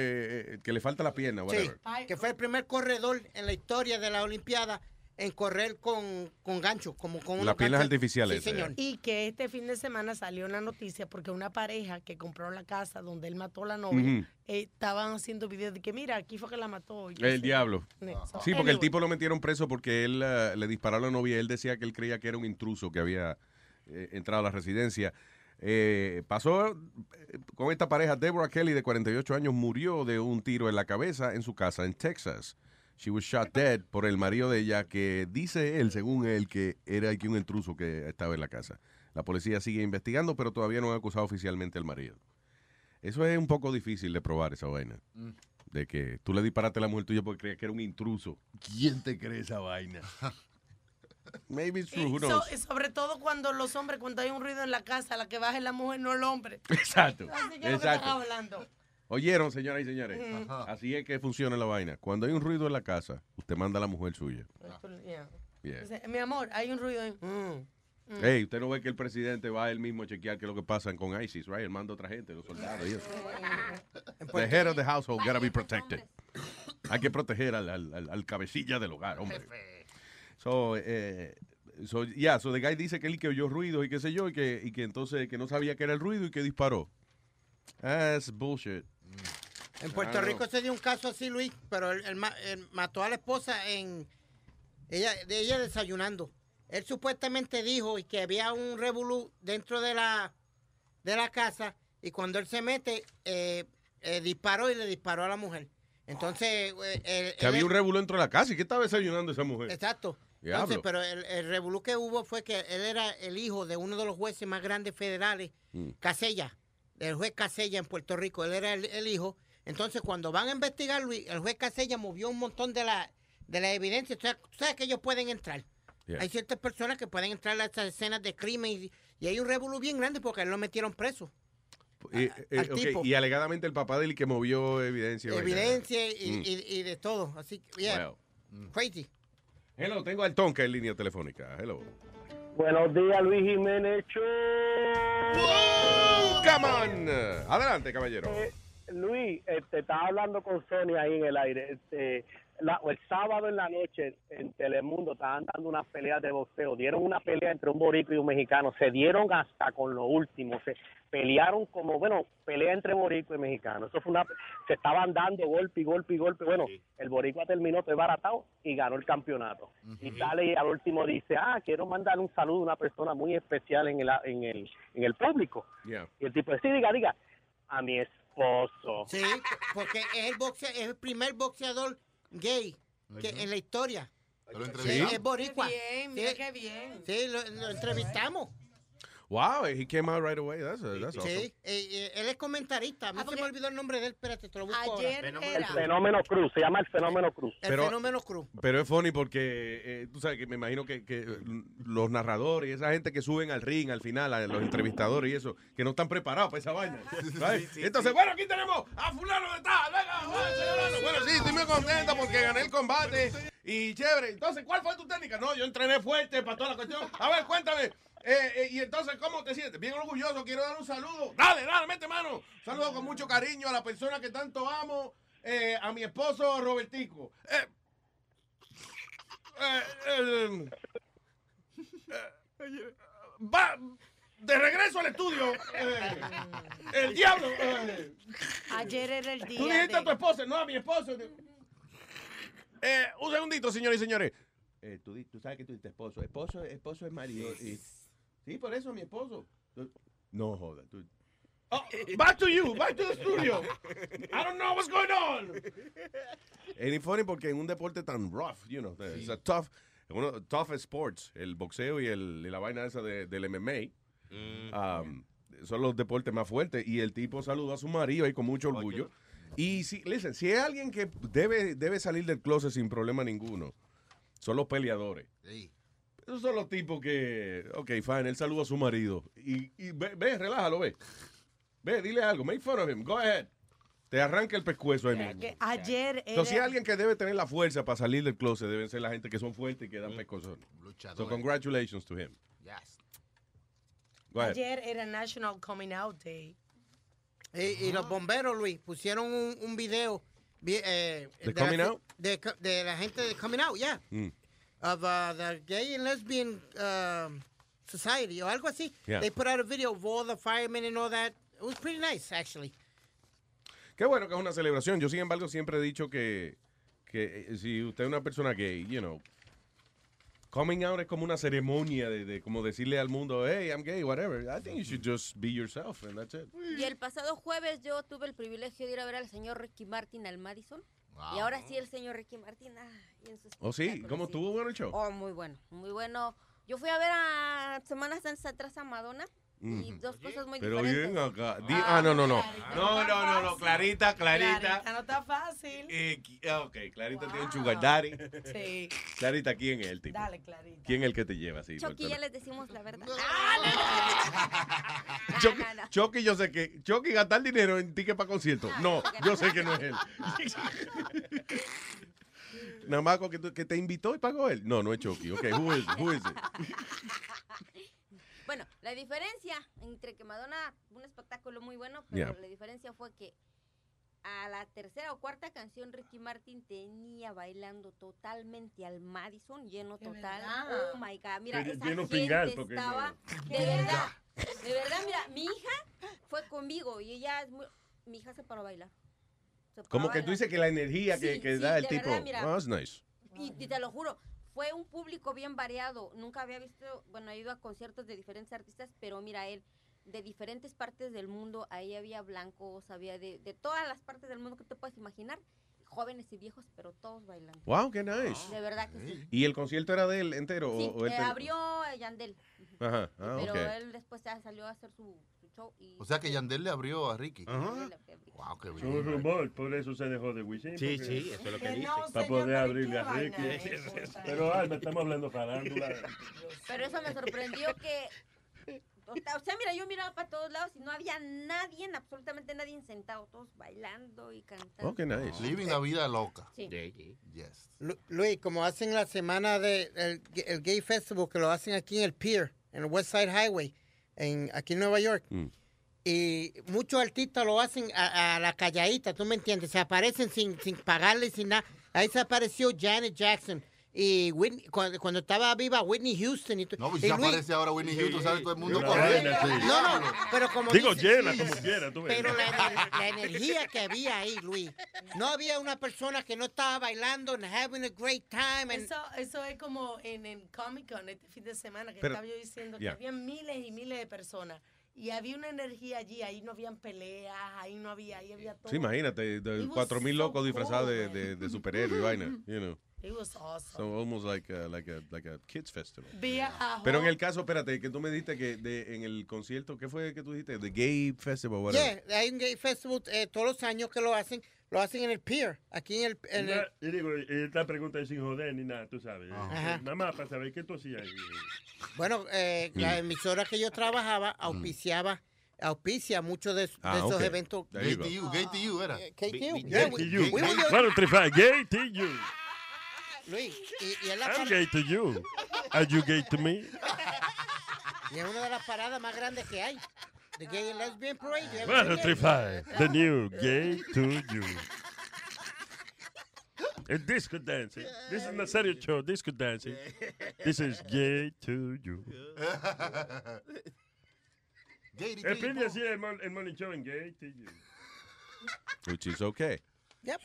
eh, que le falta la pierna, Sí, que fue el primer corredor en la historia de la Olimpiada en correr con, con gancho, como con Las piernas artificiales, Sí, señor. Y que este fin de semana salió una noticia porque una pareja que compró la casa donde él mató a la novia eh, estaban haciendo videos de que mira, aquí fue que la mató. El diablo. So, Sí, porque el tipo lo metieron preso porque él eh, le disparó a la novia. Él decía que él creía que era un intruso que había eh, entrado a la residencia. Eh, pasó eh, con esta pareja. Deborah Kelly, de 48 años, murió de un tiro en la cabeza en su casa en Texas. She was shot dead por el marido de ella, que dice él, según él, que era aquí un intruso que estaba en la casa. La policía sigue investigando, pero todavía no ha acusado oficialmente al marido. Eso es un poco difícil de probar, esa vaina. De que tú le disparaste a la mujer tuya porque creías que era un intruso. ¿Quién te cree esa vaina? Maybe it's true, who Y so- knows? y sobre todo cuando los hombres, cuando hay un ruido en la casa, la que baja es la mujer, no el hombre. Exacto, Así que es lo que exacto. hablando. Oyeron, señoras y señores. Así es que funciona la vaina. Cuando hay un ruido en la casa, usted manda a la mujer suya. Yeah. Yeah. Dice, mi amor, hay un ruido en... Mm, mm. Hey, usted no ve que el presidente va él mismo a chequear qué es lo que pasa con ISIS, right? Él manda a otra gente, los soldados y eso. The head of the household gotta be protected. Hay que proteger al, al, al- al cabecilla del hogar, hombre. So, eh, so, yeah, so the guy dice que él que oyó ruido y qué sé yo, y que, y que entonces que no sabía que era el ruido y que disparó. That's bullshit. En Puerto. Rico se dio un caso así, Luis, pero él, él ma- él mató a la esposa en ella, de ella desayunando. Él supuestamente dijo y que había un revolú dentro de la de la casa y cuando él se mete eh, eh, disparó y le disparó a la mujer. Entonces, eh, él- Que él- había un revuelo dentro de la casa. ¿Y qué estaba desayunando esa mujer? Exacto. Entonces, pero el, el revolú que hubo fue que él era el hijo de uno de los jueces más grandes federales, Mm. Casella, el juez Casella en Puerto Rico. Él era el, el hijo. Entonces, cuando van a investigar, Luis, el juez Casella movió un montón de la de la evidencia. Tú sabes, tú sabes que ellos pueden entrar. Yeah. Hay ciertas personas que pueden entrar a estas escenas de crimen y, y hay un revolú bien grande porque a él lo metieron preso. Y, eh, al tipo. y alegadamente el papá de él que movió evidencia. Evidencia y, Mm. y- y de todo. Así que, yeah, Well. crazy. Hello, tengo al Tonka en línea telefónica. Hello. Buenos días, Luis Jiménez Come on. Adelante, caballero. Eh, Luis, este, estaba hablando con Sonia ahí en el aire. Este, la- el sábado en la noche en Telemundo estaban dando unas peleas de boxeo. Dieron una pelea entre un boricua y un mexicano. Se dieron hasta con lo último. Se pelearon como, bueno, pelea entre boricua y mexicano. Eso fue una, se estaban dando golpe y golpe y golpe. Bueno, el boricua terminó desbaratado y ganó el campeonato. Y sale y al último dice, ah, quiero mandar un saludo a una persona muy especial en el, en el, en el público. Yeah. Y el tipo dice, sí, diga, diga, a mi esposo. Sí, porque es el, boxea- es el primer boxeador gay que, en la historia. ¿Lo Sí, es boricua. Qué bien, mira Sí. qué bien. Sí, lo, lo entrevistamos. Wow, he came out right away. That's, that's awesome. Sí, eh, eh, él es comentarista. A mí se me olvidó el nombre de él. Espérate, te lo busco ahora. Ayer El fenómeno Cruz, se llama el fenómeno Cruz. El Pero- fenómeno Cruz. Pero es funny porque eh, tú sabes que me imagino que, que, los narradores y esa gente que suben al ring al final, a los entrevistadores y eso, que no están preparados para esa vaina. Entonces, bueno, aquí tenemos a fulano de tal. Venga. Bueno, sí, estoy muy contento porque gané el combate y chévere. Entonces, ¿cuál fue tu técnica? No, yo entrené fuerte para toda la cuestión. A ver, cuéntame. Eh, eh, y entonces, ¿cómo te sientes? Bien orgulloso, quiero dar un saludo. Dale, dale, mete mano. Saludo con mucho cariño a la persona que tanto amo, eh, a mi esposo Robertico. Eh, eh, eh, eh, va de regreso al estudio. eh, el diablo. eh. Ayer era el día. Tú dijiste a tu de- esposa, no a mi esposo. Eh, un segundito, señores y señores. Eh, tú, tú sabes que tú dices esposo. Esposo, esposo es marido. y- sí, por eso mi esposo. No joda. Tú. Oh, back to you, back to the studio. I don't know what's going on. Es ni funny porque en un deporte tan rough, you know, it's a tough, uno, tough sports, el boxeo y, el, y la vaina esa de- del MMA, um, son los deportes más fuertes. Y el tipo saludó a su marido ahí con mucho orgullo. Y si, listen, si hay alguien que debe, debe salir del closet sin problema ninguno, son los peleadores. Esos son los tipos que, ok, fine, él saluda a su marido. Y, y ve, ve, relájalo, ve. Ve, dile algo, make fun of him, go ahead. Te arranca el pescuezo ahí mismo. que ayer era. Entonces, si hay alguien que debe tener la fuerza para salir del closet, deben ser la gente que son fuertes y que dan pescozón. So, congratulations to him. Go ahead. Ayer era National Coming Out Day. Y, y los bomberos, Luis, pusieron un, un video. vi- eh, ¿De la coming ge- out? De, la gente de Coming Out, yeah. Mm. Of uh, the gay and lesbian um, society o algo así. Yeah. They put out a video of all the firemen and all that. It was pretty nice, actually. Qué bueno que es una celebración. Yo, sin embargo, siempre he dicho que, que eh, si usted es una persona gay, you know, coming out es como una ceremonia de, de como decirle al mundo, hey, I'm gay, whatever. I think you should just be yourself and that's it. Y el pasado jueves yo tuve el privilegio de ir a ver al señor Ricky Martin al Madison. Y ahora sí el señor Ricky en sus ¿Oh, sí? ¿Cómo estuvo bueno el show? Oh, muy bueno, muy bueno. Yo fui a ver a Semanas Santas atrás a Madonna y Mm. dos cosas muy Pero diferentes. bien acá. Di- ah, no, no, no. No, no, no, no. Clarita, Clarita. Clarita no está fácil. Eh, ah, ok, Clarita tiene un sugar daddy. Sí. Clarita, ¿quién es el tipo? Dale, Clarita. ¿Quién es el que te lleva así? Chucky, ya les decimos la verdad. Chucky, Chucky, yo sé que Chucky gastar dinero en ticket para concierto. No, yo sé que no es él. Nada más que, te invitó y pagó él. No, no es Chucky. Ok, who is, who is it? Bueno, la diferencia entre que Madonna, un espectáculo muy bueno, pero Yeah. la diferencia fue que a la tercera o cuarta canción Ricky Martin tenía bailando totalmente al Madison, lleno total. Oh my God, mira, esa lleno gente porque estaba, de verdad, de verdad, mira, mi hija fue conmigo y ella es muy, mi hija se paró a bailar. Se paró Como a que tú dices que la energía que, Sí, que sí, da el tipo. verdad, mira. Oh, that's nice. Y, y te lo juro, fue un público bien variado. Nunca había visto, bueno, he ido a conciertos de diferentes artistas, pero mira, él, de diferentes partes del mundo, ahí había blancos, había de, de todas las partes del mundo que te puedes imaginar, jóvenes y viejos, pero todos bailando. Wow, qué nice. De verdad que sí. ¿Y el concierto era de él entero? Sí, o, o él eh, te- abrió eh, Yandel. Ajá, ah, pero él después ya salió a hacer su show y O sea que Yandel le abrió a Ricky. Ajá. Wow, qué Es un bien. rumor, por eso se dejó de Wisin. Sí, porque- sí, eso es lo que Que dice. no, Para poder pero ¿y abrirle a Ricky. Pero Alma, estamos hablando farándula. Pero eso me sorprendió que. O sea, mira, yo miraba para todos lados y no había nadie, absolutamente nadie sentado, todos bailando y cantando. Oh, qué nice. Living la vida loca. Sí. Yes. Lu- Luis, como hacen la semana del de el, el Gay Festival, que lo hacen aquí en el Pier, en el West Side Highway, en, aquí en Nueva York. Mm. Y muchos artistas lo hacen a, a la calladita, ¿tú me entiendes? Se aparecen sin, sin pagarle, sin nada. Ahí se apareció Janet Jackson. Y Whitney- cuando, cuando estaba viva Whitney Houston. Y, tu- No, pues y si Luis- aparece ahora Whitney Houston, sale todo el mundo vaina, sí. No, no, pero como Digo, dice- llena como quiera, tú. Pero la, la energía que había ahí, Luis. No había una persona que no estaba bailando and having a great time. and- Eso, eso es como en el Comic Con este fin de semana que Pero- estaba yo diciendo Yeah. que había miles y miles de personas y había una energía allí, ahí no habían peleas, ahí no había, ahí había todo. Sí, imagínate, cuatro mil so locos disfrazados de, de, de superhéroe y vaina, you know. It was awesome. So almost like a, like a, like a kids festival. A Pero en el caso, espérate, que tú me dijiste que de, en el concierto, ¿qué fue que tú dijiste? The Gay Festival, whatever. Yeah, hay un gay festival eh, todos los años que lo hacen, lo hacen en el pier, aquí en el... en el- y digo, esta pregunta es sin joder ni nada, tú sabes. Ajá. Nada más para saber qué tú hacías bueno, eh, Mm. la emisora que yo trabajaba auspiciaba, auspicia muchos de, de Ah, esos ok. eventos. There you Gay go. TU, Gay TU era. Eh, Gay TU, Gay yeah, to we- you. we were- Luis, y, y es la I'm gay to you. Are you gay to me? y es una de las paradas más grandes que hay. The Gay and Lesbian Parade. you ever One, been two, three, there? five. The new gay to you. El disco dancing. This is not serio show. Disco dancing. This is gay to you. Gay El fin de así el, mon- el morning show en gay to you. Which is okay. Yep.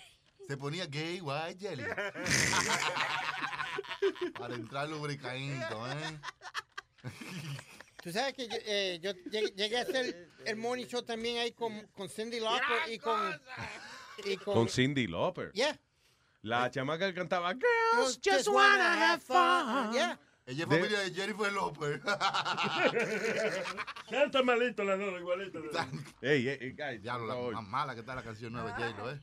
Se ponía gay white jelly. Para entrar lubricadito, ¿eh? Tú sabes que yo, eh, yo llegué, llegué a hacer el morning show también ahí con, con Cindy Lauper y con... Y con, Con Cindy Lauper. Yeah. La chamaca que cantaba Girls just wanna have fun. Yeah. Ella es De- familia de Jennifer López. Canta malito la dos, igualito. Ey, ey, ey, guys, Diablo, la más mala que está la canción nueva de J-Lo, ¿eh?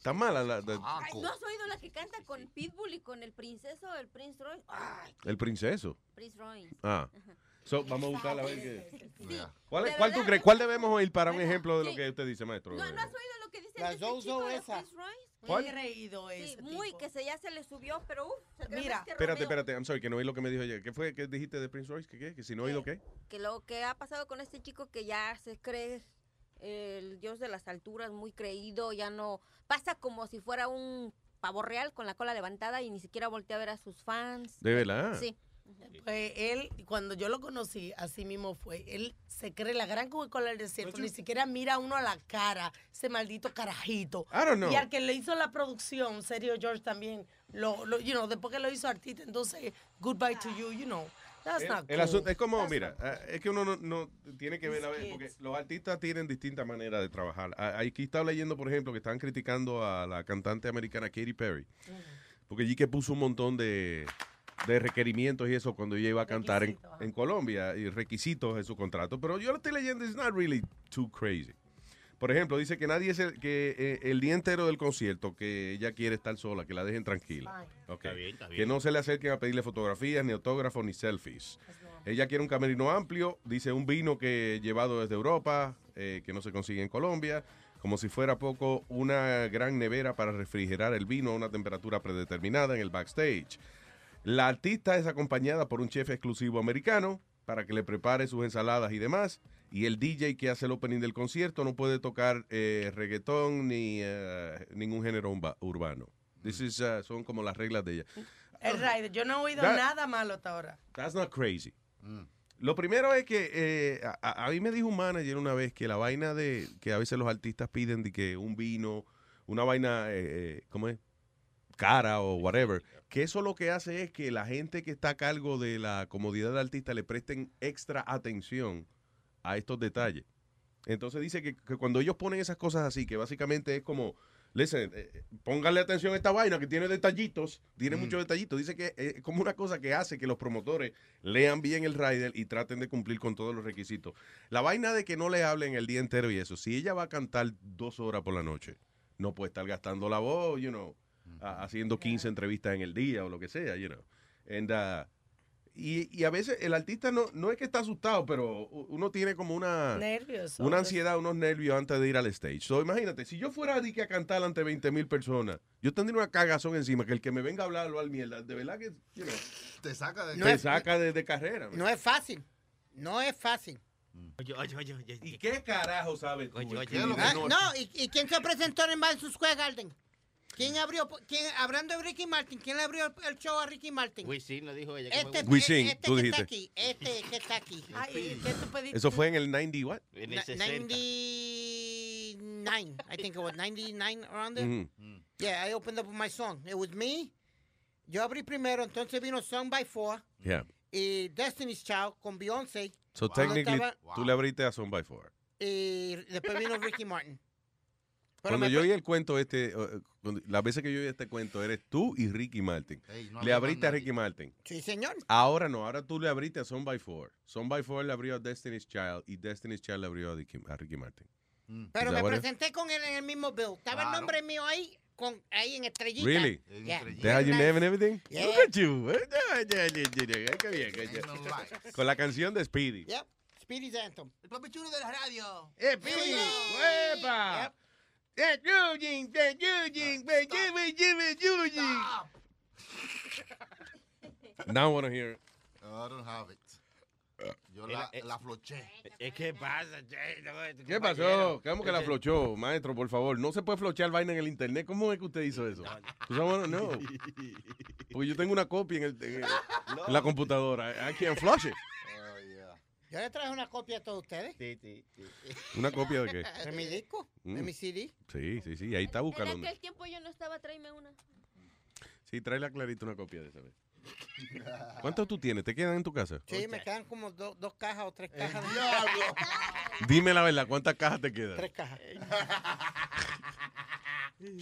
Está mala la, la- Ay, ¿No has oído la que canta con Pitbull y con el princeso, el Prince Roy? Ay, el princeso. Prince Roy. Ah. So, vamos a buscarla a ver qué. Sí. ¿Cuál, De cuál tú verdad, crees? ¿Cuál debemos oír para un ejemplo de lo que usted dice, maestro? ¿No, ¿No has oído lo que dice La este chico de esa. Prince Roy? ¿Cuál? He reído Sí, ese muy, tipo. que se ya se le subió, pero uff, Mira. que Espérate, espérate, I'm sorry, que no oí lo que me dijo ayer. ¿Qué fue que dijiste de Prince Royce? ¿Que qué? ¿Que si no oído qué? que lo que ha pasado con este chico que ya se cree el dios de las alturas, muy creído, ya no pasa como si fuera un pavo real con la cola levantada y ni siquiera voltea a ver a sus fans. ¿De verdad? Sí. Pues él, cuando yo lo conocí, así mismo fue. Él se cree la gran Coca-Cola del desierto. Ni siquiera mira a uno a la cara, ese maldito carajito. I don't know. Y al que le hizo la producción, Sergio George también, lo, lo, you know, después que lo hizo artista, entonces, goodbye to you, you know. That's not El cool. asunto es como, mira, eh, es que uno no, no tiene que ver, a ver, porque los artistas tienen distintas maneras de trabajar. Aquí estaba leyendo, por ejemplo, que están criticando a la cantante americana Katy Perry, porque allí que puso un montón de, de requerimientos y eso cuando ella iba a cantar en, en Colombia y requisitos en su contrato. Pero yo lo estoy leyendo, it's not really too crazy. Por ejemplo, dice que nadie se, que eh, el día entero del concierto que ella quiere estar sola, que la dejen tranquila. Ok. Está bien, está Que no se le acerquen a pedirle fotografías, ni autógrafos, ni selfies. Ella quiere un camerino amplio, dice un vino que llevado desde Europa, eh, que no se consigue en Colombia, como si fuera poco una gran nevera para refrigerar el vino a una temperatura predeterminada en el backstage. La artista es acompañada por un chef exclusivo americano para que le prepare sus ensaladas y demás. Y el DJ que hace el opening del concierto no puede tocar eh, reggaetón ni eh, ningún género urbano. This is, uh, son como las reglas de ella. El rider, yo no he oído That- nada malo hasta ahora. That's not crazy. Lo primero es que eh, a, a- a mí me dijo un manager una vez que la vaina de que a veces los artistas piden de que un vino, una vaina, eh, eh, ¿cómo es? Cara o whatever, que eso lo que hace es que la gente que está a cargo de la comodidad del artista le presten extra atención a estos detalles. Entonces dice que, que cuando ellos ponen esas cosas así, que básicamente es como Listen, eh, eh, póngale atención a esta vaina que tiene detallitos, tiene Mm. muchos detallitos. Dice que eh, es como una cosa que hace que los promotores lean bien el rider y traten de cumplir con todos los requisitos. La vaina de que no le hablen el día entero y eso, si ella va a cantar dos horas por la noche, no puede estar gastando la voz, you know, haciendo 15 entrevistas en el día o lo que sea, you know. And, uh, y, y a veces el artista no, no es que está asustado, pero uno tiene como una, Nervios. una ansiedad, unos nervios antes de ir al stage. So, imagínate, si yo fuera a, di que a cantar ante 20 mil personas, yo tendría una cagazón encima, que el que me venga a hablar lo al mierda, de verdad que you know, Te saca de... te saca de, de carrera. man. No es fácil. No es fácil. Oye, oye, oye, oye. ¿Y qué carajo sabes tú? Oye, oye, escribir Ah, no, ¿y, y quién se presentó en el Madison Square Garden? ¿Quién abrió, quién, hablando de Ricky Martin, quién le abrió el show a Ricky Martin? Wisin lo dijo ella. Este, Wisin, este tú que dijiste. está aquí, este que está aquí. Ay, ¿qué tú pediste? Eso fue en el 90 what? En el 60. 99, I think it was 99 around there. Ujú. Yeah, I opened up with my song. It was me. Yo abrí primero, entonces vino Song by Four Yeah. y Destiny's Child con Beyoncé. So Wow. technically, Estaba- tú le abriste a Son by Four. Y después vino Ricky Martin. Pero Cuando yo oí el cuento este, eh, las veces que yo oí este cuento, eres tú y Ricky Martin. No le abriste a Ricky Martin. Sí, señor. Ahora no, ahora tú le abriste a Son by Four. Son by Four le abrió a Destiny's Child y Destiny's Child le abrió a Ricky, a Ricky Martin. Pero Is me it- presenté con él en el mismo bill. Estaba el nombre mío ahí, con, ahí en estrellita. Really? En Yeah. They had your name and everything? Yeah. Look at you. Eh, yeah, yeah, yeah, yeah, yeah. Qué bien. Con la canción de Speedy. Yep. Speedy's Anthem. El papi chulo de la radio. ¡Eh, Speedy! ¡Epa! ¡Eh, Eugene! ¡Eh, Eugene! ¡Eh, Jimmy, Jimmy, Eugene! Now I want to hear it. No, I don't have it. Yo Era- la, eh, la floché. Eh, ¿Qué pasa, che? No, ¿Qué pasó? ¿Cómo que la flochó? Maestro, por favor, no se puede flochear vaina en el internet. ¿Cómo es que usted hizo eso? Pues, wanna know. Porque yo tengo una copia en, el- en el- en la computadora. I can't flush it. Yo le traje una copia a todos ustedes. Sí, sí, sí. ¿Una copia de qué? De mi disco, de Mm. mi CD. Sí, sí, sí. Ahí está, búscalo. En aquel tiempo yo no estaba, tráeme una. Sí, tráele a Clarita una copia de esa vez. ¿Cuántos tú tienes? ¿Te quedan en tu casa? Sí, me quedan como do- dos cajas o tres cajas. de- Diablo. Dime la verdad, ¿cuántas cajas te quedan? Tres cajas.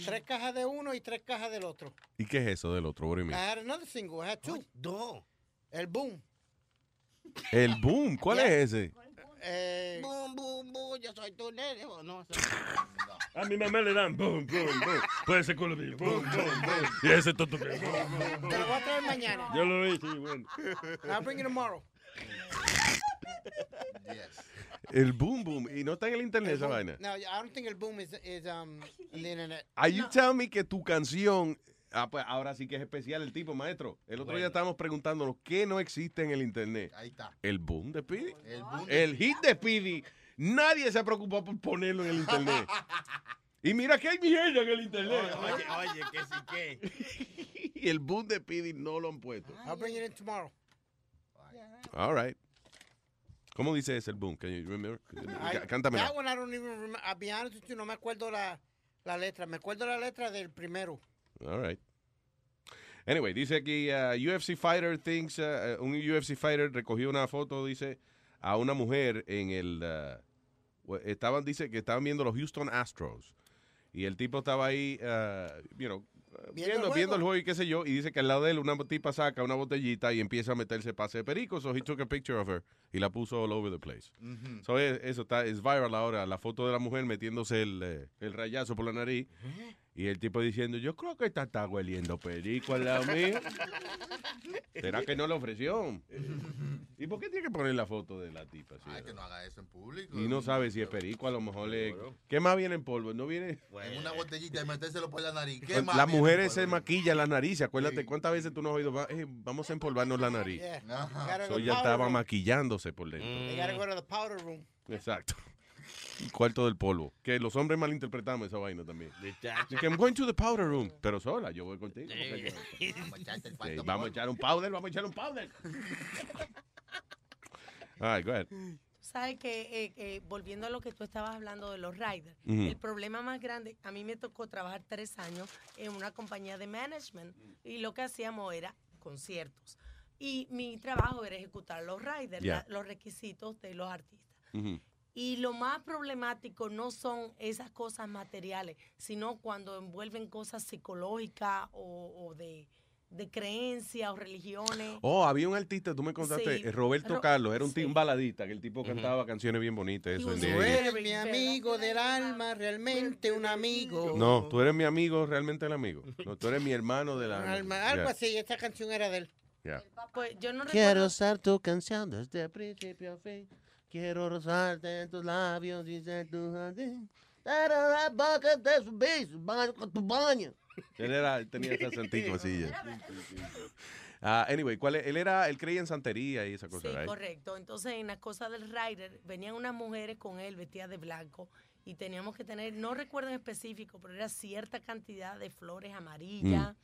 tres cajas de uno y tres cajas del otro. ¿Y qué es eso del otro? What do you I mean? had another single, I had two. Dos. El boom. El boom, ¿cuál Yeah. es ese? Eh, Boom, boom, boom, yo soy tu nene. ¿o No, A mi mamá le dan boom, boom, boom. Puede ser con. Boom, boom, boom. Y ese tonto que. boom, boom, boom. te lo voy a traer mañana. Yo lo vi, sí, bueno. I'll bring it tomorrow. Yes. El boom boom. Y no está en el internet esa vaina. No, I don't think el boom is, is um, in the internet. Are you telling me que tu canción. Ah, pues ahora sí que es especial el tipo, maestro. El otro día estábamos preguntándonos qué no existe en el internet. Ahí está. El boom de Speedy. El boom de El hit de Speedy. Nadie se preocupó por ponerlo en el internet. Y mira que hay mierda en el internet. Oye, oye, que sí que. Y el boom de Speedy no lo han puesto. I'll bring it in tomorrow. All right. ¿Cómo dice ese el boom? Can you remember? I- Cá- Cántamela. That one I don't even remember. I'll be honest with you, no me acuerdo la, la letra. Me acuerdo la letra del primero. All right. Anyway, dice aquí, uh, UFC fighter thinks, uh, uh, un UFC fighter recogió una foto, dice, a una mujer en el, uh, estaban, dice que estaban viendo los Houston Astros. Y el tipo estaba ahí, uh, you know, Viendo viendo, el viendo el juego. y qué sé yo, y dice que al lado de él una tipa saca una botellita y empieza a meterse pase de perico, so he took a picture of her y la puso all over the place. So, eh, eso está, es viral ahora, la foto de la mujer metiéndose el, eh, el rayazo por la nariz. Y el tipo diciendo, yo creo que esta está hueliendo perico al lado mío. ¿Será que no le ofreció? ¿Y por qué tiene que poner la foto de la tipa? Ay, que no haga eso en público. Y no sabe si es perico, a lo mejor le... ¿Qué más viene en polvo? No viene... En una botellita y metérselo por la nariz. ¿Qué Pues, más Las mujeres se maquillan la nariz. Acuérdate, ¿cuántas veces tú no has oído? Va- eh, vamos a empolvarnos la nariz. Yeah. So powder estaba room. maquillándose por dentro. They gotta go to the powder room. Exacto. Cuarto del polvo. Que los hombres malinterpretamos esa vaina también. Así que I'm going to the powder room. Pero sola, yo voy contigo. Vamos a echarte el Sí, cuarto vamos a por- echar un powder, vamos a echar un powder. All right, go ahead. Sabes que, eh, eh, volviendo a lo que tú estabas hablando de los riders, el problema más grande, a mí me tocó trabajar tres años en una compañía de management y lo que hacíamos era conciertos. Y mi trabajo era ejecutar los riders, Yeah. la- los requisitos de los artistas. Ujú. Y lo más problemático no son esas cosas materiales, sino cuando envuelven cosas psicológicas o, o de, de creencias o religiones. Oh, había un artista, tú me contaste, Sí. Roberto Ro- Carlos, era un baladita, que el tipo cantaba canciones bien bonitas. Eso, Tú The 80s. eres mi amigo del alma, realmente un amigo. No, tú eres mi amigo, realmente el amigo. No, tú eres mi hermano de Un la... alma- algo Yeah, así, esta canción era de él. yeah. Pues yo no Quiero recuerdo. ser tu canción desde principio a fin. Quiero rozarte en tus labios y ser tu jardín. Pero la boca de su beso, baño con tu baño. Él era, él tenía ese acentillo así. Ah, anyway, ¿cuál es? él era, él creía en santería y esa cosa, Sí, right? correcto. Entonces, en la cosa del rider, venían unas mujeres con él vestidas de blanco y teníamos que tener, no recuerdo en específico, pero era cierta cantidad de flores amarillas.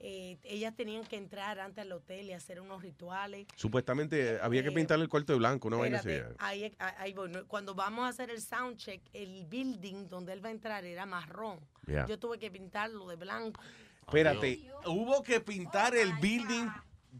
Eh, ellas tenían que entrar antes al hotel y hacer unos rituales. Supuestamente eh, había que pintarle el cuarto de blanco, una vaina así. Espérate, ahí, Cuando vamos a hacer el sound check, el building donde él va a entrar era marrón. Yeah. Yo tuve que pintarlo de blanco. Espérate, hubo que pintar el building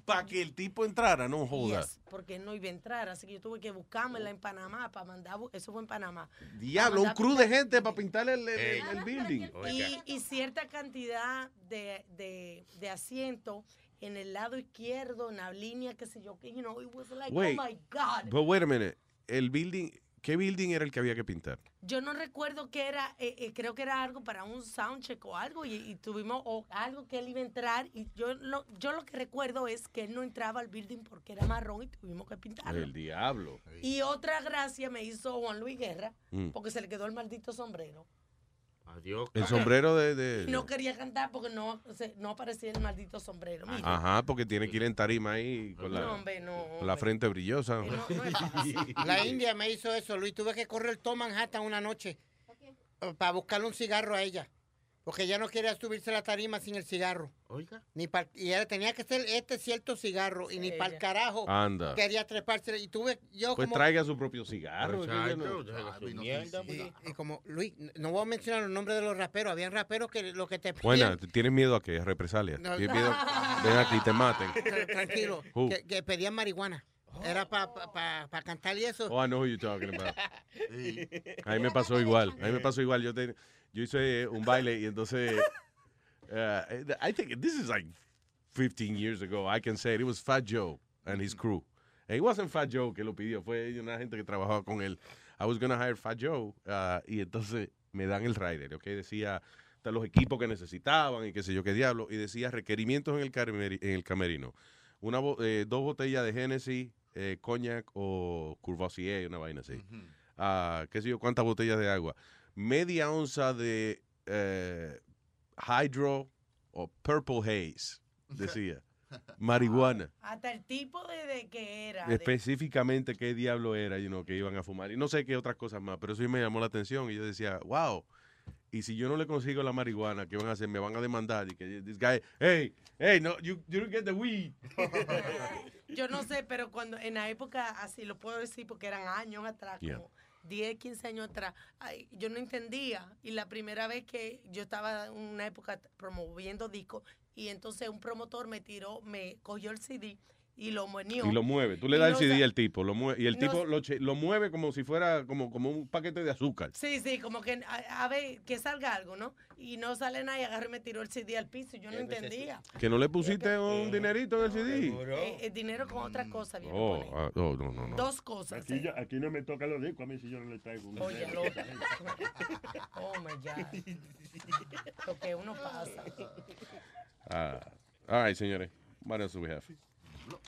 para que el tipo entrara, no jodas. Yes, porque no iba a entrar, así que yo tuve que buscármela en Panamá para mandar, eso fue en Panamá. Diablo, un crew de gente para pintarle el, el- el building. Y, y cierta cantidad de, de, de asiento en el lado izquierdo, en la línea, qué sé yo, que, you know, it was like, Wait, oh my God. but wait a minute, el building, ¿qué building era el que había que pintar? Yo no recuerdo que era, eh, eh, creo que era algo para un soundcheck o algo, y, y tuvimos o algo que él iba a entrar, y yo lo, yo lo que recuerdo es que él no entraba al building porque era marrón y tuvimos que pintarlo. El diablo. Y otra gracia me hizo Juan Luis Guerra, Mm. porque se le quedó el maldito sombrero. Adiós. El sombrero de... de- No quería cantar porque no, se- no aparecía el maldito sombrero. Mira. Ajá, porque tiene que ir en tarima ahí con la, No, hombre, no, con la frente brillosa. La India me hizo eso, Luis. Tuve que correr todo Manhattan una noche para buscarle un cigarro a ella. Porque ella no quería subirse a la tarima sin el cigarro. Oiga. Ni pa'l- y ella tenía que ser este cierto cigarro. Y ni para el carajo Anda. quería treparse. Y tuve yo Pues como... traiga su propio cigarro. que Y, y como, Luis, no voy a mencionar los nombres de los raperos. Habían raperos que lo que te Buena, ¿tienes miedo a qué? ¿A represalia? No. ¿Tienes miedo? Ven aquí, te maten. Tra- Tranquilo, que, que pedían marihuana. Era para pa, pa- pa cantar y eso. Oh, I know who you're talking about. A mí me pasó igual. A mí me pasó igual. Yo, te- yo hice un baile y entonces. uh, I think this is like 15 years ago. I can say it. It was Fat Joe and his crew. And it wasn't Fat Joe que lo pidió. Fue una gente que trabajaba con él. I was gonna hire Fat Joe. uh, y entonces me dan el rider. ¿ok? Decía los equipos que necesitaban y qué sé yo qué diablo. Y decía requerimientos en el, cameri- en el camerino. Una, bo- eh, dos botellas de Genesis, eh, cognac o Courvoisier, una vaina así. Ah, qué sé yo, cuántas botellas de agua. Media onza de eh, Hydro o Purple Haze, decía. Marihuana. Hasta el tipo de, de que era. de- Específicamente qué diablo era, you know, que iban a fumar. Y no sé qué otras cosas más, pero eso sí me llamó la atención. Y yo decía, wow. Y si yo no le consigo la marihuana, ¿qué van a hacer? Me van a demandar. Y que this guy, hey, hey, no, you, you don't get the weed. Yo no sé, pero cuando en la época, así lo puedo decir porque eran años atrás, Yeah. como 10, 15 años atrás, ay, yo no entendía. Y la primera vez que yo estaba en una época promoviendo discos, y entonces un promotor me tiró, me cogió el CD y lo menió. Y lo mueve. Tú le das el CD al tipo. Lo mueve, y el no tipo lo, lo mueve como si fuera como, como un paquete de azúcar. Sí, sí, como que a, a ver que salga algo, ¿no? Y no sale nada y agarró y me tiró el CD al piso. y Yo no entendía. Que no le pusiste un dinerito en el CD. Eh, el dinero con otra cosa. viene Oh, ah, oh, no, no, no. Dos cosas. Aquí, yo- aquí no me toca los discos, a mí si yo no le traigo un Oye, loco. Oh my God. Lo que uno pasa. Ah, all right, señores. What else do we have?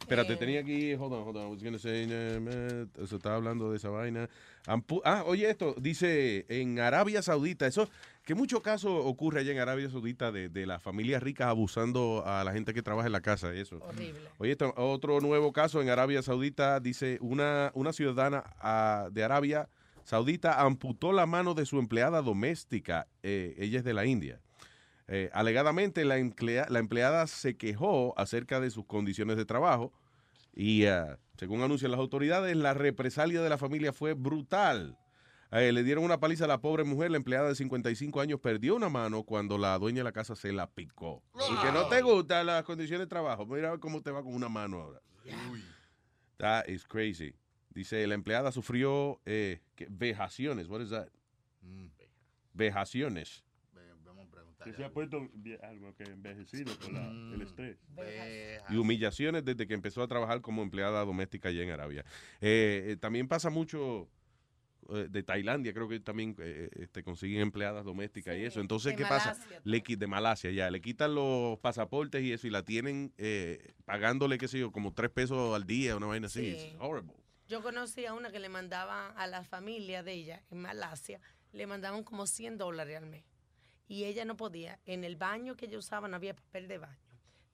Espérate, Eh. tenía aquí, hold on, hold on, I was gonna say, eso estaba hablando de esa vaina. Ampu- ah, oye esto, dice en Arabia Saudita, eso, que mucho caso ocurre allá en Arabia Saudita de, de las familias ricas abusando a la gente que trabaja en la casa eso. Horrible. Oye, esto, otro nuevo caso en Arabia Saudita, dice una, una ciudadana ah, de Arabia Saudita amputó la mano de su empleada doméstica, eh, ella es de la India. Eh, alegadamente la, emplea- la empleada se quejó acerca de sus condiciones de trabajo y ah, según anuncian las autoridades, la represalia de la familia fue brutal. Eh, le dieron una paliza a la pobre mujer, la empleada de 55 años perdió una mano cuando la dueña de la casa se la picó. Y que no te gustan las condiciones de trabajo, mira cómo te va con una mano ahora. That is crazy. Dice, la empleada sufrió eh, vejaciones. What is that? Mm. Vejaciones. Que se ha puesto algo que envejecido por la- Mm. el estrés. y humillaciones desde que empezó a trabajar como empleada doméstica allá en Arabia. Eh, eh, también pasa mucho eh, de Tailandia, creo que también eh, este, consiguen empleadas domésticas y eso. Entonces, ¿qué pasa? Le, de Malasia, ya, le quitan los pasaportes y eso y la tienen eh, pagándole, qué sé yo, como tres pesos al día, una vaina así. Sí. It's horrible. Yo conocí a una que le mandaba a la familia de ella en Malasia, le mandaban como 100 dólares al mes. Y ella no podía, en el baño que ella usaba no había papel de baño.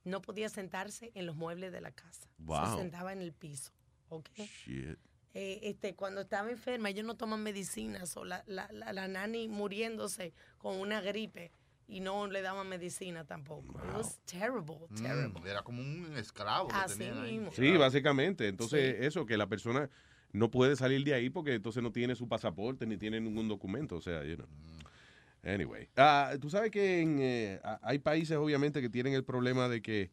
No podía sentarse en los muebles de la casa. Wow. Se sentaba en el piso. ¿ok? Shit. Eh, este, cuando estaba enferma, ellos no toman medicinas, o la, la, la, la nani muriéndose con una gripe y no le daban medicina tampoco. It was terrible, terrible. Mm, era como un esclavo que Así tenían ahí. mismo. Sí, básicamente. Entonces, eso, que la persona no puede salir de ahí porque entonces no tiene su pasaporte ni tiene ningún documento. O sea, you know. Anyway. Ah, Tú sabes que en, eh, hay países, obviamente, que tienen el problema de que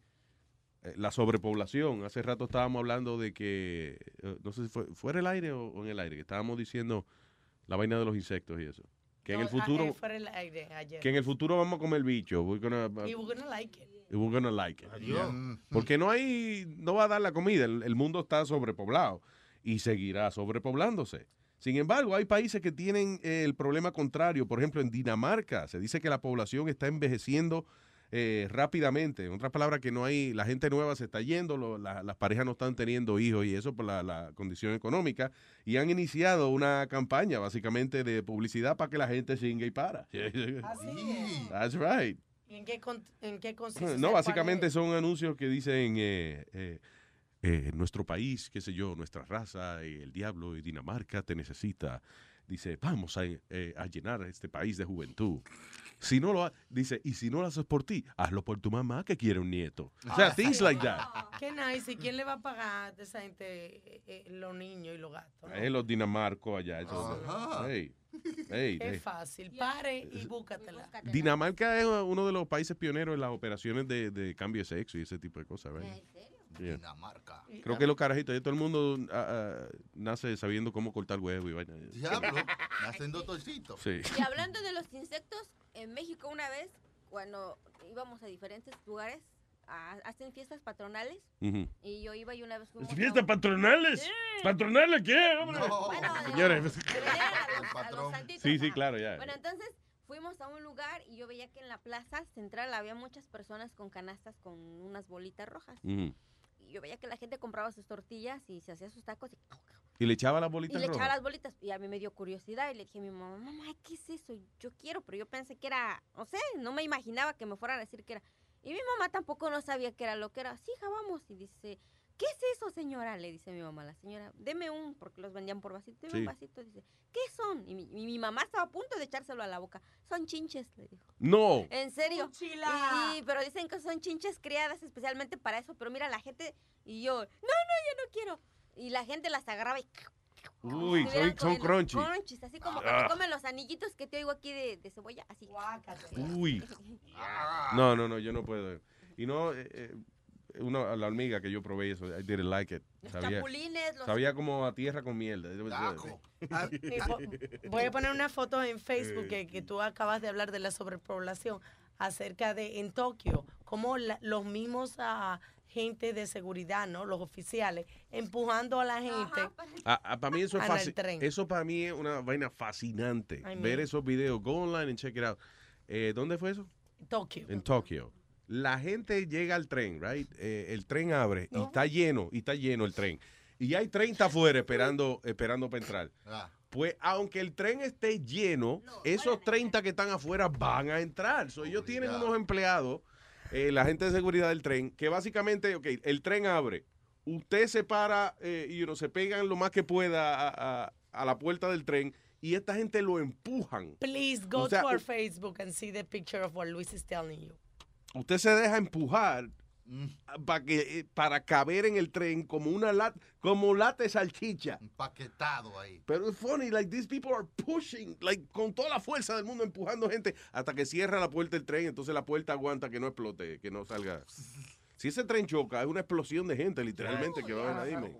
eh, la sobrepoblación. Hace rato estábamos hablando de que, eh, no sé si fue fuera el aire o, o en el aire, que estábamos diciendo la vaina de los insectos y eso. Que en el futuro, ah, eh, fuera el aire ayer. que en el futuro vamos a comer bicho. We're gonna- Y we're gonna like it. y we're gonna like it. Adiós. Yeah. Porque no hay, no va a dar la comida. El, el mundo está sobrepoblado y seguirá sobrepoblándose. Sin embargo, hay países que tienen eh, el problema contrario. Por ejemplo, en Dinamarca se dice que la población está envejeciendo eh, rápidamente. En otras palabras, que no hay, la gente nueva se está yendo, lo- la- las parejas no están teniendo hijos y eso por la, la condición económica. Y han iniciado una campaña básicamente de publicidad para que la gente singa y para. That's right. ¿Y en qué, con- en qué consiste? No, básicamente son anuncios que dicen eh, eh, eh, nuestro país, qué sé yo, nuestra raza, y el diablo y Dinamarca te necesita. Dice, vamos a, eh, a llenar este país de juventud. Si no lo ha- dice, y si no lo haces por ti, hazlo por tu mamá que quiere un nieto. O sea, Ah, things sí. like that. Qué nice. ¿Y quién le va a pagar a esa gente eh, eh, los niños y los gatos? no? Eh, los dinamarcos allá. Hey, hey, hey. fácil. Pare y búscatela. Dinamarca es uno de los países pioneros en las operaciones de, de cambio de sexo y ese tipo de cosas, ¿verdad? Yeah. Dinamarca. Creo que los carajitos, ya todo el mundo ah, ah, nace sabiendo cómo cortar huevo y vaina. Diablo, nacen doctorcitos. Sí. Y hablando de los insectos, en México una vez, cuando íbamos a diferentes lugares, a- hacen fiestas patronales. Y yo iba y una vez fuimos ¿Fiestas patronales? ¿Patronales qué, hombre? Señores. que venían a los- a los santitos, Sí, sí, claro, ya. Bueno, entonces fuimos a un lugar y yo veía que en la plaza central había muchas personas con canastas con unas bolitas rojas. Yo veía que la gente compraba sus tortillas y se hacía sus tacos y, Y le echaba las y bolitas le echaba las bolitas. Y a mí me dio curiosidad y le dije a mi mamá, mamá, ¿qué es eso? Yo quiero, pero yo pensé que era, no sé, no me imaginaba que me fueran a decir que era. Y mi mamá tampoco no sabía qué era lo que era. Sí, hija, vamos. Y dice, ¿qué es eso, señora? Le dice mi mamá a la señora, deme un, porque los vendían por vasito. Deme Sí. un vasito. Dice, ¿qué son? Y mi, y mi mamá estaba a punto de echárselo a la boca. Son chinches, le dijo. No. En serio. Chila. Y, pero dicen que son chinches criadas especialmente para eso. Pero mira, la gente, y yo, no, no, yo no quiero. Y la gente las agarraba y Uy, son, son crunchy. crunchies, así como Ah. cuando comen los anillitos que te oigo aquí de, de cebolla, así. Uy. No, no, no, yo no puedo. Y no, eh, eh, una, la hormiga que yo probé eso, I didn't like it. Los Sabía, chapulines, los- sabía como a tierra con miel. Po- Voy a poner una foto en Facebook que, que tú acabas de hablar de la sobrepoblación acerca de en Tokio, como la- los mismos ah, gente de seguridad, ¿no? Los oficiales, empujando a la gente. para mí eso es Ah, fácil. tren. Eso para mí es una vaina fascinante. Ver esos videos. Go online and check it out. Eh, ¿Dónde fue eso? Tokio. En Tokio. La gente llega al tren, right? Eh, el tren abre y está lleno, y está lleno el tren. Y hay 30 afuera esperando, esperando para entrar. Ah. Pues aunque el tren esté lleno, esos 30 que están afuera van a entrar. So, ellos tienen unos empleados, eh, la gente de seguridad del tren, que básicamente, ok, el tren abre, usted se para eh, y uno se pegan lo más que pueda a, a- a la puerta del tren y esta gente lo empujan. Please go O sea, to our Facebook and see the picture of what Luis is telling you. Usted se deja empujar para que eh, para caber en el tren como una lat, como lata de salchicha. Empaquetado ahí. Pero es funny, like these people are pushing, like con toda la fuerza del mundo empujando gente hasta que cierra la puerta del tren, entonces la puerta aguanta que no explote, que no salga. Si ese tren choca, es una explosión de gente literalmente que va a venir ahí. man.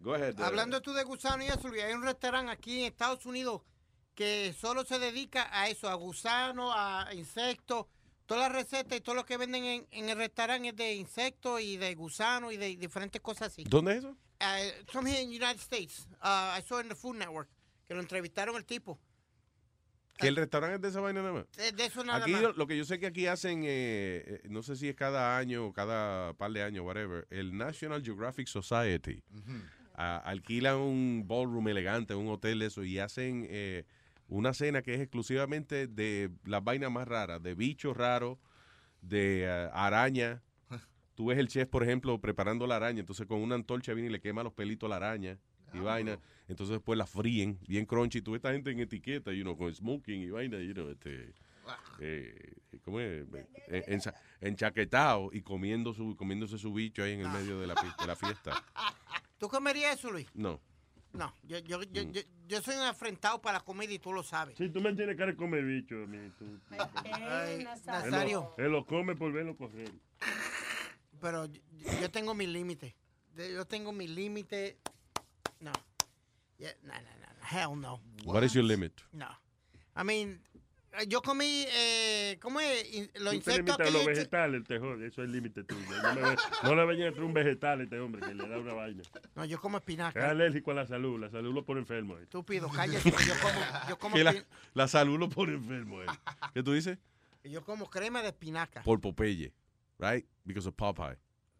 Go ahead. Hablando tú de gusano y eso, hay un restaurante aquí en Estados Unidos que solo se dedica a eso, a gusano, a insectos. Todas las recetas y todo lo que venden en, en el restaurante es de insectos y de gusano y de diferentes cosas así. ¿Dónde es eso? Uh, some here in the United States. Uh, I saw in the Food Network que lo entrevistaron el tipo. Que el restaurante es de esa vaina nada más. De, de eso nada Aquí más. lo, lo que yo sé que aquí hacen, eh, eh, no sé si es cada año o cada par de años, whatever, el National Geographic Society ah, alquilan un ballroom elegante, un hotel de eso, y hacen eh, una cena que es exclusivamente de las vainas más raras, de bichos raros, de ah, araña. Tú ves el chef, por ejemplo, preparando la araña, entonces con una antorcha viene y le quema los pelitos a la araña y vaina. Entonces después la fríen, bien crunchy. Tú ves esta gente en etiqueta, you know, con smoking y vaina, you know, este, eh, ¿cómo es? Eh, enchaquetado y comiendo su, comiéndose su bicho ahí en el medio de la, de la fiesta. ¿Tú comerías eso, Luis? No. No, yo, yo, Mm. yo, yo, yo soy un afrentado para la comida y tú lo sabes. Si tú me tienes cara de comer bicho, a mí, tú- tú- Ay, Él Nazario, lo, él lo come por verlo coger. pero yo, yo tengo mis límites. Yo tengo mis límites. No. Yeah, no, no, no, no. Hell no. What is your limit? No. I mean, yo comí, eh, ¿cómo es? In- Los Tú te insectos limitas a que los vegetales, te jode. Eso es el límite tuyo. No, me no le vayan a traer un vegetal a este hombre que le da una vaina. No, yo como Es espinaca. alérgico a la salud. La salud lo pone enfermo. eh. Estúpido, cállate. Yo como, yo como, Que la, salud lo pone enfermo. él. ¿Qué tú dices? yo como crema de espinaca. Por Popeye, right? Because of Popeye.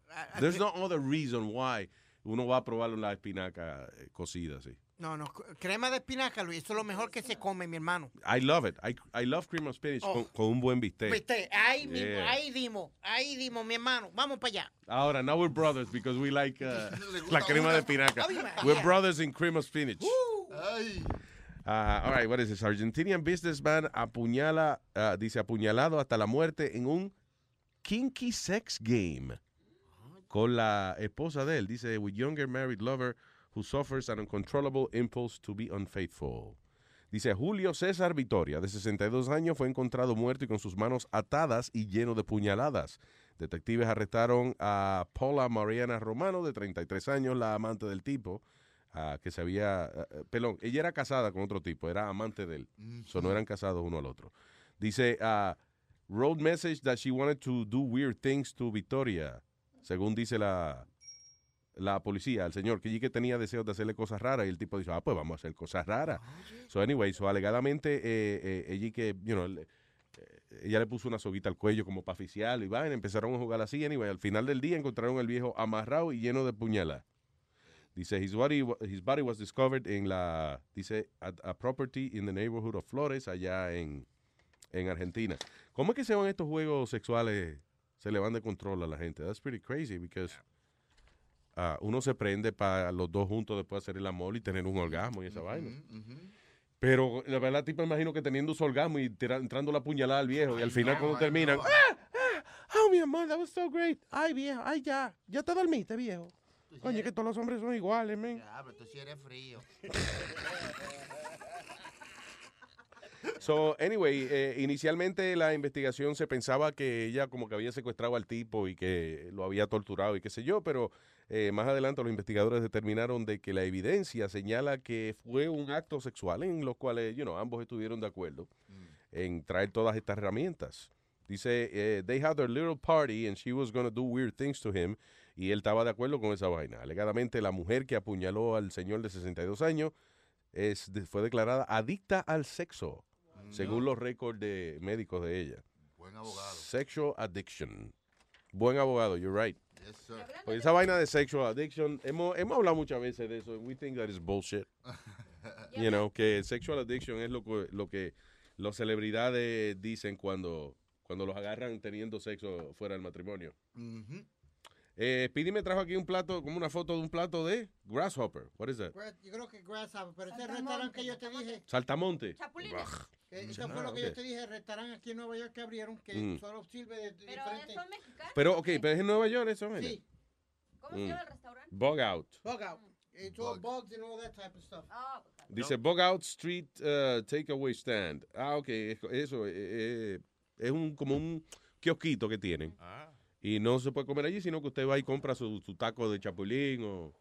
Ah, ah, There's no other reason why uno va a probar la espinaca eh, cocida así. No, no, crema de espinaca, Luis. Eso es lo mejor que se come, mi hermano. I love it. I, I love cream of spinach Oh. con, con un buen bistec. Viste, ahí mismo, Yeah. ahí dimos, ahí dimos, mi hermano. Vamos para allá. Ahora, now we're brothers because we like uh, la crema de espinaca. We're brothers in cream of spinach. Ay. Uh, all right, what is this? Argentinian businessman apuñala, uh, dice apuñalado hasta la muerte en un kinky sex game con la esposa de él. Dice, with younger married lover who suffers an uncontrollable impulse to be unfaithful. Dice, Julio César Vitoria, de 62 años, fue encontrado muerto y con sus manos atadas y lleno de puñaladas. Detectives arrestaron a Paula Mariana Romano, de 33 años, la amante del tipo, ah, que se había... ah, perdón, ella era casada con otro tipo, era amante de él. So no eran casados uno al otro. Dice, wrote message that she wanted to do weird things to Victoria, según dice la, la policía, el señor, que que tenía deseos de hacerle cosas raras y el tipo dice, ah, pues vamos a hacer cosas raras. So anyway, so alegadamente, eh, eh, que, you know, le- eh, ella le puso una soguita al cuello como para oficial y van, empezaron a jugar así, anyway, al final del día encontraron el viejo amarrado y lleno de puñalas. Dice, his body, his body was discovered en la, dice, at a property in the neighborhood of Flores, allá en, en Argentina. ¿Cómo es que se van estos juegos sexuales, se le van de control a la gente? That's pretty crazy, because ah, uno se prende para los dos juntos después hacer el amor y tener un orgasmo y esa vaina. Pero la verdad, tipo, imagino que teniendo su orgasmo y entrando la puñalada al viejo y al final cuando terminan, ¡ah! ¡ah! ¡Oh, mi amor, that was so great! ¡Ay, viejo! ¡Ay, ya! ¿Ya te dormiste, viejo? Coño, que todos los hombres son iguales, men. Ya, pero tú sí eres frío. So, anyway, eh, inicialmente la investigación se pensaba que ella como que había secuestrado al tipo y que lo había torturado y qué sé yo, pero eh, más adelante los investigadores determinaron de que la evidencia señala que fue un acto sexual en los cuales, you know, ambos estuvieron de acuerdo en traer todas estas herramientas. Dice, eh, they had their little party and she was going to do weird things to him y él estaba de acuerdo con esa vaina. Alegadamente la mujer que apuñaló al señor de 62 años es, fue declarada adicta al sexo, según los récords de médicos de ella. Buen abogado. Sexual addiction. Buen abogado, you're right. Yes, sir. Pues esa vaina de sexual addiction, hemos, hemos hablado muchas veces de eso. We think that is bullshit. you know, que sexual addiction es lo que, lo que las celebridades dicen cuando, cuando los agarran teniendo sexo fuera del matrimonio. Eh, Speedy me trajo aquí un plato, como una foto de un plato de grasshopper. What is that? Yo creo que Grasshopper, pero ese restaurante que yo te dije, Saltamonte. Chapulines. que eso fue lo que yo te dije, el restaurante aquí en Nueva York que abrieron, que Mm. solo sirve de, de Pero diferente. son mexicanos. Pero, ok, pero es en Nueva York eso, Sí, ¿Cómo se Mm. llama el restaurante? Bug out. bug out. It's all bugs and all that type of stuff. Ah, Dice Bug Out Street uh, Takeaway Stand. Ah, ok, es- eso eh, eh, es un como un kiosquito que tienen. Ah. Y no se puede comer allí, sino que usted va y compra su, su taco de chapulín o,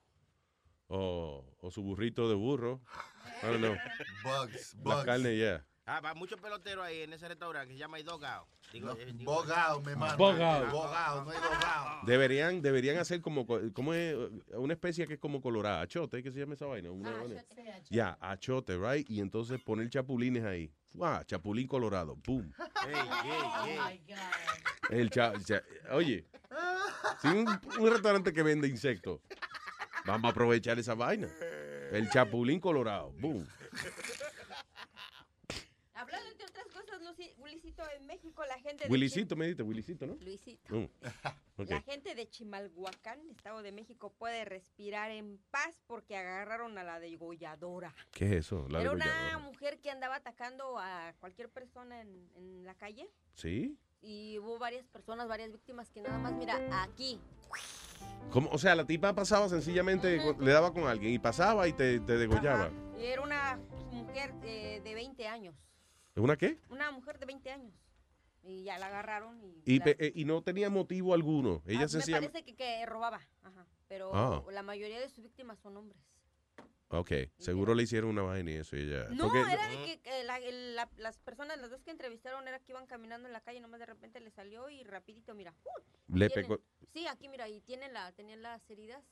O, o su burrito de burro. I don't know. Bugs, La bugs. carne, yeah. Ah, va muchos peloteros ahí en ese restaurante que se llama Dogao. Digo, No, eh, digo- Bogao, mi hermano. Bogao. Bogao, no hay dogao. Deberían, deberían hacer como, co- ¿cómo es? Una especie que es como colorada, achote, ¿qué se llama esa vaina? Una vaina. Ya, achote, right? Y entonces poner chapulines ahí. ¡Fua! Chapulín colorado, boom. El cha- cha- oye, si un, un restaurante que vende insectos, vamos a aprovechar esa vaina. El chapulín colorado, boom. Hablando entre otras Luisito, en México la gente de Willisito, me dijiste, Willisito, ¿no? Luisito. Mm. La gente de Chimalhuacán, Estado de México, puede respirar en paz porque agarraron a la degolladora. ¿Qué es eso? La Era una mujer que andaba atacando a cualquier persona en, en la calle ¿Sí? y hubo varias personas, varias víctimas que nada más, mira, aquí. ¿Cómo? O sea, la tipa pasaba sencillamente, le daba con alguien y pasaba y te, te degollaba. Y era una mujer eh, de 20 años. ¿Una qué? Una mujer de 20 años. Y ya la agarraron y... Y, la- pe- eh, y no tenía motivo alguno. Ah, Ella me sencillamente... parece que, que robaba, ajá. Pero Ah. la mayoría de sus víctimas son hombres. Ok, seguro le hicieron una vaina y eso y ella... No, porque- era de que, que la- las personas, las dos que entrevistaron, era que iban caminando en la calle, nomás de repente le salió y rapidito, mira. ¡uh! Le tienen- pegó- Sí, aquí mira, y tienen la, tenían las heridas.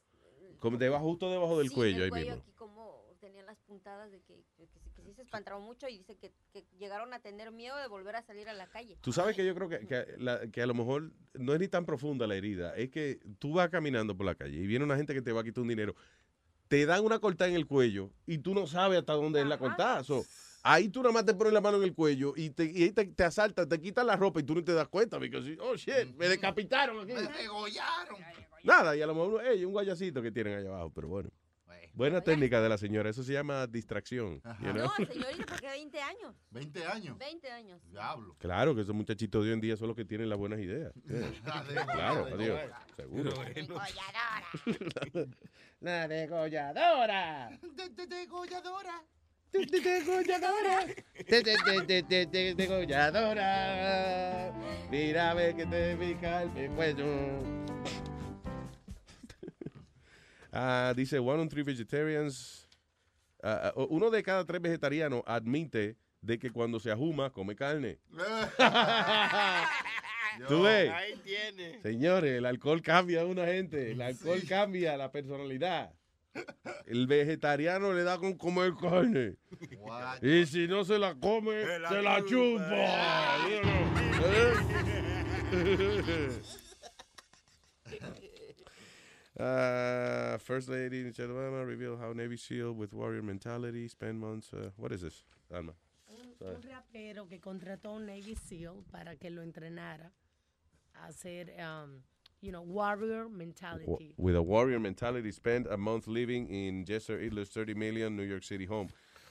Como debajo, justo debajo del Sí, cuello, el ahí cuello mismo. aquí como tenían las puntadas de que, que, que sí- que sí se espantaron mucho y dice que, que llegaron a tener miedo de volver a salir a la calle. Tú sabes que yo creo que, que la- que a lo mejor no es ni tan profunda la herida. Es que tú vas caminando por la calle y viene una gente que te va a quitar un dinero. Te dan una cortada en el cuello y tú no sabes hasta dónde es la cortada. So, ahí tú nada más te pones la mano en el cuello y, te, y ahí te, te asaltan, te quitan la ropa y tú no te das cuenta. Porque, oh shit, me decapitaron aquí. Me degollaron. Nada, y a lo mejor hey, un guayacito que tienen allá abajo, pero bueno. Buena técnica de la señora, eso se llama distracción. you know? No, señorita, porque 20 años. 20 años. 20 años. Diablo. Claro que esos muchachitos de hoy en día son los que tienen las buenas ideas. Claro, adiós. Seguro. La degolladora. Degolladora. Degolladora. De- de- de- de- de- de- Degolladora. Mira a ver que te pica el cuello. Ah, dice, one in three vegetarians. ah, ah, uno de cada tres vegetarianos admite de que cuando se ajuma come carne. ¿Tú ves? Ahí tiene. Señores, el alcohol cambia a una gente. El alcohol cambia la personalidad. El vegetariano le da con comer carne. Y si no se la come, se la, chupa. Uh, First Lady Michelle Obama revealed how Navy SEAL with warrior mentality spend months. Uh, what is this, Alma? Sorry. Un rapero que contrató a un Navy SEAL para que lo entrenara a hacer, um, you know, warrior Wa- mentality. With a warrior mentality, spend a month living in Jesse Idler's 30 million New York City home.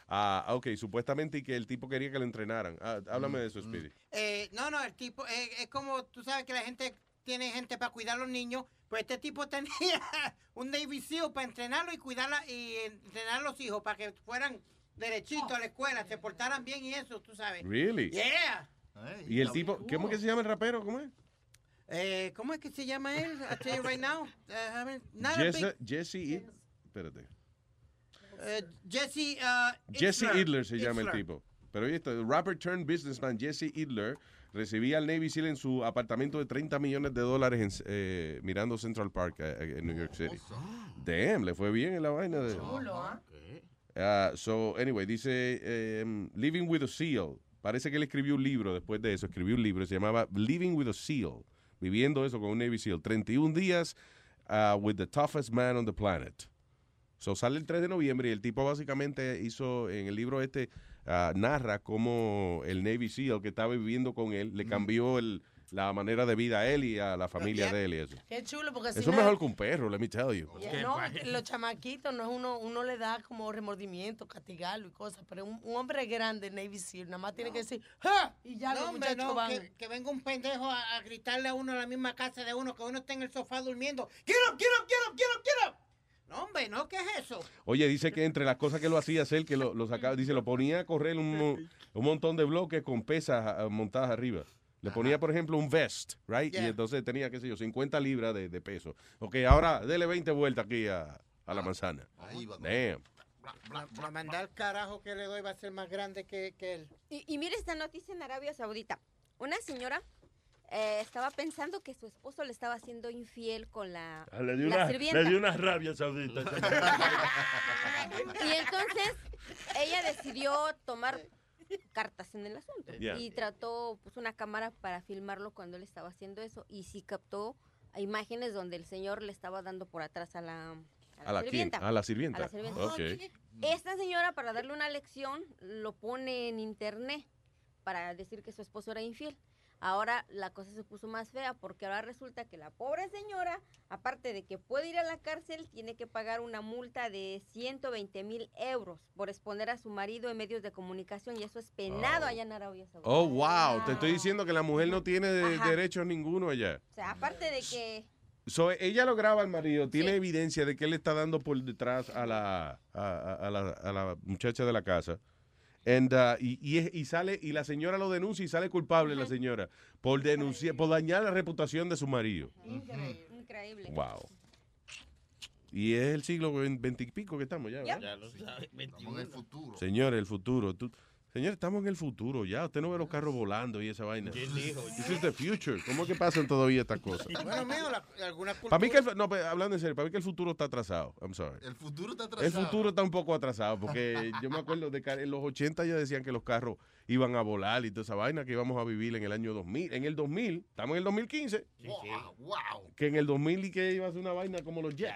Ah, ok, supuestamente y que el tipo quería que lo entrenaran. Ah, háblame de eso, Speedy. Eh, no, no, el tipo, eh, es como, tú sabes que la gente tiene gente para cuidar a los niños, pues este tipo tenía un Navy SEAL para entrenarlo y cuidarla y entrenar a los hijos para que fueran derechitos a la escuela, se portaran bien y eso, tú sabes. Really? Yeah. Y el tipo, ¿cómo que se llama el rapero? ¿Cómo es? Eh, ¿Cómo es que se llama él? I tell you right now. Uh, I mean, not a Jesse, big- Jesse, Id- espérate. eh, Jesse, uh, Jesse. Idler se llama el tipo. Pero oye, esto, el rapper turned businessman Jesse Idler recibía al Navy SEAL en su apartamento de 30 millones de dólares en, eh, mirando Central Park eh, eh, en New York City. Damn, le fue bien en la vaina de... Ah, so, anyway, dice um, Living with a Seal. Parece que él escribió un libro después de eso. Escribió un libro, se llamaba Living with a Seal. Viviendo eso con un Navy SEAL. 31 días with the toughest man on the planet. So, sale el 3 de noviembre y el tipo básicamente hizo en el libro este, ah, narra cómo el Navy SEAL que estaba viviendo con él le cambió el, la manera de vida a él y a la familia de él y eso. Qué chulo, porque Eso si es no- mejor que un perro, let me tell you. Yeah, no, los chamaquitos, no es uno, uno le da como remordimiento, castigarlo y cosas, pero un, un hombre grande, Navy SEAL, nada más tiene que decir, ¡Ja! Y ya No, los hombre, muchachos no, van. que, que venga un pendejo a, a gritarle a uno a la misma casa de uno, que uno esté en el sofá durmiendo. ¡Get up, get up, get No, hombre, no, ¿qué es eso? Oye, dice que entre las cosas que lo hacía hacer, que lo, lo sacaba, dice, lo ponía a correr un, un montón de bloques con pesas ah, montadas arriba. Le ponía, por ejemplo, un vest, right? Y entonces tenía, qué sé yo, 50 libras de, de peso. Ok, ahora dele 20 vueltas aquí a, la manzana. Ahí va. Damn. La, la mandar carajo que le doy va a ser más grande que, que él. Y, y mire esta noticia en Arabia Saudita. Una señora eh, estaba pensando que su esposo le estaba haciendo infiel con la, Ah, Le dio, la una, sirvienta. le dio una rabia saudita. Y entonces ella decidió tomar cartas en el asunto Yeah. y trató pues una cámara para filmarlo cuando él estaba haciendo eso y sí captó imágenes donde el señor le estaba dando por atrás a la, ¿A la quién? sirvienta. A la sirvienta. A la sirvienta. Ok. Esta señora para darle una lección lo pone en internet para decir que su esposo era infiel. Ahora la cosa se puso más fea porque ahora resulta que la pobre señora, aparte de que puede ir a la cárcel, tiene que pagar una multa de 120 mil euros por exponer a su marido en medios de comunicación y eso es penado Oh. allá en Arabia Saudita. Oh, wow. Te estoy diciendo que la mujer no tiene de- Ajá. derechos ninguno allá. O sea, aparte de que... So, ella lo graba al marido, tiene evidencia de que él le está dando por detrás a la, a, a- a la, a la muchacha de la casa. And, uh, y, y, es- y sale y la señora lo denuncia y sale culpable la señora por denunciar, por dañar la reputación de su marido. Increíble. Increíble. Wow. Y es el siglo veintipico que estamos ya. ¿verdad? Ya lo sabe. Estamos en el futuro. Señores, el futuro. Tú- Señores, estamos en el futuro ya. Usted no ve los carros volando y esa vaina. ¿Quién dijo? This is the future. ¿Cómo que pasan todavía estas cosas? Bueno, mijo, la, alguna Para mí que el, no, hablando en serio, para mí que el futuro está atrasado. I'm sorry. El futuro está El atrasado. futuro está un poco atrasado porque yo me acuerdo de que en los 80 ya decían que los carros iban a volar y toda esa vaina que íbamos a vivir en el año 2000. En el 2000, estamos en el 2015, Wow, wow. que en el 2000 y que iba a ser una vaina como los chiu.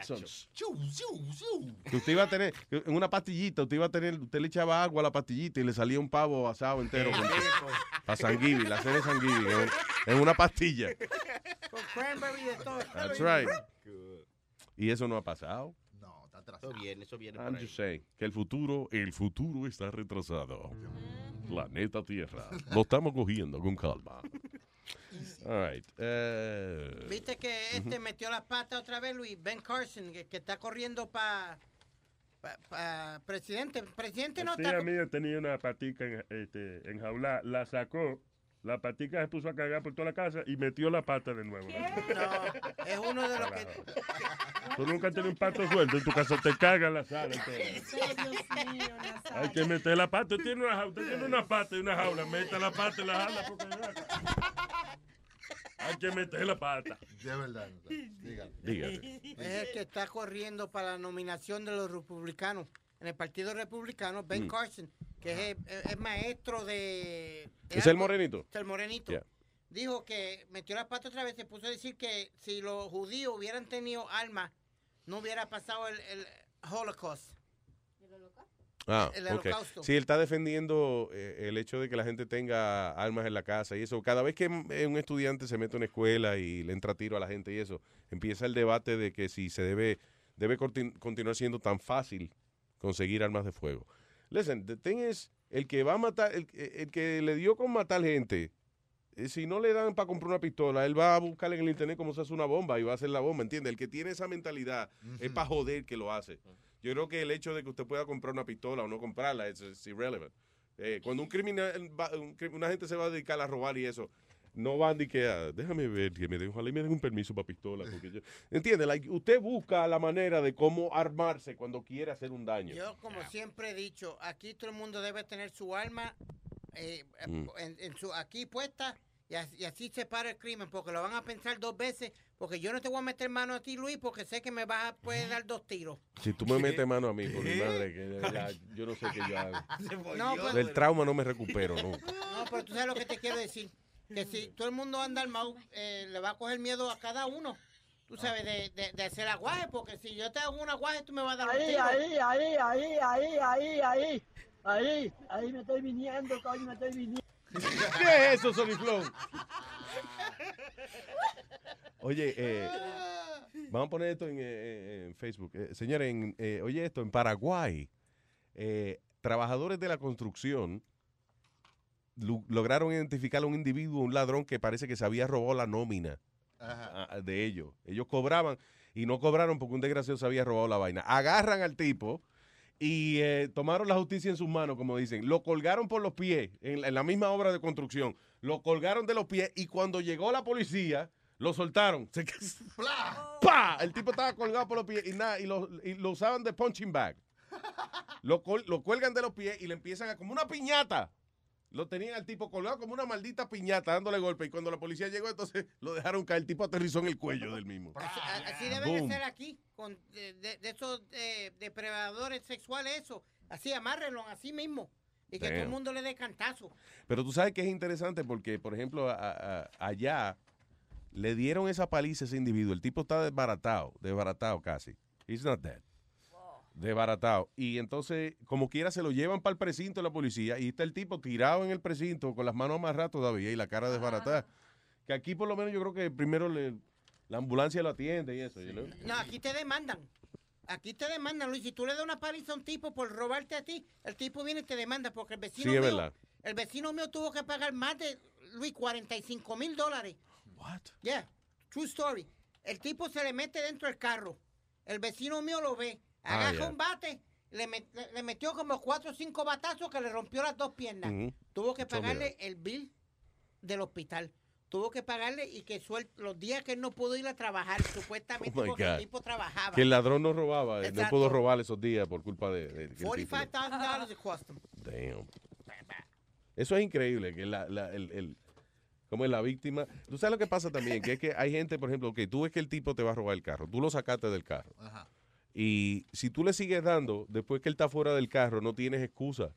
Que usted iba a tener, en una pastillita, usted iba a tener, usted le echaba agua a la pastillita y le salía un pavo asado entero. Para Sanguivi, la cena de Sanguivi, en, en una pastilla. Con cranberry de todo. That's right. Y eso no ha pasado. Atrasado. Eso viene, eso viene I'm just saying que el futuro, el futuro está retrasado. Planeta Tierra. Lo estamos cogiendo con calma. All right. eh, Viste que este metió la pata otra vez, Luis. Ben Carson, que, que está corriendo para presidente. Presidente no La está. mía tenía una patica en, este, enjaulada, la sacó, la patica se puso a cagar por toda la casa y metió la pata de nuevo. No, es uno de los que. Tú nunca tienes un pato suelto en tu casa, te caga la sala. Hay que meter la pata. Usted tiene una, jaula, usted tiene una pata y una jaula. Meta la pata en la jaula porque hay que meter la pata. De verdad. Dígale. Dígale. Es el que está corriendo para la nominación de los republicanos. En el Partido Republicano, Ben Mm. Carson, que es, es- es maestro de. de ¿Es el morenito? Es el morenito. Yeah. Dijo que metió la pata otra vez, se puso a decir que si los judíos hubieran tenido armas, no hubiera pasado el, el Holocaust. Ah, el ok. holocausto. Sí, él está defendiendo eh, el hecho de que la gente tenga armas en la casa y eso. Cada vez que un estudiante se mete a una escuela y le entra tiro a la gente y eso, empieza el debate de que si se debe, debe contin- continuar siendo tan fácil conseguir armas de fuego. Listen, the thing is, el que va a matar, el, el que le dio con matar gente, eh, si no le dan para comprar una pistola, él va a buscar en el internet cómo se hace una bomba y va a hacer la bomba, ¿entiende? El que tiene esa mentalidad es para joder que lo hace. Yo creo que el hecho de que usted pueda comprar una pistola o no comprarla es, irrelevant. Eh, cuando un criminal, un una gente se va a dedicar a robar y eso, no van de que, ah, déjame ver, que me den, ojalá y me den un permiso para pistola. Porque yo, ¿Entiende? Like, usted busca la manera de cómo armarse cuando quiere hacer un daño. Yo, como siempre he dicho, aquí todo el mundo debe tener su arma eh, eh, Mm. en, en su, aquí puesta y así, y así se para el crimen, porque lo van a pensar dos veces, porque yo no te voy a meter mano a ti, Luis, porque sé que me vas a poder dar dos tiros. Si tú me metes mano a mí, por mi madre, que ya- yo no sé qué yo hago. No, pues- Del trauma no me recupero, ¿no? No, pero tú sabes lo que te quiero decir. Que si todo el mundo anda armado, eh, le va a coger miedo a cada uno. Tú sabes, de, de, de hacer aguaje, porque si yo te hago un aguaje, tú me vas a dar un Ahí, tiro. ahí, ahí, ahí, ahí, ahí, ahí. Ahí, ahí me estoy viniendo, coño, me estoy viniendo. ¿Qué es eso, Sony Flow? Oye, eh, vamos a poner esto en, eh, en Facebook. Eh, señores, en, eh, oye esto, en Paraguay, eh, trabajadores de la construcción lograron identificar a un individuo, un ladrón que parece que se había robado la nómina de ellos. Ellos cobraban y no cobraron porque un desgraciado se había robado la vaina. Agarran al tipo y eh, tomaron la justicia en sus manos, como dicen. Lo colgaron por los pies en la, en la misma obra de construcción. Lo colgaron de los pies y cuando llegó la policía, Lo soltaron. Se- ¡Pa! El tipo estaba colgado por los pies y nada, y lo, y lo usaban de punching bag. Lo, lo cuelgan de los pies y le empiezan a como una piñata. Lo tenían al tipo colgado como una maldita piñata dándole golpe. Y cuando la policía llegó, entonces lo dejaron caer. El tipo aterrizó en el cuello del mismo. Así, así debe Boom. de ser aquí, con de, de- de esos eh, depredadores sexuales, eso. Así, amárrenlo así mismo. Y que todo el mundo le dé cantazo. Pero tú sabes que es interesante porque, por ejemplo, a- a- allá le dieron esa paliza a ese individuo. El tipo está desbaratado, desbaratado casi. He's not dead. Desbaratado. Y entonces, como quiera, se lo llevan para el precinto de la policía y está el tipo tirado en el precinto con las manos amarradas todavía y la cara desbaratada. Que aquí, por lo menos, yo creo que primero le- la ambulancia lo atiende y eso. No, aquí te demandan. Aquí te demandan, Luis. Si tú le das una paliza a un tipo por robarte a ti, el tipo viene y te demanda porque el vecino Sí, es mío, verdad. el vecino mío tuvo que pagar más de, Luis, 45 mil dólares. What? Yeah, true story. El tipo se le mete dentro del carro. El vecino mío lo ve. Ah, Agarra ya. un bate, le, met- le- le metió como cuatro o cinco batazos que le rompió las dos piernas. Tuvo que pagarle el bill del hospital. Tuvo que pagarle y que suel- los días que él no pudo ir a trabajar, supuestamente Oh, porque el tipo trabajaba. Que el ladrón no robaba, eh, no Exacto. pudo robar esos días por culpa de... de- tipo- $45,000 it cost him. Damn. Eso es increíble, que la, la- el, el- como es la víctima. Tú sabes lo que pasa también, que es que hay gente, por ejemplo, que tú ves que el tipo te va a robar el carro, tú lo sacaste del carro. Ajá. Y si tú le sigues dando, después que él está fuera del carro, no tienes excusa.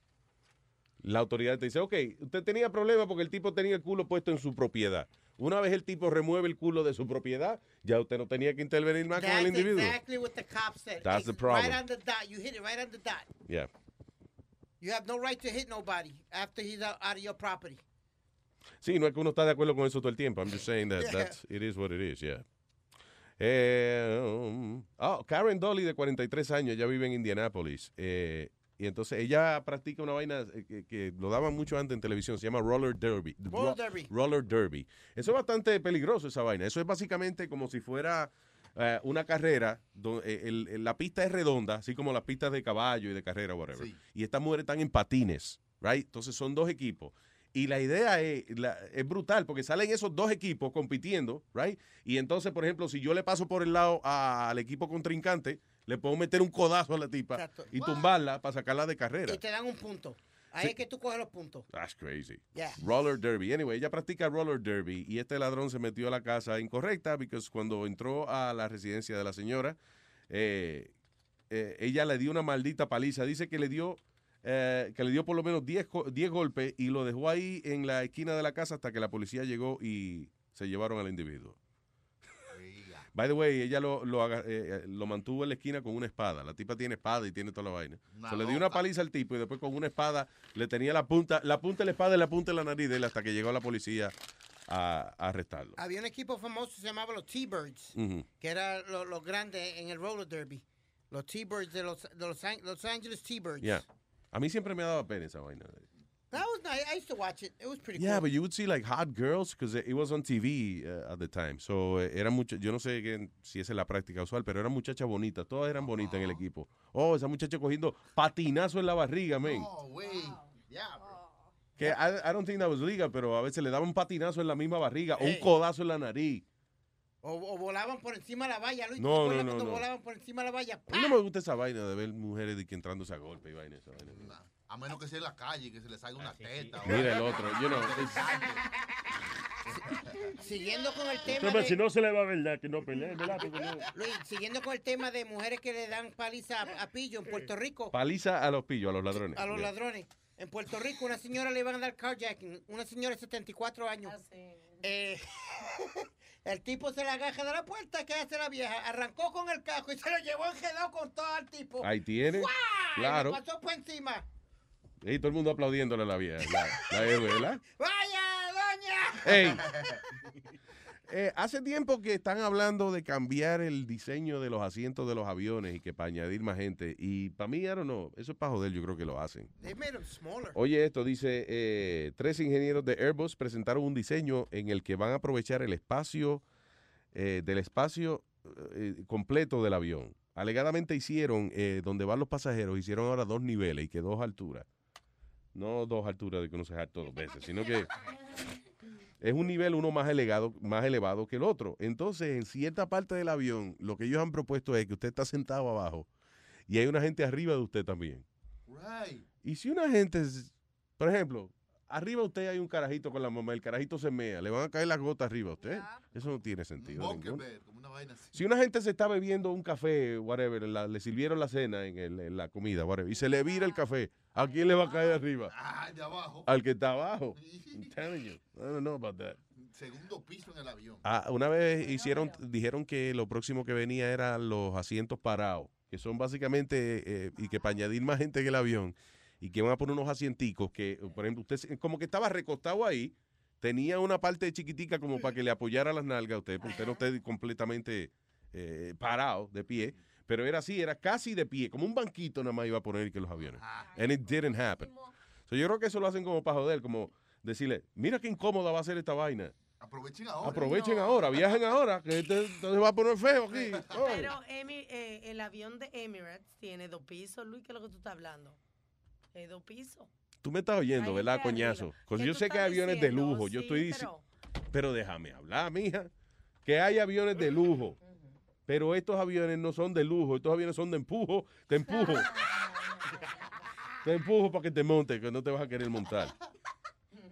La autoridad te dice, ok, usted tenía problemas porque el tipo tenía el culo puesto en su propiedad. Una vez el tipo remueve el culo de su propiedad, ya usted no tenía que intervenir más con el That's individuo. exactly what the cop said. That's the problem. Right on the dot. You hit it right on the dot. Yeah. You have no right to hit nobody after he's out, out of your property. Sí, no es que uno está de acuerdo con eso todo el tiempo. I'm just saying that Yeah. that's, it is what it is, yeah. Eh, um, oh, Karen Dolly, de 43 años, ella vive en Indianapolis. Eh, y entonces ella practica una vaina eh, que, que lo daban mucho antes en televisión, se llama roller derby. Roller Ro- derby. Roller derby. Eso es bastante peligroso, esa vaina. Eso es básicamente como si fuera eh, una carrera, do- eh, el- el- la pista es redonda, así como las pistas de caballo y de carrera, whatever. Y estas mujeres están en patines, right? Entonces son dos equipos. Y la idea es, la- es brutal, porque salen esos dos equipos compitiendo, right? Y entonces, por ejemplo, si yo le paso por el lado a- al equipo contrincante, le puedo meter un codazo a la tipa Exacto. y tumbarla para sacarla de carrera. Y te dan un punto. Ahí Sí. es que tú coges los puntos. That's crazy. Yeah. Roller derby. Anyway, ella practica roller derby y este ladrón se metió a la casa incorrecta porque cuando entró a la residencia de la señora, eh, eh, ella le dio una maldita paliza. Dice que le dio eh, que le dio por lo menos 10 co- 10 golpes y lo dejó ahí en la esquina de la casa hasta que la policía llegó y se llevaron al individuo. By the way, ella lo, eh, eh, lo mantuvo en la esquina con una espada. La tipa tiene espada y tiene toda la vaina. Se le dio una paliza al tipo y después con una espada le tenía la punta, la punta de la espada y la punta de la nariz de él hasta que llegó la policía a, a arrestarlo. Había un equipo famoso que se llamaba los T-Birds, que eran los grandes en el roller derby. Los T-Birds de los, de los, Los Angeles T-Birds. Yeah. A mí siempre me daba pena esa vaina. That was nice. I used to watch it. It was pretty Yeah, cool. but you would see like hot girls because it was on TV uh, at the time. So eh, eran muchas, yo no sé qué- si esa es la práctica usual, pero eran muchachas bonitas, todas eran bonitas en el equipo. Oh, esa muchacha cogiendo patinazo en la barriga, men. Oh, güey. Ya. Que I, I don't think that was legal, pero a veces le daban un patinazo en la misma barriga o un codazo en la nariz. O, o volaban por encima de la valla, Luis. No, ¿Te acuerdas no, no, no. volaban por encima de la valla? A mí no me gusta esa vaina de ver mujeres de que entrándose a golpe y vaina. Esa vaina. A menos que sea en la calle y que se le salga una teta. o Mira el otro, you know, Siguiendo con el tema Pero si de, no se le va a ver que no pelee, ¿verdad? Porque no- Luis, siguiendo con el tema de mujeres que le dan paliza a, a pillo en Puerto Rico, Paliza a los pillos, a los ladrones. a los Yeah. ladrones. En Puerto Rico, una señora le iban a dar carjacking, una señora de 74 años. Eh, el tipo se la agaja de la puerta, ¿qué hace la vieja? Arrancó con el cajo y se lo llevó enjedado con todo el tipo. Ahí tiene. Y claro. le pasó por encima. Y todo el mundo aplaudiéndole a la vieja, la, la. ¡Vaya, doña! Ey. Eh, hace tiempo que están hablando de cambiar el diseño de los asientos de los aviones y que para añadir más gente. Y para mí, I don't know, eso es para joder, yo creo que lo hacen. They made them smaller. Oye, esto dice, eh, tres ingenieros de Airbus presentaron un diseño en el que van a aprovechar el espacio eh, del espacio completo del avión. Alegadamente hicieron, donde van los pasajeros, hicieron ahora dos niveles y que dos alturas. No dos alturas de que uno se harto dos veces, sino que es un nivel uno más elevado, más elevado que el otro. Entonces, en cierta parte del avión, lo que ellos han propuesto es que usted está sentado abajo y hay una gente arriba de usted también. Right. Y si una gente, por ejemplo, arriba usted hay un carajito con la mamá, el carajito se mea, le van a caer las gotas arriba a usted. Eso no tiene sentido. Bunker ninguno. bed, como una vaina así. Si una gente se está bebiendo un café, whatever, la- le sirvieron la cena en, el- en la comida, whatever, y se le vira el café, ¿a quién le va a caer arriba? Ah, de abajo. Al que está abajo. I'm telling you. I don't know about that. Segundo piso en el avión. Ah, una vez hicieron, dijeron que lo próximo que venía eran los asientos parados, que son básicamente, eh, y que para añadir más gente en el avión, y que van a poner unos asienticos que, por ejemplo, usted como que estaba recostado ahí, tenía una parte chiquitica como para que le apoyara las nalgas a usted, porque usted no esté completamente eh, parado, de pie, pero era así, era casi de pie, como un banquito nada más iba a poner que los aviones. And it didn't happen. So, yo creo que eso lo hacen como para joder, como decirle, mira qué incómoda va a ser esta vaina. Aprovechen ahora. Aprovechen ahora, viajen ahora, que este, esto se va a poner feo aquí. Pero Emi- eh, el avión de Emirates tiene dos pisos, Luis, ¿qué es lo que tú estás hablando? Es dos pisos. Tú me estás oyendo, Ahí ¿verdad, está coñazo? arriba. Porque ¿Qué yo tú sé que hay aviones de diciendo? lujo. Yo Sí, estoy diciendo. pero- Pero déjame hablar, mija. Que hay aviones de lujo. Pero estos aviones no son de lujo. Estos aviones son de empujo. Te empujo. te empujo para que te montes, que no te vas a querer montar.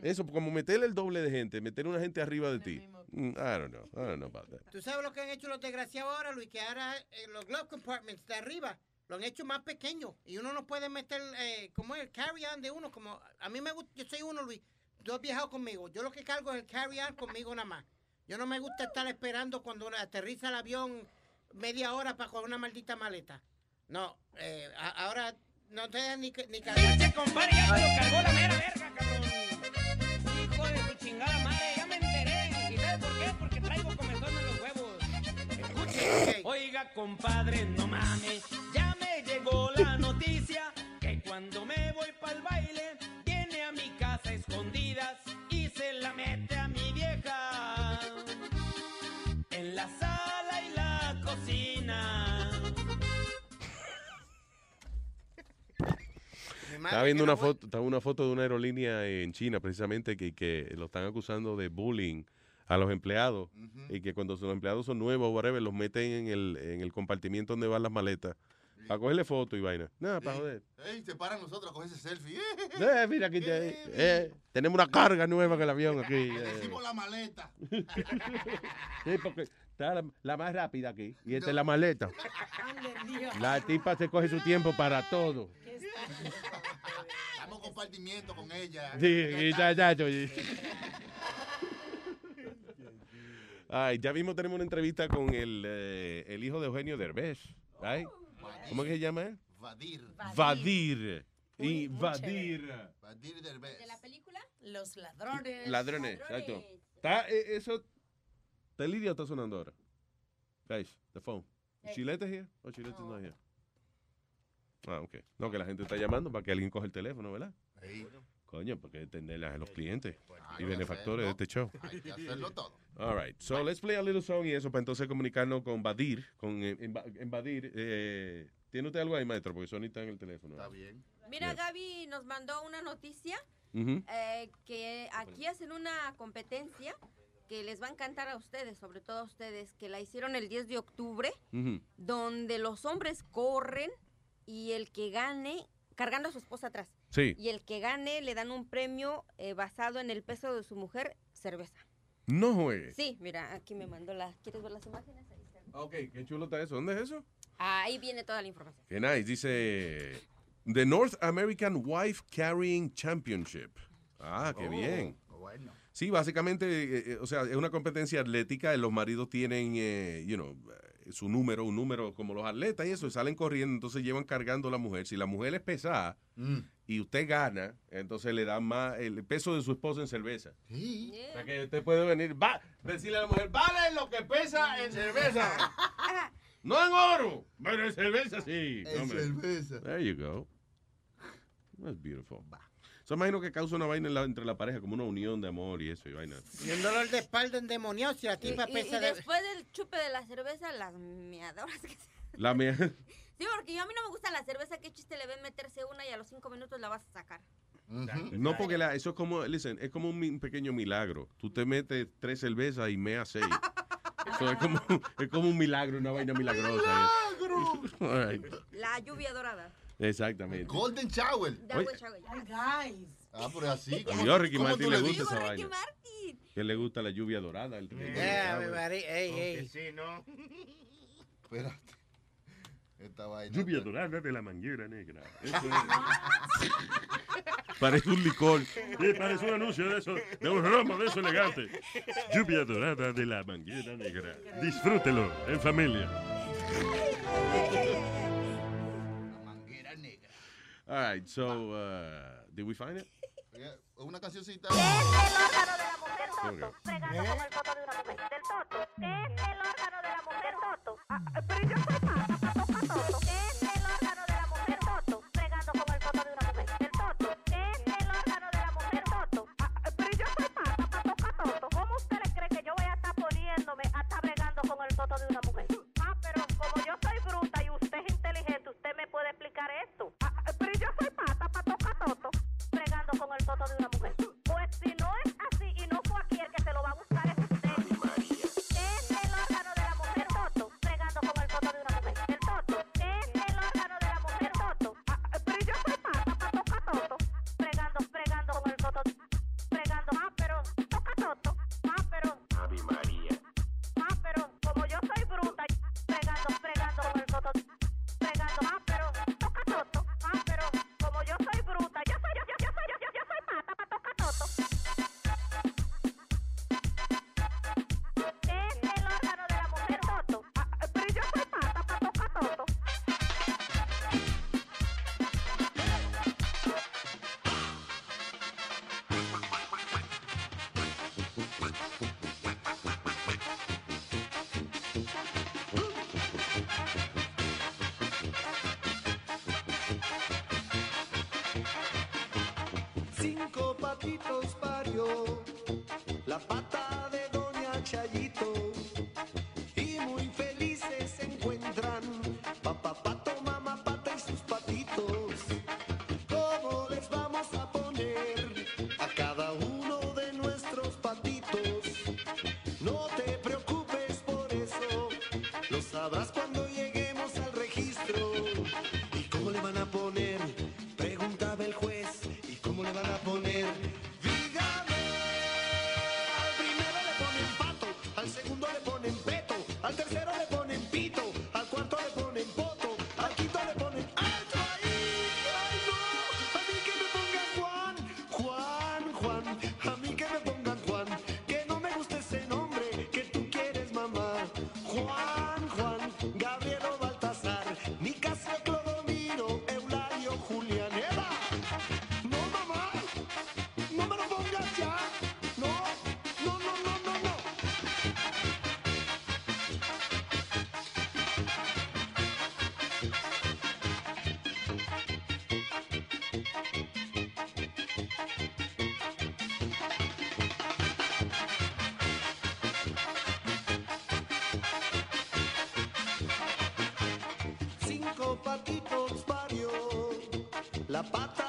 Eso, como meterle el doble de gente, meter una gente arriba de ti. Mm, I don't know. I don't know about that. ¿Tú sabes lo que han hecho los desgraciados ahora, Luis? Que ahora eh, los glove compartments de arriba lo han hecho más pequeños y uno no puede meter, eh, como el carry-on de uno, como a mí me gusta, yo soy uno, Luis, tú has viajado conmigo, yo lo que cargo es el carry-on conmigo nada más. Yo no me gusta estar esperando cuando aterriza el avión media hora para coger una maldita maleta. No, eh, a- ahora no te dejan ni, ni cargar. compadre, ya lo cargó la mera verga, cabrón. Hijo de su chingada madre, ya me enteré. ¿Y sabes por qué? Porque traigo comezón en los huevos. Escuche. Oiga, compadre, no mames. Ya me llegó la noticia que cuando me voy pa'l baile, viene a mi casa escondidas y se la mete a mi vieja. En la sala y la cocina. Estaba viendo una foto, estaba una foto de una aerolínea en China, precisamente, que, que lo están acusando de bullying a los empleados. Y que cuando los empleados son nuevos, whatever, los meten en el, en el compartimiento donde van las maletas. Para cogerle foto y vaina. Nada, para joder. Ey, se paran nosotros con ese selfie. Eh, mira aquí, eh, eh, tenemos una carga nueva en el avión aquí. Le eh. decimos la maleta. Sí, porque está la, la más rápida aquí. Y esta es la maleta. La tipa se coge su tiempo para todo. Damos compartimiento con ella. Sí, y ya, ya, yo- Ay, ya mismo tenemos una entrevista con el, eh, el hijo de Eugenio Derbez. Ay, ¿Cómo es que se llama él? Vadir. Vadir. Y Vadir. Vadir Derbez. ¿De la película? Los ladrones. Ladrones, exacto. Está, eh, eso, ¿Está Lidia o está sonando ahora? Guys, the phone. Chilete here? Oh, Chilete no. here. Ah, ok. No, que la gente está llamando para que alguien coja el teléfono, ¿verdad? Ey. Coño, porque atender a los clientes hay y que benefactores de hacerlo. este show. Hay que hacerlo todo. All right. So let's play a little song y eso para entonces comunicarnos con Badir, con eh, Embadir. Eh, ¿Tiene usted algo ahí, maestro? Porque Sony está en el teléfono. Está bien. Mira, Yeah. Gaby nos mandó una noticia Ujú. eh, que aquí hacen una competencia que les va a encantar a ustedes, sobre todo a ustedes, que la hicieron el 10 de octubre, Ujú. donde los hombres corren y el que gane, cargando a su esposa atrás, Sí. y el que gane le dan un premio eh, basado en el peso de su mujer, cerveza. No juegue. Sí, mira, aquí me mandó las... ¿Quieres ver las imágenes? Ahí, están. Ok, qué chulo está eso. ¿Dónde es eso? Ahí viene toda la información. Qué nice. Dice The North American Wife Carrying Championship. Ah, qué Oh, bien. Bueno. Sí, básicamente, eh, eh, o sea, es una competencia atlética. y Los maridos tienen, eh, you know, eh, su número, un número como los atletas y eso, y salen corriendo, entonces llevan cargando a la mujer. Si la mujer es pesada Mm. y usted gana, entonces le dan más el peso de su esposa en cerveza. Sí. O sea que usted puede venir, va, decirle a la mujer, vale lo que pesa en cerveza. no en oro, pero en cerveza sí. En cerveza. There you go. That's beautiful. Eso imagino que causa una vaina en la, entre la pareja, como una unión de amor y eso, y vaina. Y un dolor de espalda endemoniado si la tipa y, pesa y, y de... después del chupe de la cerveza, las meadoras que se... La mía. Sí, porque yo a mí no me gusta la cerveza. ¿Qué chiste le ven meterse una y a los cinco minutos la vas a sacar? Uh -huh. No, porque la, eso es como, listen, es como un pequeño milagro. Tú te metes tres cervezas y mea seis. eso es como, es como un milagro, una vaina milagrosa. ¡Milagro! Right. La lluvia dorada. Exactamente. Golden Shower. Ay, guys. Ah, pero así. Yo, Ricky Martin le gusta esa vaina. Que le gusta la lluvia dorada. El, yeah, me marí. Ey. Sí, ¿no? Espérate. Esta vaina. Lluvia dorada de la manguera negra. Eso es. Parece un licor. Sí, parece un anuncio de eso, de un romo de eso elegante. Lluvia dorada de la manguera negra. Disfrútelo en familia. All right, so, ah. uh, did we find it? Una cancioncita. Es el órgano de la mujer Toto? ¿Eh? El foto de una mujer. Del Toto. Es el órgano de la mujer Toto? Ah, ah, pero yo soy Toto. sabrás La pata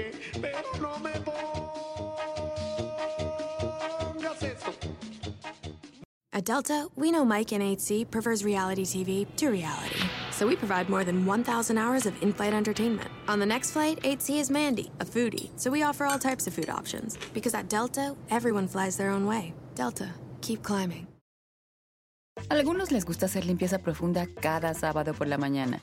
noche, pero no me pongas eso. At Delta, we know Mike in 8C prefers reality TV to reality. So we provide more than 1,000 hours of in flight entertainment. On the next flight, 8C is Mandy, a foodie. So we offer all types of food options. Because at Delta, everyone flies their own way. Delta, keep climbing. Algunos les gusta hacer limpieza profunda cada sábado por la mañana.